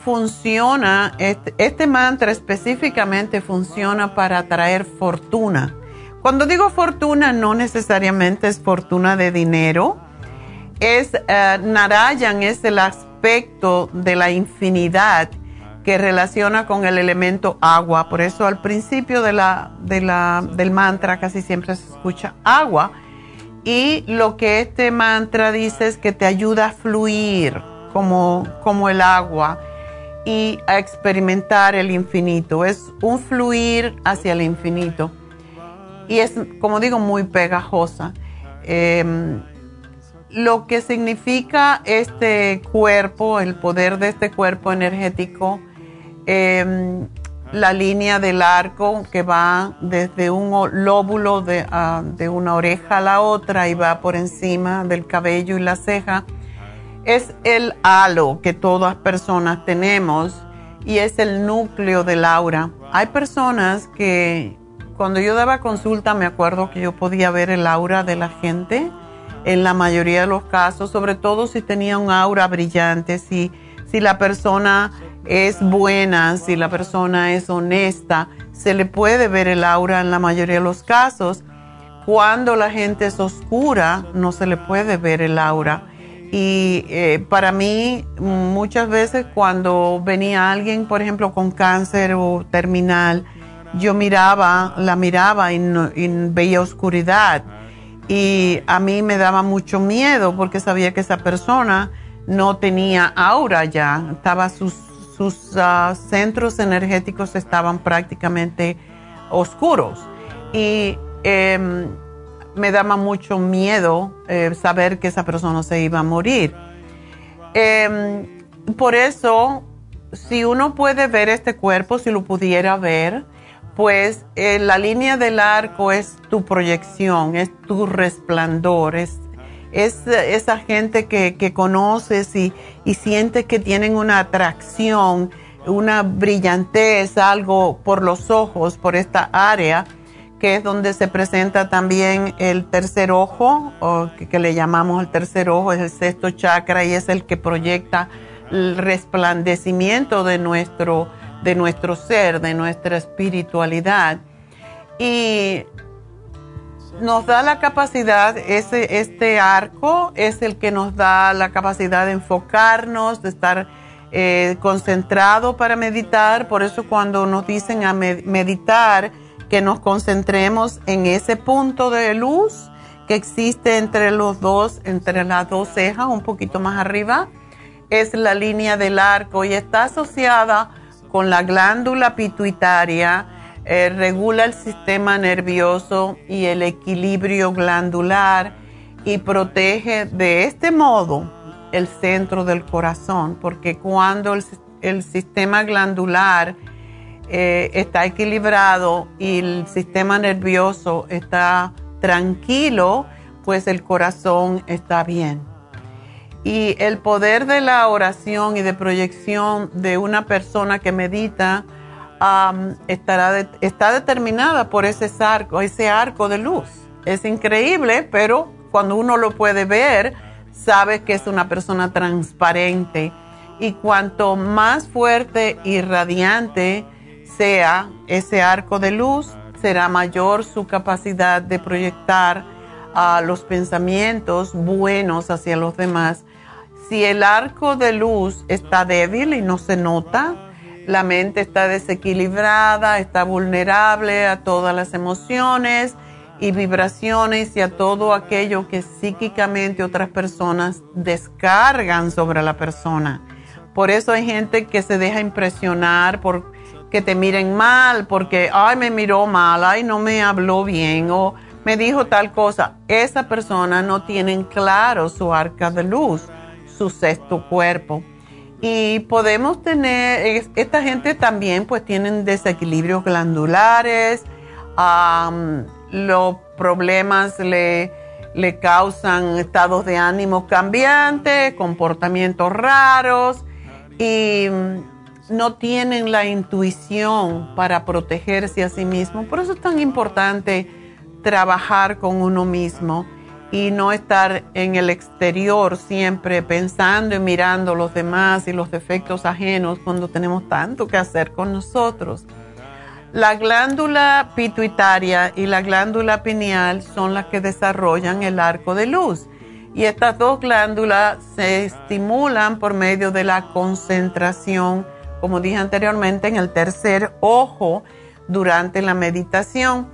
funciona, este, este, mantra específicamente funciona para atraer fortuna. Cuando digo fortuna, no necesariamente es fortuna de dinero, es uh, Narayan, es el aspecto de la infinidad que relaciona con el elemento agua. Por eso al principio de del mantra casi siempre se escucha agua. Y lo que este mantra dice es que te ayuda a fluir como, como el agua y a experimentar el infinito. Es un fluir hacia el infinito. Y es, como digo, muy pegajosa. Em, lo que significa este cuerpo, el poder de este cuerpo energético, em, la línea del arco que va desde un lóbulo de, ah, de, una oreja a la otra y va por encima del cabello y la ceja es el halo que todas personas tenemos y es el núcleo del aura. Hay personas que cuando yo daba consulta me acuerdo que yo podía ver el aura de la gente en la mayoría de los casos, sobre todo si tenía un aura brillante, si, si la persona es buena, si la persona es honesta, se le puede ver el aura en la mayoría de los casos. Cuando la gente es oscura, no se le puede ver el aura. Y eh, para mí, muchas veces cuando venía alguien, por ejemplo, con cáncer o terminal, yo miraba, la miraba y, veía oscuridad. Y a mí me daba mucho miedo porque sabía que esa persona no tenía aura ya, sus ah, centros energéticos estaban prácticamente oscuros. Y em, me daba mucho miedo eh, saber que esa persona se iba a morir. Em, por eso, si uno puede ver este cuerpo, si lo pudiera ver, pues eh, la línea del arco es tu proyección, es tu resplandor, es, es esa gente que, que conoces y, y sientes que tienen una atracción, una brillantez, algo por los ojos, por esta área que es donde se presenta también el tercer ojo, o que, le llamamos el tercer ojo, es el sexto chakra y es el que proyecta el resplandecimiento de nuestro, de nuestro ser, de nuestra espiritualidad. Y nos da la capacidad, ese, este arco es el que nos da la capacidad de enfocarnos, de estar eh, concentrado para meditar. Por eso cuando nos dicen a meditar, que nos concentremos en ese punto de luz que existe entre los dos, entre las dos cejas, un poquito más arriba, es la línea del arco y está asociada con la glándula pituitaria, eh, regula el sistema nervioso y el equilibrio glandular y protege de este modo el centro del corazón, porque cuando el, sistema glandular eh, está equilibrado y el sistema nervioso está tranquilo, pues el corazón está bien. Y el poder de la oración y de proyección de una persona que medita estará está determinada por ese arco, ese arco de luz. Es increíble, pero cuando uno lo puede ver, sabe que es una persona transparente. Y cuanto más fuerte y radiante sea ese arco de luz, será mayor su capacidad de proyectar a los pensamientos buenos hacia los demás. Si el arco de luz está débil y no se nota, la mente está desequilibrada, está vulnerable a todas las emociones y vibraciones y a todo aquello que psíquicamente otras personas descargan sobre la persona. Por eso hay gente que se deja impresionar por que te miren mal porque, ay, me miró mal, ay, no me habló bien o me dijo tal cosa. Esa persona no tiene claro su arca de luz, su sexto cuerpo. Y podemos tener, esta gente también pues tienen desequilibrios glandulares, los problemas le, le causan estados de ánimo cambiantes, comportamientos raros y no tienen la intuición para protegerse a sí mismo. Por eso es tan importante trabajar con uno mismo y no estar en el exterior siempre pensando y mirando los demás y los defectos ajenos cuando tenemos tanto que hacer con nosotros. La glándula pituitaria y la glándula pineal son las que desarrollan el arco de luz y estas dos glándulas se estimulan por medio de la concentración como dije anteriormente, en el tercer ojo durante la meditación.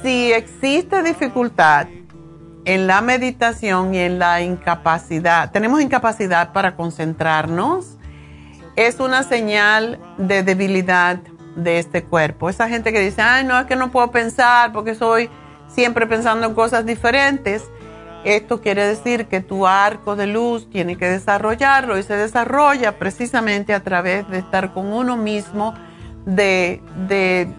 Si existe dificultad en la meditación y en la incapacidad, tenemos incapacidad para concentrarnos, es una señal de debilidad de este cuerpo. Esa gente que dice, ay, no, es que no puedo pensar porque soy siempre pensando en cosas diferentes esto quiere decir que tu arco de luz tiene que desarrollarlo y se desarrolla precisamente a través de estar con uno mismo, de,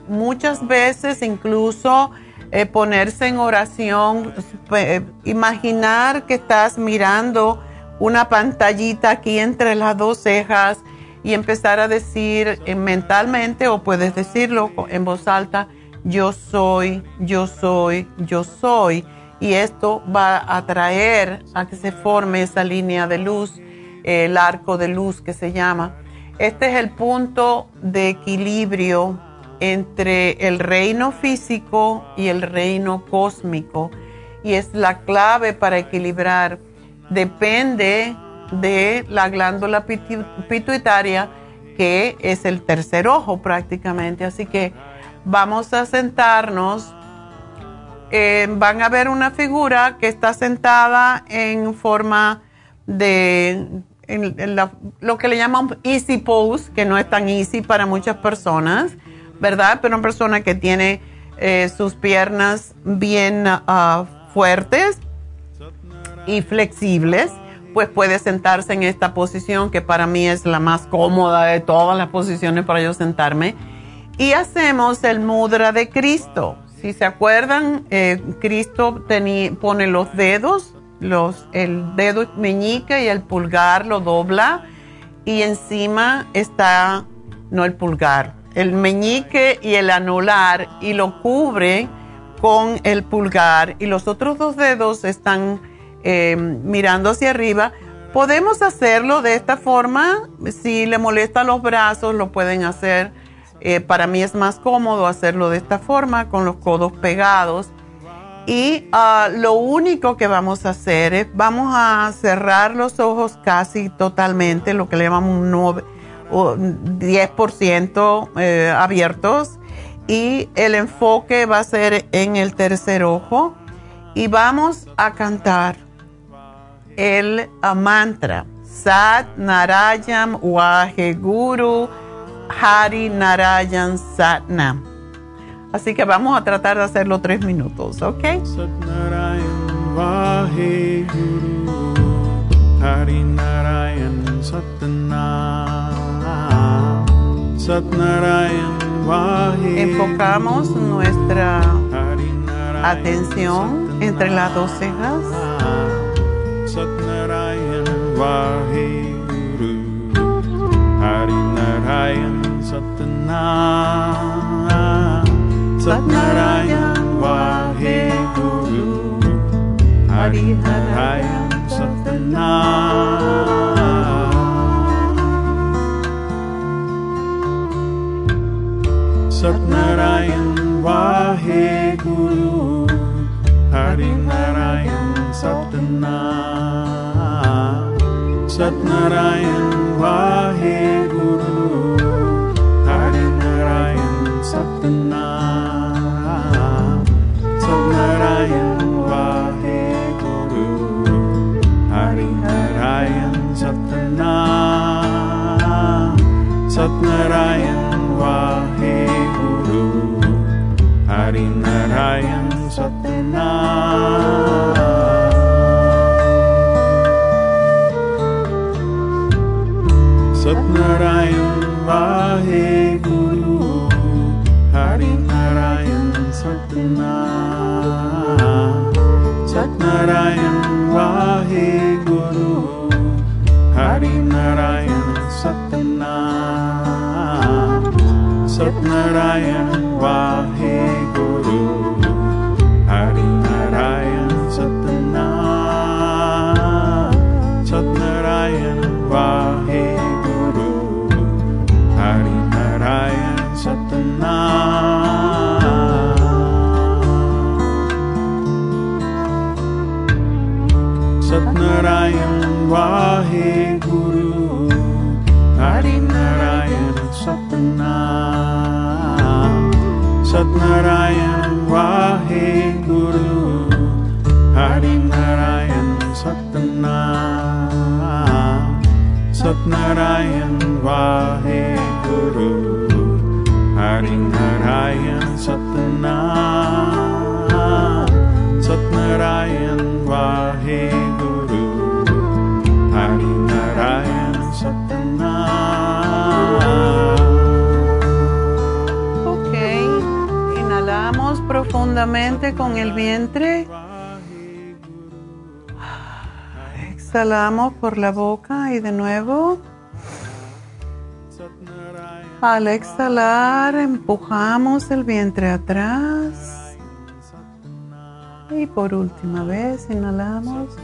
muchas veces incluso eh, ponerse en oración, eh, imaginar que estás mirando una pantallita aquí entre las dos cejas y empezar a decir eh, mentalmente o puedes decirlo en voz alta, yo soy, yo soy, yo soy y esto va a atraer a que se forme esa línea de luz, el arco de luz que se llama. Este es el punto de equilibrio entre el reino físico y el reino cósmico y es la clave para equilibrar. Depende de la glándula pituitaria que es el tercer ojo prácticamente. Así que vamos a sentarnos eh, van a ver una figura que está sentada en forma de lo que le llaman easy pose, que no es tan easy para muchas personas, ¿verdad? Pero una persona que tiene eh, sus piernas bien ah, fuertes y flexibles, pues puede sentarse en esta posición que para mí es la más cómoda de todas las posiciones para yo sentarme. Y hacemos el mudra de Cristo. Si se acuerdan, eh, Cristo pone los dedos, los, el dedo meñique y el pulgar lo dobla y encima está, no el pulgar, el meñique y el anular y lo cubre con el pulgar y los otros dos dedos están eh, mirando hacia arriba. Podemos hacerlo de esta forma. Si le molesta los brazos, lo pueden hacer. Eh, para mí es más cómodo hacerlo de esta forma, con los codos pegados. Y ah, lo único que vamos a hacer es, vamos a cerrar los ojos casi totalmente, lo que le llamamos un nueve- o 10% eh, abiertos. Y el enfoque va a ser en el tercer ojo. Y vamos a cantar el mantra Sat Narayam Waheguru Hari Narayan Satnam. Así que vamos a tratar de hacerlo tres minutos, ¿ok? Vaheguru Hari Narayan Satnam Enfocamos nuestra atención entre las dos cejas. Satnarayan Vaheguru Hari Narayan Satnam Satnarayan Satnarayan Vaheguru Hari Narayan Satnam Satnarayan Vaheguru Hari Narayan Satnam Satnarayan Vaheguru Hari Narayan Satnam Satnarayan Harinarayan Satyanam. Satnarayan Vahe Guru Harinarayan Satyanam. Satnarayan Vahe Guru Harinarayan Satyanam. Satnarayan Vahe Satnaraayan, Vahe Guru Hari Narayan Satna Satnarayan Vahe Guru Hari Narayan Satna Satnarayan con el vientre. Exhalamos por la boca y de nuevo. Al exhalar empujamos el vientre atrás. Y por última vez inhalamos.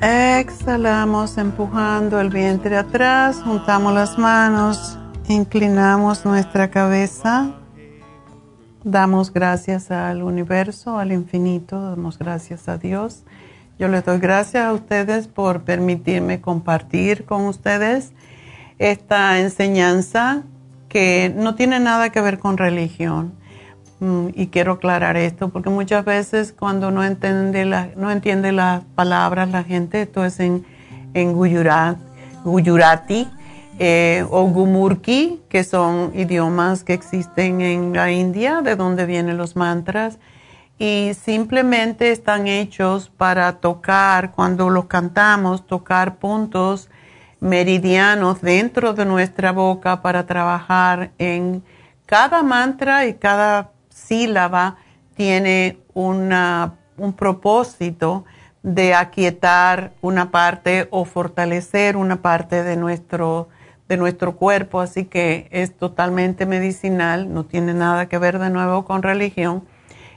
Exhalamos empujando el vientre atrás, juntamos las manos, inclinamos nuestra cabeza, damos gracias al universo, al infinito, damos gracias a Dios. Yo les doy gracias a ustedes por permitirme compartir con ustedes esta enseñanza que no tiene nada que ver con religión. mm, y quiero aclarar esto, porque muchas veces cuando no entiende, la, no entiende las palabras la gente, esto es en, en eh, o Gumurki, que son idiomas que existen en la India, de donde vienen los mantras, y simplemente están hechos para tocar, cuando los cantamos, tocar puntos meridianos dentro de nuestra boca para trabajar en cada mantra y cada sílaba tiene una, un propósito de aquietar una parte o fortalecer una parte de nuestro, de nuestro cuerpo, así que es totalmente medicinal, no tiene nada que ver de nuevo con religión,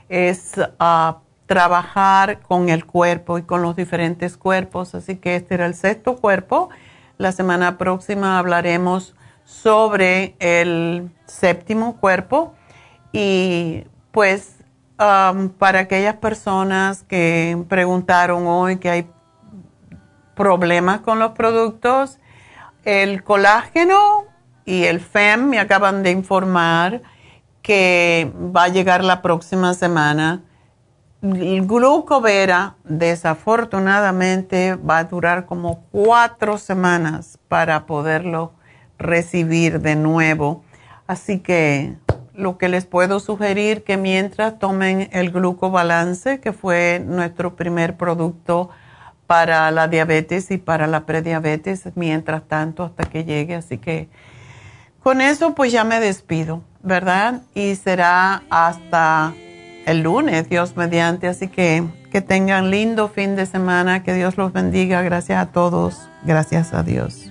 es ah, trabajar con el cuerpo y con los diferentes cuerpos, así que este era el sexto cuerpo. La semana próxima hablaremos sobre el séptimo cuerpo y pues para aquellas personas que preguntaron hoy que hay problemas con los productos, el colágeno y el FEM me acaban de informar que va a llegar la próxima semana. El glucovera desafortunadamente va a durar como cuatro semanas para poderlo recibir de nuevo. Así que lo que les puedo sugerir que mientras tomen el glucobalance, que fue nuestro primer producto para la diabetes y para la prediabetes, mientras tanto hasta que llegue. Así que con eso pues ya me despido, ¿verdad? Y será hasta el lunes, Dios mediante. Así que que tengan lindo fin de semana, que Dios los bendiga. Gracias a todos. Gracias a Dios.